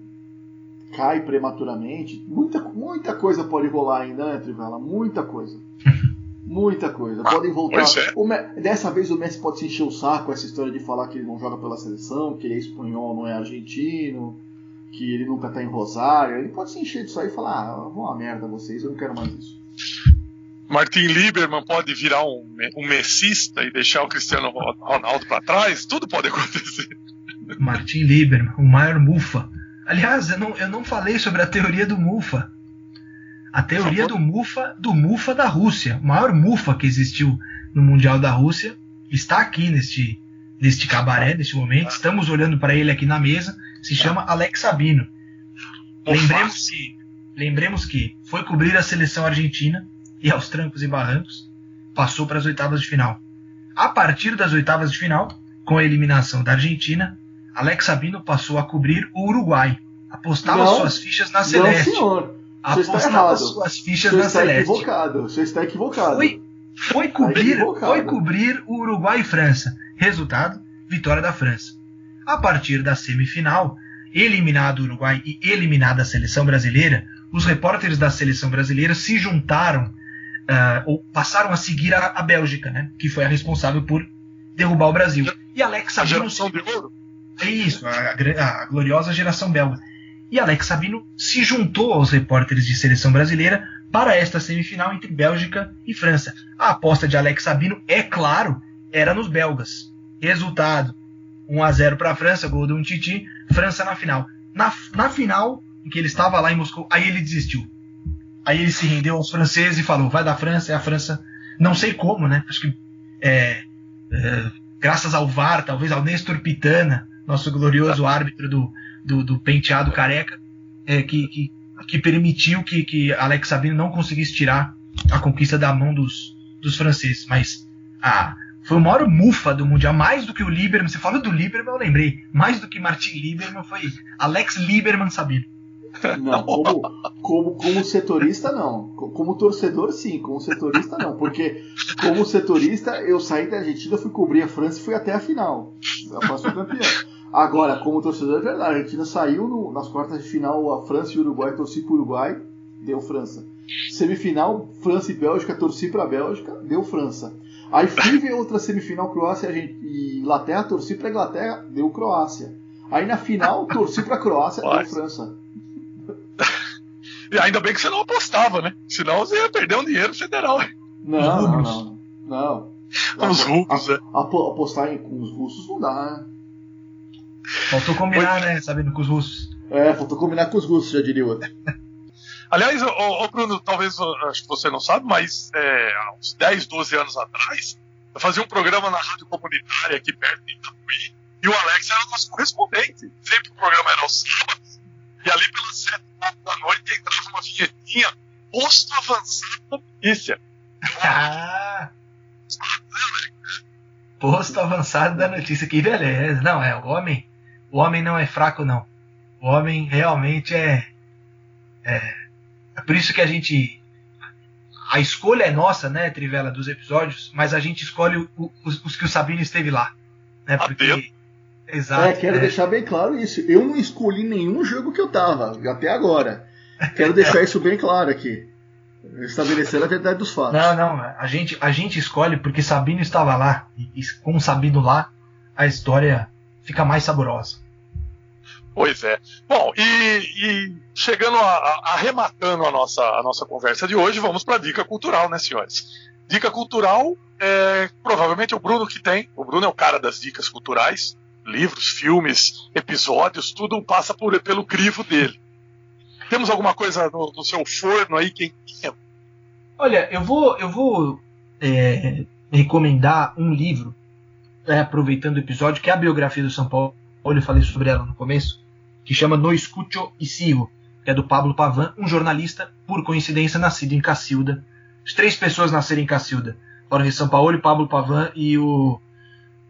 cai prematuramente, muita, muita coisa pode rolar ainda, né, Trivela? Muita coisa. Muita coisa. Podem voltar. pois é. O Me- Dessa vez o Messi pode se encher o saco com essa história de falar que ele não joga pela seleção, que ele é espanhol, não é argentino, que ele nunca tá em Rosário. Ele pode se encher disso aí e falar: ah, vão a merda vocês, eu não quero mais isso. Martin Lieberman pode virar um, um messista e deixar o Cristiano Ro- Ronaldo pra trás? Tudo pode acontecer. Martin Lieberman, o maior mufa. Aliás, eu não, eu não falei sobre a teoria do mufa. A teoria do mufa, do mufa da Rússia. O maior mufa que existiu no Mundial da Rússia está aqui neste, neste cabaré, neste momento. Estamos olhando para ele aqui na mesa. Se chama Alex Sabino. Lembremos que, lembremos que foi cobrir a seleção argentina e aos trancos e barrancos passou para as oitavas de final. A partir das oitavas de final, com a eliminação da Argentina, Alex Sabino passou a cobrir o Uruguai. Apostava Não, suas fichas na Não, Celeste. senhor. Apostava errado. suas fichas Você na está Celeste. equivocado. Você está equivocado. Foi, foi, cobrir, equivocado. foi cobrir o Uruguai e França. Resultado: vitória da França. A partir da semifinal, eliminado o Uruguai e eliminada a seleção brasileira, os repórteres da seleção brasileira se juntaram ah, ou passaram a seguir a, a Bélgica, né, que foi a responsável por derrubar o Brasil. E Alex A Sabino geração de ouro? é isso, a, a gloriosa geração belga. E Alex Sabino se juntou aos repórteres de seleção brasileira para esta semifinal entre Bélgica e França. A aposta de Alex Sabino, é claro, era nos belgas. Resultado: 1 a 0 para a França, gol de um Titi, França na final. Na, na final, em que ele estava lá em Moscou, aí ele desistiu. Aí ele se rendeu aos franceses e falou: vai da França, é a França. Não sei como, né? Acho que é, é, graças ao VAR, talvez ao Nestor Pitana, nosso glorioso árbitro do, do, do penteado careca, é, que, que, que permitiu que, que Alex Sabino não conseguisse tirar a conquista da mão dos, dos franceses. Mas a, foi o maior mufa do Mundial, mais do que o Lieberman. Você falou do Lieberman, eu lembrei. Mais do que Martin Lieberman foi Alex Lieberman Sabino. Não, como, como, como setorista, não. Co- Como torcedor, sim. Como setorista, não. Porque, como setorista, eu saí da Argentina, fui cobrir a França e fui até a final. A França foi campeã. Agora, como torcedor, é verdade. A Argentina saiu no- nas quartas de final, a França e o Uruguai, torci pro Uruguai, deu França. Semifinal, França e Bélgica, torci pra Bélgica, deu França. Aí fui ver outra semifinal, Croácia e e Inglaterra, torci pra Inglaterra, deu Croácia. Aí na final, torci pra Croácia, deu. França. E ainda bem que você não apostava, né? Senão você ia perder um dinheiro federal. Não, não, não. Não. Os rubros, é. Apo- Apostar em- com os russos não dá, né? Faltou combinar, né? Sabendo com os russos. É, faltou combinar com os russos, já diria o outro. Aliás, ô, ô, Bruno, talvez acho que você não sabe, mas é, há uns 10, 12 anos atrás, eu fazia um programa na rádio comunitária aqui perto de Itapuí, e o Alex era nosso correspondente. Sempre o programa era aos sábados, e ali pelas 7 da noite entrava uma vinhetinha, posto avançado da notícia. Ah! Posto avançado da notícia, que beleza. Não, é, o homem, o homem não é fraco, não. O homem realmente é, é. É por isso que a gente. A escolha é nossa, né, Trivela, dos episódios, mas a gente escolhe o- o- os, os que o Sabino esteve lá. Né, porque. Exato. é, quero é. deixar bem claro isso. Eu não escolhi nenhum jogo que eu tava, até agora. Quero deixar isso bem claro aqui. Estabelecer a verdade dos fatos. Não, não, a gente, a gente escolhe porque Sabino estava lá. E, e com Sabino lá, a história fica mais saborosa. Pois é. Bom, e, e chegando a, a, arrematando a nossa, a nossa conversa de hoje, vamos para a dica cultural, né, senhores? Dica cultural, é, provavelmente é o Bruno que tem. O Bruno é o cara das dicas culturais. Livros, filmes, episódios, tudo passa por, pelo crivo dele. Temos alguma coisa no, no seu forno aí, quem Olha, eu vou, eu vou é, recomendar um livro, é, aproveitando o episódio, que é a biografia do São Paulo. Eu falei sobre ela no começo, que chama No Escucho e Sigo, que é do Pablo Pavan, um jornalista, por coincidência, nascido em Cacilda. As três pessoas nasceram em Cacilda: Jorge Sampaoli, Pablo Pavan e o,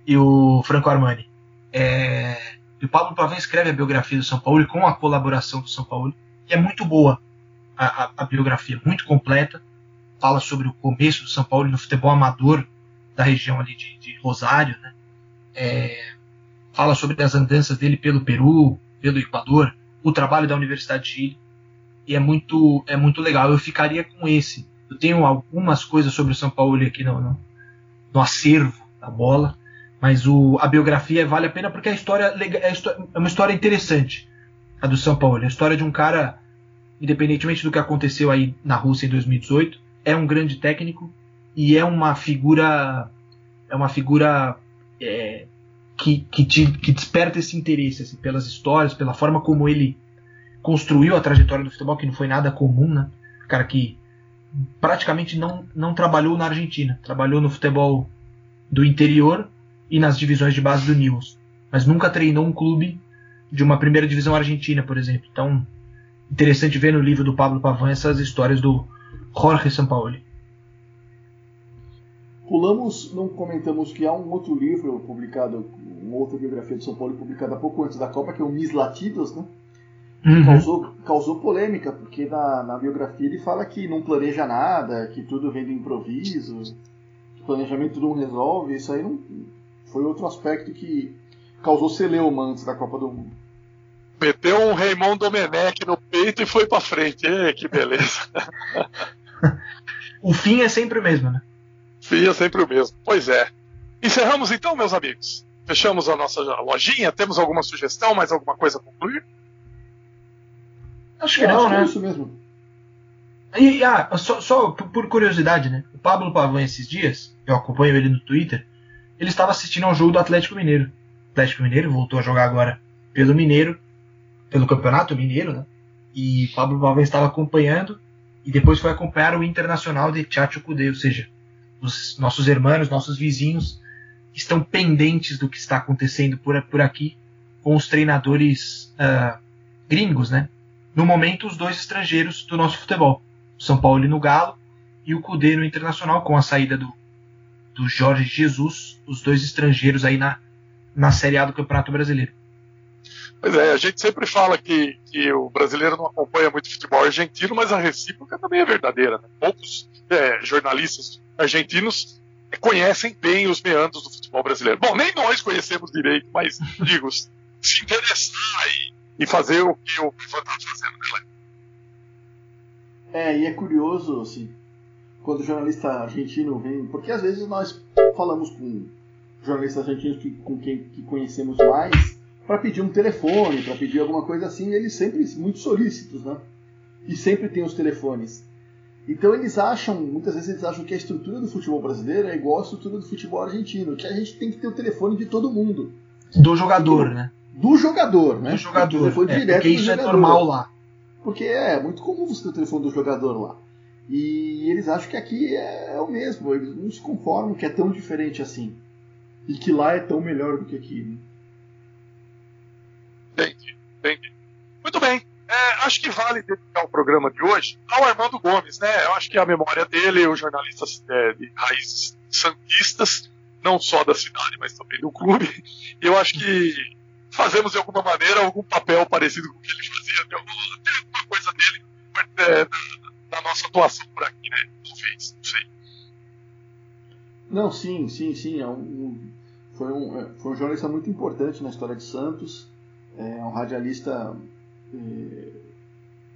e o Franco Armani. É, e o Pablo Pavan escreve a biografia do São Paulo com a colaboração do São Paulo, e é muito boa a, a, a biografia, muito completa fala sobre o começo do São Paulo no futebol amador da região ali de, de Rosário, né? É, fala sobre as andanças dele pelo Peru, pelo Equador, o trabalho da Universidade de Chile e é muito é muito legal. Eu ficaria com esse. Eu tenho algumas coisas sobre o São Paulo aqui no, no, no acervo da bola, mas o, a biografia vale a pena porque a história é, é uma história interessante a do São Paulo. A história de um cara, independentemente do que aconteceu aí na Rússia em 2018, é um grande técnico e é uma figura é uma figura é, que, que, te, que, desperta esse interesse assim, pelas histórias, pela forma como ele construiu a trajetória do futebol, que não foi nada comum, né? Cara que praticamente não, não trabalhou na Argentina, trabalhou no futebol do interior e nas divisões de base do News, mas nunca treinou um clube de uma primeira divisão argentina, por exemplo. Então, interessante ver no livro do Pablo Pavan essas histórias do, Jorge Sampaoli. Pulamos, não comentamos que há um outro livro publicado, uma outra biografia de São Paulo publicada pouco antes da Copa, que é o Mis Latidos, né? Uhum. Causou, causou polêmica, porque na, na biografia ele fala que não planeja nada, que tudo vem do improviso, que planejamento não resolve. Isso aí não, foi outro aspecto que causou celeuma antes da Copa do Mundo. Meteu um Raymond Domenech no peito e foi para frente. Ei, que beleza. o fim é sempre o mesmo, né? O fim é sempre o mesmo. Pois é. Encerramos então, meus amigos. Fechamos a nossa lojinha. Temos alguma sugestão, mais alguma coisa a concluir? Acho que não, né? É isso mesmo. E, ah, só, só, por curiosidade, né? O Pablo Pavão, esses dias, eu acompanho ele no Twitter, ele estava assistindo ao jogo do Atlético Mineiro. O Atlético Mineiro voltou a jogar agora pelo Mineiro, pelo Campeonato Mineiro, né? E Pablo Pavão estava acompanhando e depois foi acompanhar o Internacional de Chachucudê, ou seja, os nossos irmãos, nossos vizinhos estão pendentes do que está acontecendo por, por aqui com os treinadores uh, gringos, né? No momento, os dois estrangeiros do nosso futebol, São Paulo no Galo e o Cudê no Internacional, com a saída do, do Jorge Jesus, os dois estrangeiros aí na, na Série A do Campeonato Brasileiro. Pois é, a gente sempre fala que, que o brasileiro não acompanha muito futebol argentino, mas a recíproca também é verdadeira. Né? Poucos é, jornalistas argentinos conhecem bem os meandros do futebol brasileiro. Bom, nem nós conhecemos direito, mas, digo, se interessar e, e fazer o que o Pivan está fazendo, né, É, e é curioso, assim, quando o jornalista argentino vem, porque às vezes nós falamos com jornalistas argentinos que, com quem que conhecemos mais, para pedir um telefone, para pedir alguma coisa assim, eles sempre muito solícitos, né? E sempre tem os telefones. Então eles acham, muitas vezes eles acham que a estrutura do futebol brasileiro é igual à estrutura do futebol argentino, que a gente tem que ter o telefone de todo mundo. Do jogador, né? Do jogador, né? Do jogador. O telefone é, direto porque isso é normal lá. Porque é muito comum você ter o telefone do jogador lá. E eles acham que aqui é, é o mesmo, eles não se conformam que é tão diferente assim. E que lá é tão melhor do que aqui. Né? Entendi, entendi. Muito bem. Acho que vale dedicar o programa de hoje ao Armando Gomes, né? Eu acho que a memória dele, os jornalistas é, de raízes santistas, não só da cidade, mas também do clube, eu acho que fazemos de alguma maneira algum papel parecido com o que ele fazia, até alguma coisa dele é, na, nossa atuação por aqui, né? Talvez, não sei. Não, sim, sim, sim. É um, foi, um, é, foi um jornalista muito importante na história de Santos é um radialista é,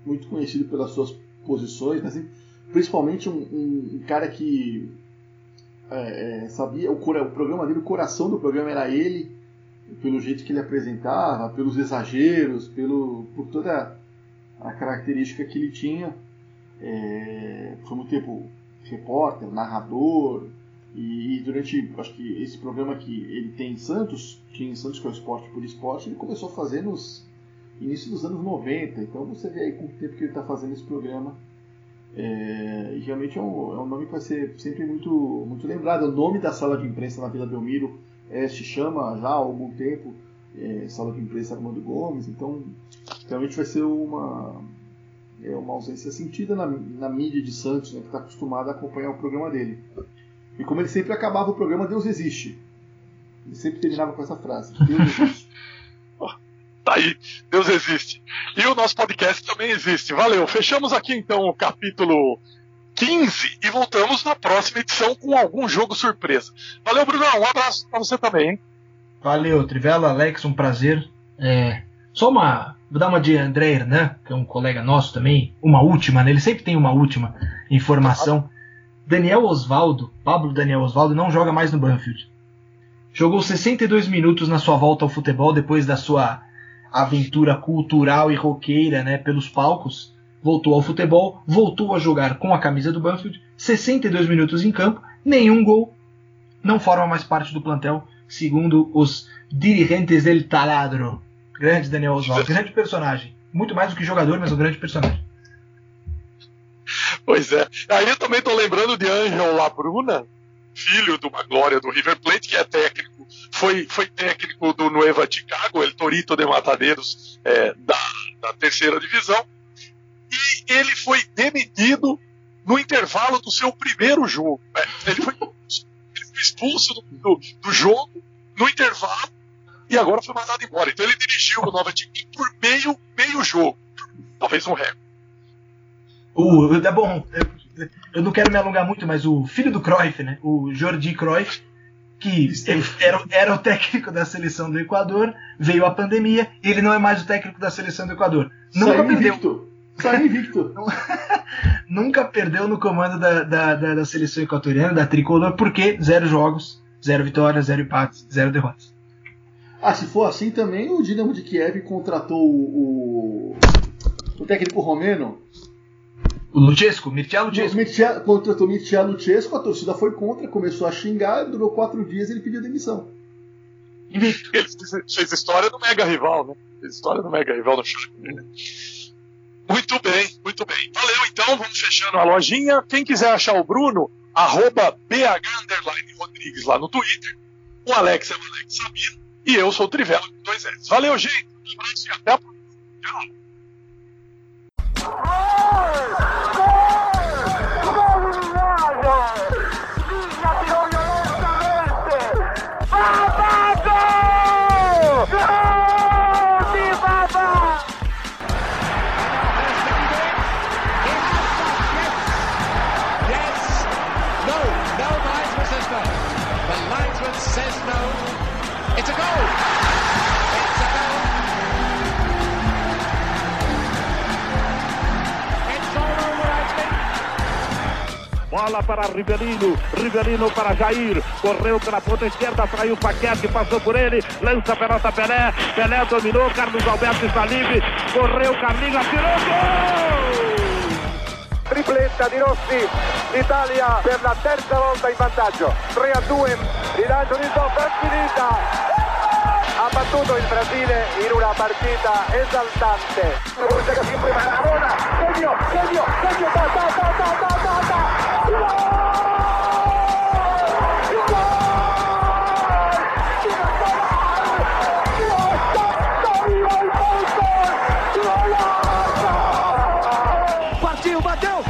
muito conhecido pelas suas posições, mas principalmente um, um- cara que é, é, sabia, o, o programa dele, o coração do programa era ele, pelo jeito que ele apresentava, pelos exageros, pelo, por toda a característica que ele tinha. É, foi muito tempo repórter, narrador, e, e durante, acho que esse programa que ele tem em Santos, tinha em Santos que é o Esporte por Esporte, ele começou a fazer nos início dos anos 90, então você vê aí com o tempo que ele está fazendo esse programa. É, e realmente é um, é um nome que vai ser sempre muito, muito lembrado. O nome da sala de imprensa na Vila Belmiro é, se chama já há algum tempo é, Sala de Imprensa Armando Gomes, então realmente vai ser uma, é uma ausência sentida na, na mídia de Santos, né, que está acostumada a acompanhar o programa dele. E como ele sempre acabava o programa, Deus existe. Ele sempre terminava com essa frase: Deus existe. Tá aí, Deus existe. E o nosso podcast também existe. Valeu. Fechamos aqui então o capítulo 15 e voltamos na próxima edição com algum jogo surpresa. Valeu, Brunão. Um abraço pra você também, hein? Valeu, Trivela, Alex, um prazer. É, só uma. Vou dar uma de André Hernan, que é um colega nosso também. Uma última, né? Ele sempre tem uma última informação. Daniel Osvaldo, Pablo Daniel Osvaldo, não joga mais no Banfield. Jogou 62 minutos na sua volta ao futebol depois da sua aventura cultural e roqueira né, pelos palcos. Voltou ao futebol, voltou a jogar com a camisa do Banfield. 62 minutos em campo, nenhum gol. Não forma mais parte do plantel, segundo os dirigentes del taladro. Grande Daniel Osvaldo, grande personagem. Muito mais do que jogador, mas um grande personagem. Pois é. Aí eu também tô lembrando de Ângelo Labruna, filho de uma glória do River Plate, que é técnico, foi, foi técnico do Nueva Chicago, El Torito de Matadeiros, é, da, da terceira divisão. E ele foi demitido no intervalo do seu primeiro jogo. né? Ele, foi, ele foi expulso do, do, do jogo no intervalo e agora foi mandado embora. Então ele dirigiu o Nova Chicago por meio, meio jogo. Talvez um recorde. O, é bom, eu, eu não quero me alongar muito, mas o filho do Cruyff, né, o Jordi Cruyff, que era, era o técnico da seleção do Equador, veio a pandemia, ele não é mais o técnico da seleção do Equador. Nunca Saiu perdeu. invicto. Saiu invicto. Nunca perdeu no comando da, da, da, da seleção equatoriana, da tricolor, porque zero jogos, zero vitórias, zero empates, zero derrotas. Ah, se for assim também, o Dinamo de Kiev contratou o, o, o técnico romeno. O Luchesco, Mircea Luchesco. Mircea, contratou Mircea Luchesco, a torcida foi contra, começou a xingar, durou quatro dias e ele pediu demissão. Ele fez história do mega rival, né? Fez história do mega rival no Chaco. Né? Muito bem, muito bem. Valeu então, vamos fechando a lojinha. Quem quiser achar o Bruno, arroba BH Rodrigues lá no Twitter. O Alex é o Alex Sabino. E eu sou o Trivela com dois S. Valeu, gente. Um abraço e até a próxima. Tchau. No, Bola para Rivelino, Rivelino para Jair, correu pela ponta esquerda, traiu o Paquete, passou por ele, lança a pelota Pelé, Pelé dominou, Carlos Alberto está livre, correu, Carlinhos, atirou, gol! tripletta di Rossi, l'Italia per la terza volta in vantaggio, 3 a 2, rilancio di Zoff, è finita, ha battuto il Brasile in una partita esaltante. Come cerca sempre Maradona, segno, segno, segno, da, da, da, da, da, da, da. Gol! bateu, bateu,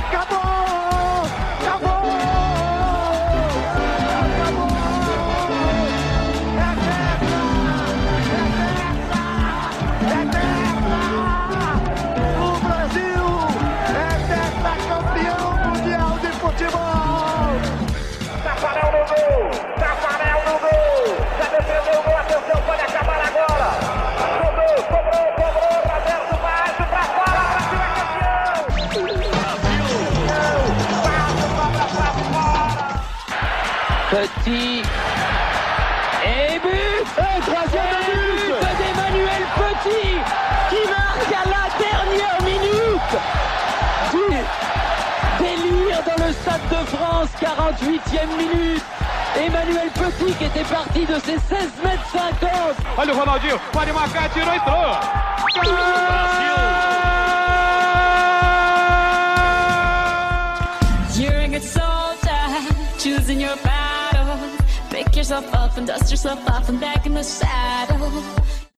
Petit. Et but Et troisième but d'Emmanuel Petit qui marque à la dernière minute du délire dans le Stade de France, 48e minute. Emmanuel Petit qui était parti de ses 16 mètres 50. Olha o Ronaldinho, pode marcar, tirou, entrou. You're a good soldier, choosing your. Yourself up and dust yourself off and back in the saddle.